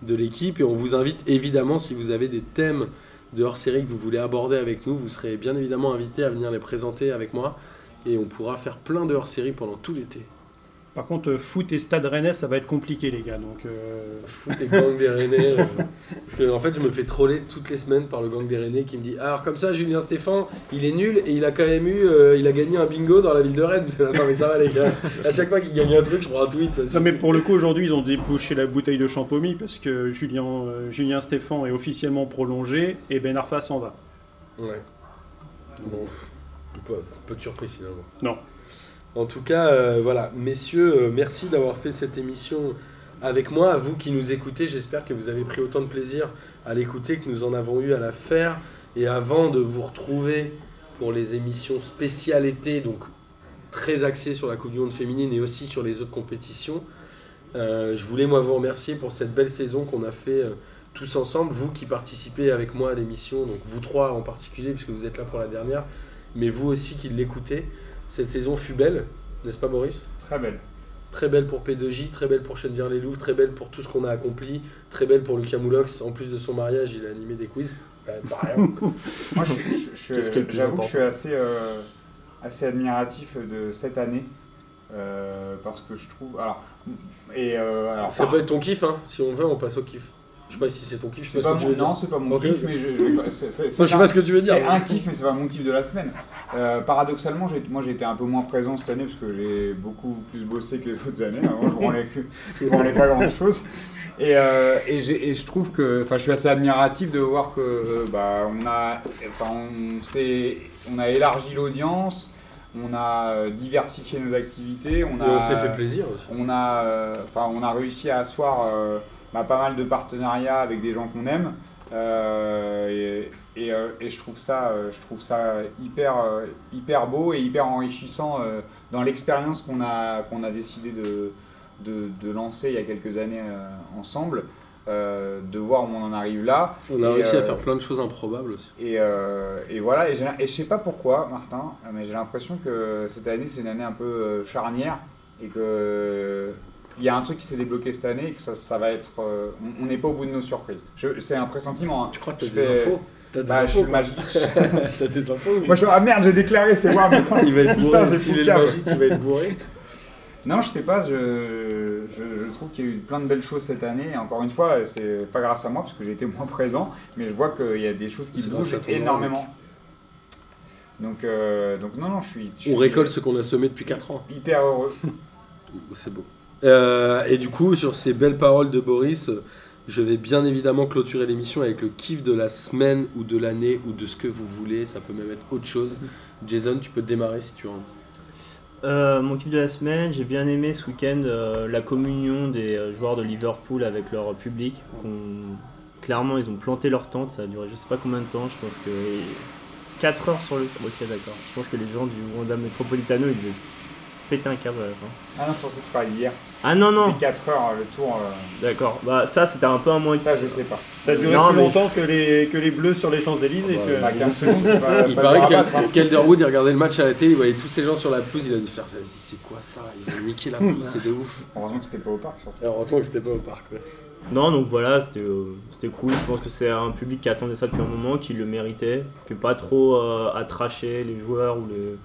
de l'équipe. Et on vous invite évidemment, si vous avez des thèmes de hors-série que vous voulez aborder avec nous, vous serez bien évidemment invité à venir les présenter avec moi. Et on pourra faire plein de hors-série pendant tout l'été. Par contre, euh, foot et stade rennais, ça va être compliqué, les gars. Donc, euh, Foot et gang des Rennais. euh, parce que en fait, je me fais troller toutes les semaines par le gang des Rennais qui me dit Alors, comme ça, Julien Stéphan, il est nul et il a quand même eu. euh, il a gagné un bingo dans la ville de Rennes. non, mais ça va, les gars. À chaque fois qu'il gagne un truc, je prends un tweet. Ça Non, suffit. mais pour le coup, aujourd'hui, ils ont débouché la bouteille de champomy parce que Julien, Julien Stéphan est officiellement prolongé et Ben Arfa s'en va. Ouais. Bon, peu, peu de surprise finalement. Non. En tout cas, euh, voilà, messieurs, euh, merci d'avoir fait cette émission avec moi. À vous qui nous écoutez, j'espère que vous avez pris autant de plaisir à l'écouter que nous en avons eu à la faire. Et avant de vous retrouver pour les émissions spéciales été, donc très axées sur la Coupe du Monde féminine et aussi sur les autres compétitions, euh, je voulais moi vous remercier pour cette belle saison qu'on a fait tous ensemble, vous qui participez avec moi à l'émission, donc vous trois en particulier, puisque vous êtes là pour la dernière, mais vous aussi qui l'écoutez. Cette saison fut belle, n'est-ce pas Maurice? Très belle. Très belle pour P2J, très belle pour Chenevière-les-Louvres, très belle pour tout ce qu'on a accompli, très belle pour Lucas Moulox. En plus de son mariage, il a animé des quiz. Pas rien. Moi, j'avoue que je suis assez, euh, assez admiratif de cette année. euh, parce que je trouve. Alors, et, euh, alors, Ça par- peut être ton kiff, hein. si on veut, on passe au kiff. Je sais pas si c'est ton kiff, je sais pas pas ce que tu mon, veux dire. non, c'est pas mon kiff, mais je, je- Moi, sais pas ce que tu veux dire. C'est un kiff, mais c'est pas mon kiff de la semaine. Euh, paradoxalement, j'ai- moi j'ai été un peu moins présent cette année parce que j'ai beaucoup plus bossé que les autres années. Avant, je branlais, je branlais pas grand chose. Et, euh, et, je trouve que, enfin, je suis assez admiratif de voir que, euh, bah, on a, enfin, on, on a élargi l'audience, on a euh, diversifié nos activités, on a, on s'est fait plaisir aussi. on a, euh, enfin, on a réussi à asseoir euh, bah, pas mal de partenariats avec des gens qu'on aime. Euh, et, et, euh, et je trouve ça, euh, je trouve ça hyper, hyper beau et hyper enrichissant dans l'expérience qu'on a, qu'on a décidé de, de, de lancer il y a quelques années ensemble, euh, de voir où on en arrive là. On a Et, réussi à faire plein de choses improbables aussi. Et, euh, et voilà, et, et je sais pas pourquoi, Martin, mais j'ai l'impression que cette année, c'est une année un peu charnière et que il y a un truc qui s'est débloqué cette année et que ça, ça va être. euh, on- n'est pas au bout de nos surprises. Je- C'est un pressentiment. hein. Tu crois que t'as Je des fais- infos T'as des Bah, je suis infos quoi. Magic. T'as des infos. Moi je suis ah merde, j'ai déclaré, c'est moi. Il va être Putain, bourré. j'ai S'il plus est le câble. magique, il va être bourré. Non, je sais pas, je, je, je trouve qu'il y a eu plein de belles choses cette année. Et encore une fois, c'est pas grâce à moi parce que j'ai été moins présent, mais je vois qu'il y a des choses qui C'est grâce bougent à ton énormément. Donc, euh, donc non, non, je suis, je suis On récolte ce qu'on a semé depuis 4 ans. hyper heureux. C'est beau. Euh, et du coup, sur ces belles paroles de Boris, euh, je vais bien évidemment clôturer l'émission avec le kiff de la semaine ou de l'année ou de ce que vous voulez. Ça peut même être autre chose. Jason, tu peux te démarrer si tu veux. Euh, mon kiff de la semaine, j'ai bien aimé ce week-end euh, la communion des joueurs de Liverpool avec leur public. Clairement, ils ont planté leur tente, ça a duré je sais pas combien de temps, je pense que 4 heures sur le. Ok, d'accord. Je pense que les gens du Wanda Metropolitano, ils devaient péter un câble à la fin. Ah non, je pensais que tu parlais d'hier. Ah non, non, C'était 4 heures le tour. euh, d'accord. Bah, ça, c'était un peu un moins. ça, je sais pas. Ça a duré Non, plus mais- longtemps que les, que les Bleus sur les Champs-Élysées. Ah bah, que- Bah, 15 secondes, c'est pas, Il pas paraît hein. qu'El- qu'Elderwood, il regardait le match à la télé, il voyait tous ces gens sur la pelouse, il a dû faire Vas-y, c'est quoi ça? Ils vont niquer la pelouse, c'est de ouf. Heureusement que c'était pas au parc surtout. Et heureusement que c'était pas au parc. ouais. Non, donc voilà, c'était euh, c'était cool. Je pense que c'est un public qui attendait ça depuis un moment, qui le méritait, que pas trop euh, à tracher les joueurs ou les,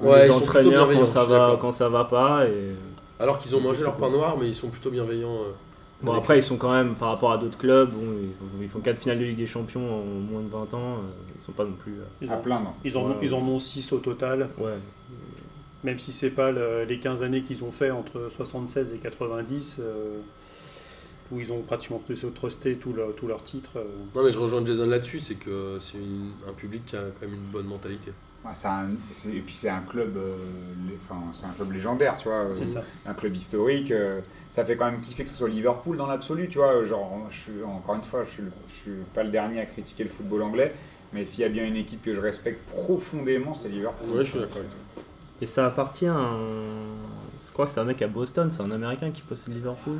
Ouais, entraîneurs quand ça, va, quand ça va pas. Et... Alors qu'ils ont mangé leur pain noir, mais ils sont plutôt bienveillants. euh. Bon, après, ils sont quand même, par rapport à d'autres clubs, bon, ils, ils font 4 finales de Ligue des Champions en moins de 20 ans, euh, ils sont pas non plus. euh, Ils, À en, plaindre. ils, en, Ouais. ils en ont 6 au total, ouais. même si c'est pas le- les 15 années qu'ils ont fait entre 76 et 90, euh, où ils ont pratiquement tous trusté tous leurs tous leurs titres. euh. Non, mais je rejoins Jason là-dessus, c'est que c'est un public qui a quand même une bonne mentalité. Un- et puis c'est un club, euh, c'est un club légendaire, tu vois. euh, un club historique. euh, ça fait quand même kiffer que ce soit Liverpool dans l'absolu, tu vois. Genre, je suis, encore une fois, je suis, le- je suis pas le dernier à critiquer le football anglais, mais s'il y a bien une équipe que je respecte profondément, c'est Liverpool. Ouais, je suis d'accord avec toi. Et ça appartient à un. Je crois que c'est un mec à Boston, c'est un américain qui possède Liverpool.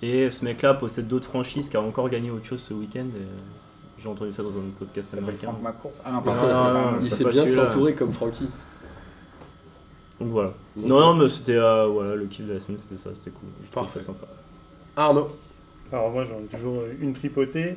Et ce mec-là possède d'autres franchises qui a encore gagné autre chose ce week-end. et J'ai entendu ça dans un podcast Ça s'appelle américain. Frank McCourt. Ah non, Non, pardon, non, c'est un non, autre. Il pas bien celui-là. s'entourer comme Francky. Donc voilà. Donc, Non, non, mais c'était euh, voilà, le kiff de la semaine, c'était ça, c'était cool. Je trouve ça sympa. Arnaud, Alors moi j'en ai toujours une tripotée.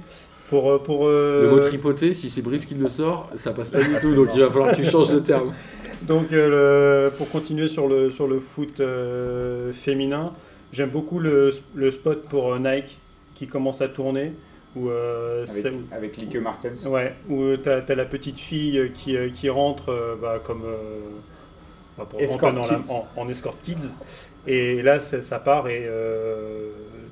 Pour, euh, pour, euh, le mot tripoter, si c'est Brice qui le sort, ça passe pas du Ah, tout, donc il va falloir que tu changes de terme. Donc euh, le- pour continuer sur le, sur le foot euh, féminin, j'aime beaucoup le, le spot pour euh, Nike qui commence à tourner. Où, euh, Avec, avec Lieke Martens. Ouais, où tu as, la petite fille qui, euh, qui rentre euh, bah, comme euh, bah, pour Escort rentrer dans la- kids. en, en escort kids. Et là, ça, ça part et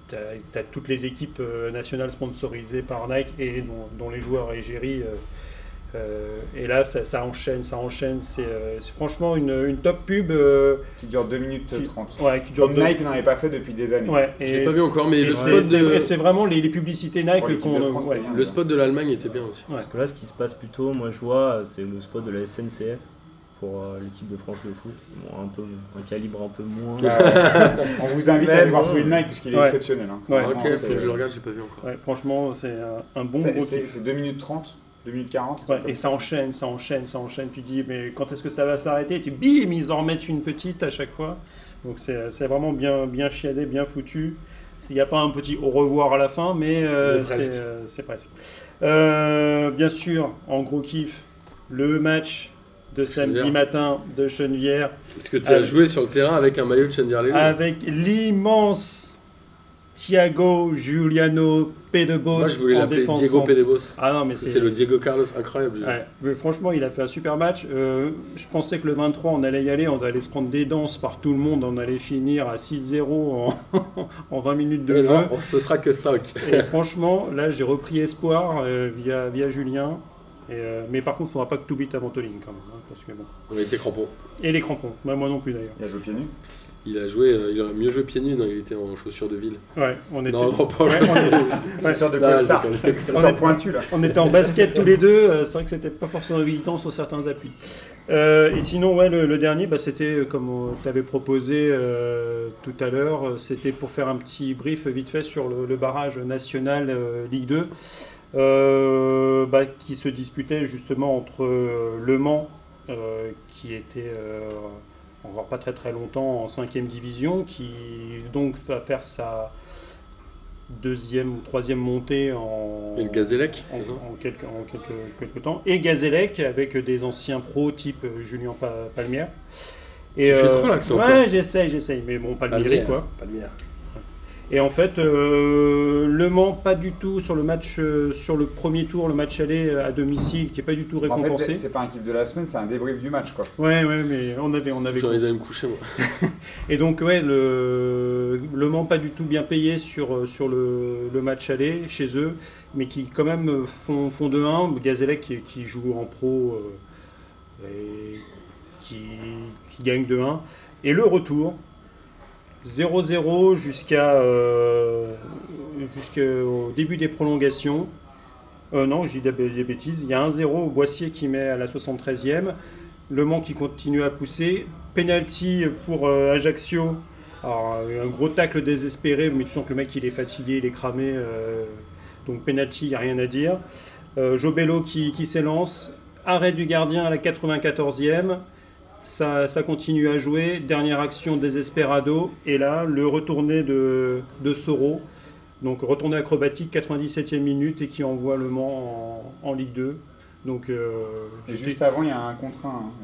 tu as, toutes les équipes euh, nationales sponsorisées par Nike et dont, dont les joueurs égérie. Euh, et là, ça, ça enchaîne, ça enchaîne. C'est euh, franchement une, une top pub euh, Qui dure 2 minutes Qui- 30. ouais, qui dure Comme deux- Nike n'en avait pas fait depuis des années. Ouais, Je l'ai pas vu encore, mais le c'est spot, c'est- de, et c'est vraiment les, les publicités Nike qu'on ouais. le spot de l'Allemagne était bien aussi. Ouais. Parce que là, ce qui se passe plutôt, moi je vois, c'est le spot de la SNCF pour euh, l'équipe de France de foot. Bon, un, peu, un calibre un peu moins. On vous invite à aller voir bon. celui de Nike puisqu'il est exceptionnel. hein. Ouais. Vraiment, ok, c'est- faut que je le regarde, j'ai pas vu encore. Ouais, franchement, c'est un, bon c'est 2 minutes 30, 2 minutes 40. Ouais, et ça enchaîne, ça enchaîne, ça enchaîne. Tu dis, mais quand est-ce que ça va s'arrêter? Et tu bim, ils en remettent une petite à chaque fois. Donc c'est c'est vraiment bien, bien chiadé, bien foutu. S'il n'y a pas un petit au revoir à la fin, mais, euh, Mais presque. c'est euh, c'est presque. Euh, bien sûr, en gros kiff, le match de samedi Chenevière. matin de Chenevière Parce que tu as joué sur le terrain avec un maillot de Chenvière Lelo. avec l'immense Thiago Giuliano Pedebos Moi, je voulais en l'appeler défense Diego. Pedebos. Ah non, mais C'est le Diego Carlos incroyable. Ouais, mais franchement, il a fait un super match. Euh, je pensais que le 23, on allait y aller, on allait se prendre des danses par tout le monde, on allait finir à 6-0 en, en 20 minutes de Et jeu. non, ce sera que 5. Et franchement, là, j'ai repris espoir euh, via, via Julien. Et, euh, mais par contre, il ne faudra pas que tout bite avant Tolling quand même. hein, parce que bon. On a été crampons. Et les crampons, Bah, moi non plus d'ailleurs. Il a joué pieds nus. Il a joué, euh, il aurait mieux joué pieds nus, non, il était en chaussures de ville. Ouais, on était, Non, non, pas Ouais, on était- C'est sûr de costard. pointu là. on était en basket tous les deux. euh, C'est vrai que c'était pas forcément évident sur certains appuis. Euh, et sinon, ouais, le, le dernier, bah, c'était comme tu avais proposé euh, tout à l'heure, c'était pour faire un petit brief vite fait sur le, le barrage national euh, Ligue 2, euh, bah, qui se disputait justement entre euh, Le Mans, euh, qui était euh, encore pas très très longtemps en 5 division, qui donc va faire sa deuxième ou troisième montée en, Et le Gazélec en, en quelques, en quelques, quelques temps. Et Gazélec avec des anciens pros type euh, Julien Pa- Palmière. Tu fais trop l'accent Ouais, j'essaye, j'essaye, mais bon, Palmieri Palmière, quoi. Palmière. Et en fait, euh, Le Mans, pas du tout sur le match, euh, sur le premier tour, le match aller à domicile, qui est pas du tout En fait, récompensé. c'est- pas un kiff de la semaine, c'est un débrief du match, quoi. ouais, ouais, mais on avait, on avait. Envie d'aller me coucher, moi. Et donc, ouais, le, le Mans pas du tout bien payé sur, euh, sur le, le match aller chez eux, mais qui quand même font, font 2-1. Gazellec qui, qui joue en pro euh, et qui, qui gagne 2-1. Et le retour, 0-0 jusqu'à euh, jusqu'au début des prolongations. Euh, non, je dis des bêtises. Il y a 1-0 au Boissier qui met à la 73e. Le Mans qui continue à pousser. Penalty pour euh, Ajaccio. Un gros tacle désespéré, mais tu sens que le mec il est fatigué, il est cramé. donc penalty, il n'y a rien à dire. Jobello qui, qui s'élance. Arrêt du gardien à la 94e. Ça, ça continue à jouer. Dernière action désespérado. Et là, le retourné de, de Soro. Donc retourné acrobatique, 97e minute et qui envoie le Mans en, en Ligue 2. Donc, euh, Et juste avant, il y a un contre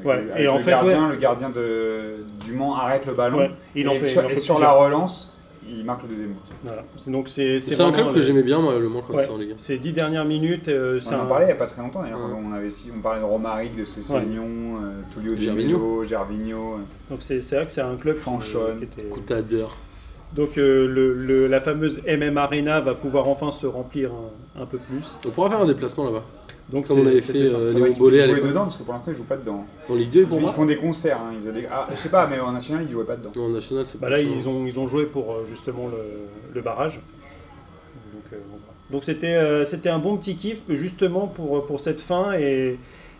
Ouais, le- avec et en le fait, gardien, ouais. le gardien de, du Mans arrête le ballon. ouais, il en et fait, sur, il en et sur la relance, il marque le deuxième but. Voilà. C'est- Donc c'est C'est un club que j'aimais bien, moi, le Mans, comme Ouais. ça en Ligue 1. Ces dix dernières minutes, euh, c'est On en un- parlait il n'y a pas très longtemps. Ouais. On, avait, si- on parlait de Romaric, de Cessignon, euh, Tullio Di Gervinho. Euh. donc c'est c'est vrai que c'est un club qui- Fanchon. qui était- Coutadeur. Donc euh, le- le- la fameuse MM Arena va pouvoir enfin se remplir un, un peu plus. On pourra faire un déplacement là-bas. Donc Comme c'est- on avait fait, euh, Léon Bollet à l'époque. dedans parce que pour l'instant ils jouent pas dedans. En Ligue 2, pour Ils font des concerts. hein, ils faisaient des- Ah, je sais pas, mais en national ils jouaient pas dedans. En national, c'est Bah là ils ont, ils ont joué pour euh, justement le, le barrage. Donc euh, bon, voilà. Donc c'était euh, c'était un bon petit kiff justement pour, pour cette fin et,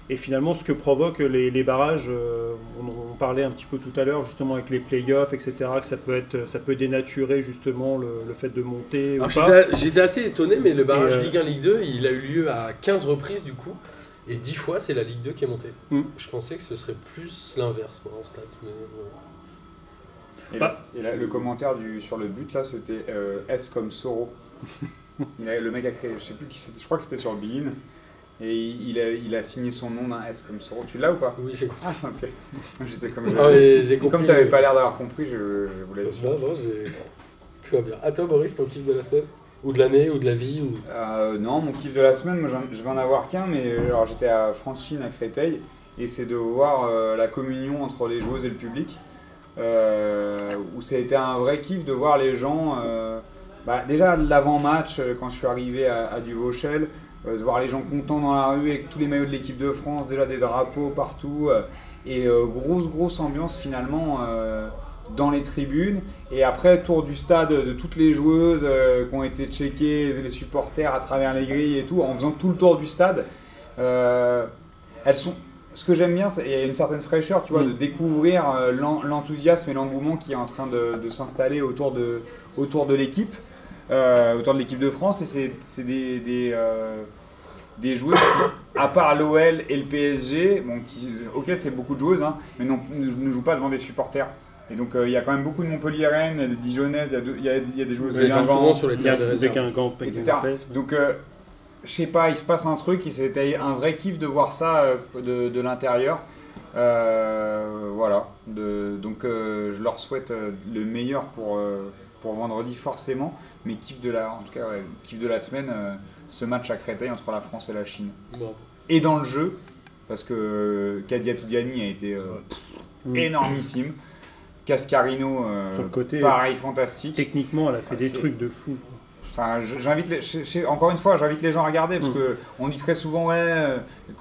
et finalement ce que provoquent les, les barrages. euh, on, on parlait un petit peu tout à l'heure justement avec les playoffs, etc. Que ça peut être ça peut dénaturer justement le, le fait de monter. J'étais assez étonné, mais le barrage euh, Ligue 1, Ligue 2, il a eu lieu à 15 reprises du coup. Et 10 fois, c'est la Ligue 2 qui est montée. Mm. Je pensais que ce serait plus l'inverse, moi, en. Mais, voilà. Et, Bah. là, et là, le commentaire du, sur le but là, c'était euh, S comme Soro. Le mec a créé, je sais plus qui c'était, je crois que c'était sur le Bein. Et il a, il a signé son nom d'un S comme Soro. Tu l'as ou pas Oui, j'ai Ah, ok. J'étais comme. Ah, j'ai compris. comme tu n'avais pas l'air d'avoir compris, je, je voulais sûr. Non, non, j'ai. Tout va bien. À toi, Boris, ton kiff de la semaine? Ou de l'année, ou de la vie ou... Euh, non, mon kiff de la semaine, moi, je vais en avoir qu'un, mais euh, alors j'étais à France-Chine à Créteil, et c'est de voir euh, la communion entre les joueuses et le public, euh, où ça a été un vrai kiff de voir les gens, bah, déjà l'avant-match, quand je suis arrivé à, à Duvauchel, de voir les gens contents dans la rue avec tous les maillots de l'équipe de France, déjà des drapeaux partout, euh, et euh, grosse, grosse ambiance finalement euh, dans les tribunes. Et après, tour du stade de toutes les joueuses euh, qui ont été checkées, les supporters à travers les grilles et tout, en faisant tout le tour du stade. Euh, elles sont. Ce que j'aime bien, c'est il y a une certaine fraîcheur, tu vois, Mm. de découvrir euh, l'en- l'enthousiasme et l'engouement qui est en train de, de s'installer autour de, autour de l'équipe, euh, autour de l'équipe de France. Et c'est- c'est des, des, euh, des joueuses qui, à part l'OL et le PSG, bon, qui, ok, c'est beaucoup de joueuses, hein, mais non, ne, ne jouent pas devant des supporters. Et donc, euh, il y a quand même beaucoup de Montpellier-Rennes, de Dijonnaises, il y a, deux- il y a- il y a des joueuses de Guingamp, sur les y terrains de des réserve. Guingamp, etc. Donc, euh, je sais pas, il se passe un truc et c'était un vrai kiff de voir ça euh, de, de l'intérieur. Euh, voilà. De- donc, euh, je leur souhaite euh, le meilleur pour, euh, pour vendredi, forcément. Mais kiff de la, en tout cas, ouais, kiff de la semaine, euh, ce match à Créteil entre la France et la Chine. Bon. Et dans le jeu, parce que euh, Kadia Toudiani a été euh, Mm. énormissime. Cascarino, euh, Sur le côté, pareil, fantastique. Techniquement, elle a fait Ah, des trucs de fou. Enfin, j'invite les, je- je- encore une fois, j'invite les gens à regarder parce Mm. que on dit très souvent ouais, euh,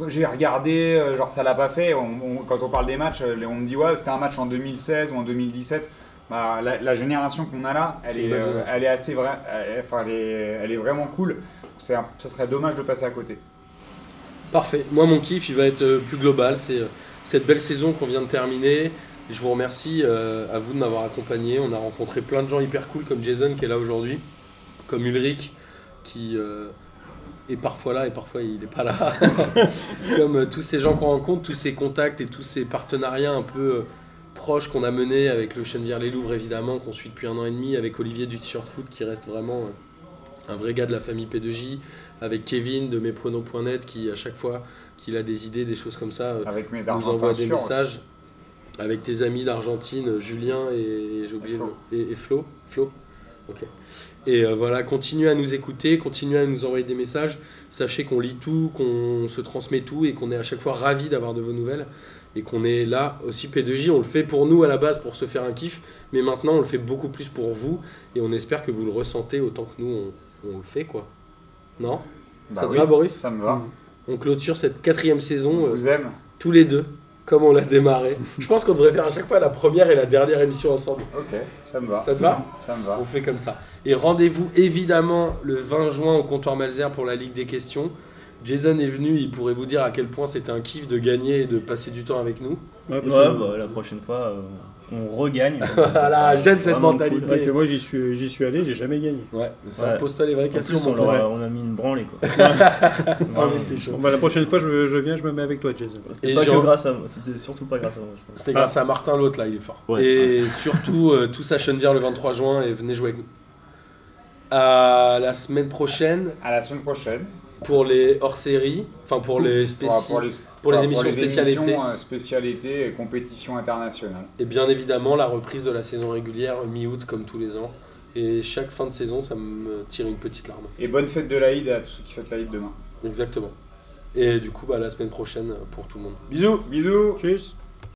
j'ai regardé, euh, genre ça l'a pas fait. On- on- quand on parle des matchs, on me dit ouais, c'était un match en 2016 ou en 2017. Bah, la, la génération qu'on a là, elle est, euh, elle est assez vraie, elle, enfin, elle est, elle est vraiment cool. C'est, un- ça serait dommage de passer à côté. Parfait. Moi, mon kiff, il va être euh, plus global. C'est euh, cette belle saison qu'on vient de terminer. Je vous remercie euh, à vous de m'avoir accompagné. On a rencontré plein de gens hyper cool comme Jason qui est là aujourd'hui, comme Ulrich qui euh, est parfois là et parfois il n'est pas là. comme tous ces gens qu'on rencontre, tous ces contacts et tous ces partenariats un peu proche qu'on a mené avec le Chenevière les Louvres évidemment, qu'on suit depuis un an et demi, avec Olivier du T-shirt foot qui reste vraiment euh, un vrai gars de la famille P2J, avec Kevin de mespronos.net qui à chaque fois qu'il a des idées, des choses comme ça, euh, Avec mes nous envoie des aussi. messages avec tes amis d'Argentine, Julien et, j'ai oublié Et Flo. le- et, et Flo. Flo. Ok. Et euh, voilà, continuez à nous écouter, continuez à nous envoyer des messages. Sachez qu'on lit tout, qu'on se transmet tout et qu'on est à chaque fois ravis d'avoir de vos nouvelles. Et qu'on est là aussi P2J, on le fait pour nous à la base pour se faire un kiff, mais maintenant on le fait beaucoup plus pour vous et on espère que vous le ressentez autant que nous on, on le fait quoi. Non? Bah Ça te va Boris? Ça me va. On clôture cette quatrième On saison. euh, vous aime. tous les deux, comme on l'a démarré. Je pense qu'on devrait faire à chaque fois la première et la dernière émission ensemble. Ok, ça me va. Ça te va? Ça me va. On fait comme ça. Et rendez-vous évidemment le 20 juin au comptoir Malzer pour la Ligue des questions. Jason est venu, il pourrait vous dire à quel point c'était un kiff de gagner et de passer du temps avec nous. Ouais, bah, la prochaine fois, euh, on regagne. Voilà, j'aime cette mentalité. vrai que moi j'y suis, j'y suis allé, j'ai jamais gagné. Ouais, mais ça Ouais. pose-toi les vraies En questions, plus, on, a- on a mis une branlée quoi. Ah, Vraiment. mais t'es chaud. Bon, bah, la prochaine fois je, me- je viens, je me mets avec toi, Jason. C'était Et pas que grâce à moi, c'était surtout pas grâce à moi, je pense. C'était grâce à Martin, l'autre là, il est fort. Ouais. et surtout, euh, tous à Chenvière le 23 juin et venez jouer avec nous. À la semaine prochaine À la semaine prochaine. Pour les hors-séries, enfin pour les Pour, spéciales. pour les, pour les pour émissions spécialités. émissions, euh, spécialités et compétitions internationales. Et bien évidemment, la reprise de la saison régulière mi-août, comme tous les ans. Et chaque fin de saison, ça me tire une petite larme. Et bonne fête de l'Aïd à tous ceux qui fêtent l'Aïd demain. Exactement. Et du coup, bah, la semaine prochaine pour tout le monde. Bisous Bisous Tchuss